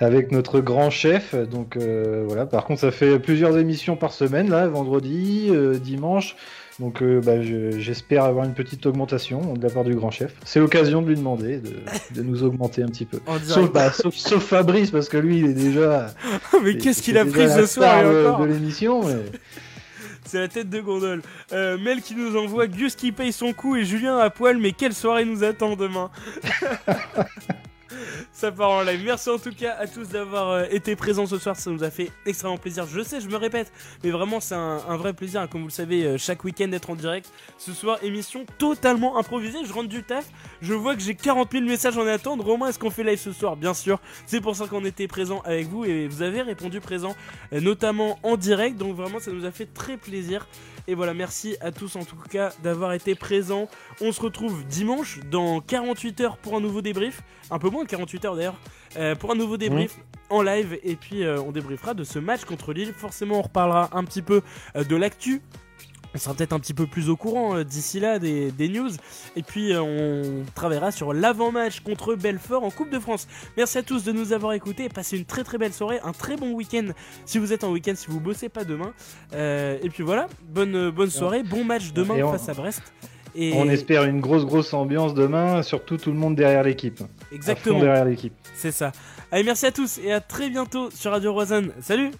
avec notre grand chef. Donc euh, voilà, par contre ça fait plusieurs émissions par semaine, là, vendredi, dimanche. Donc euh, bah, je- j'espère avoir une petite augmentation de la part du grand chef. C'est l'occasion de lui demander de, de nous augmenter un petit peu. Sauf, bah, sauf, sauf Fabrice, parce que lui il est déjà... mais qu'est-ce qu'il a pris ce soir de l'émission mais... C'est la tête de gondole. Euh, Mel qui nous envoie Gus qui paye son coup et Julien à poil, mais quelle soirée nous attend demain? Ça part en live. Merci en tout cas à tous d'avoir euh, été présents ce soir. Ça nous a fait extrêmement plaisir. Je sais, je me répète, mais vraiment c'est un, vrai plaisir, comme vous le savez, euh, chaque week-end d'être en direct. Ce soir, émission totalement improvisée. Je rentre du taf. Je vois que j'ai 40 000 messages en attente. Romain, est-ce qu'on fait live ce soir? Bien sûr. C'est pour ça qu'on était présent avec vous et vous avez répondu présent, euh, notamment en direct. Donc vraiment, ça nous a fait très plaisir. Et voilà, merci à tous en tout cas d'avoir été présents. On se retrouve dimanche dans 48 heures pour un nouveau débrief. Un peu moins 48 heures d'ailleurs. euh, pour un nouveau débrief en live. Et puis euh, on débriefera de ce match contre Lille. Forcément, on reparlera un petit peu euh, de l'actu. On sera peut-être un petit peu plus au courant euh, d'ici là des, des news. Et puis euh, on travaillera sur l'avant-match contre Belfort en Coupe de France. Merci à tous de nous avoir écoutés. Passez une très très belle soirée, un très bon week-end si vous êtes en week-end, si vous bossez pas demain. Euh, et puis voilà, bonne, bonne soirée, bon match demain Et on- face à Brest. Et On espère une grosse grosse ambiance demain, surtout tout le monde derrière l'équipe. Exactement. derrière l'équipe. C'est ça. Allez, merci à tous et à très bientôt sur Radio Roisanne. Salut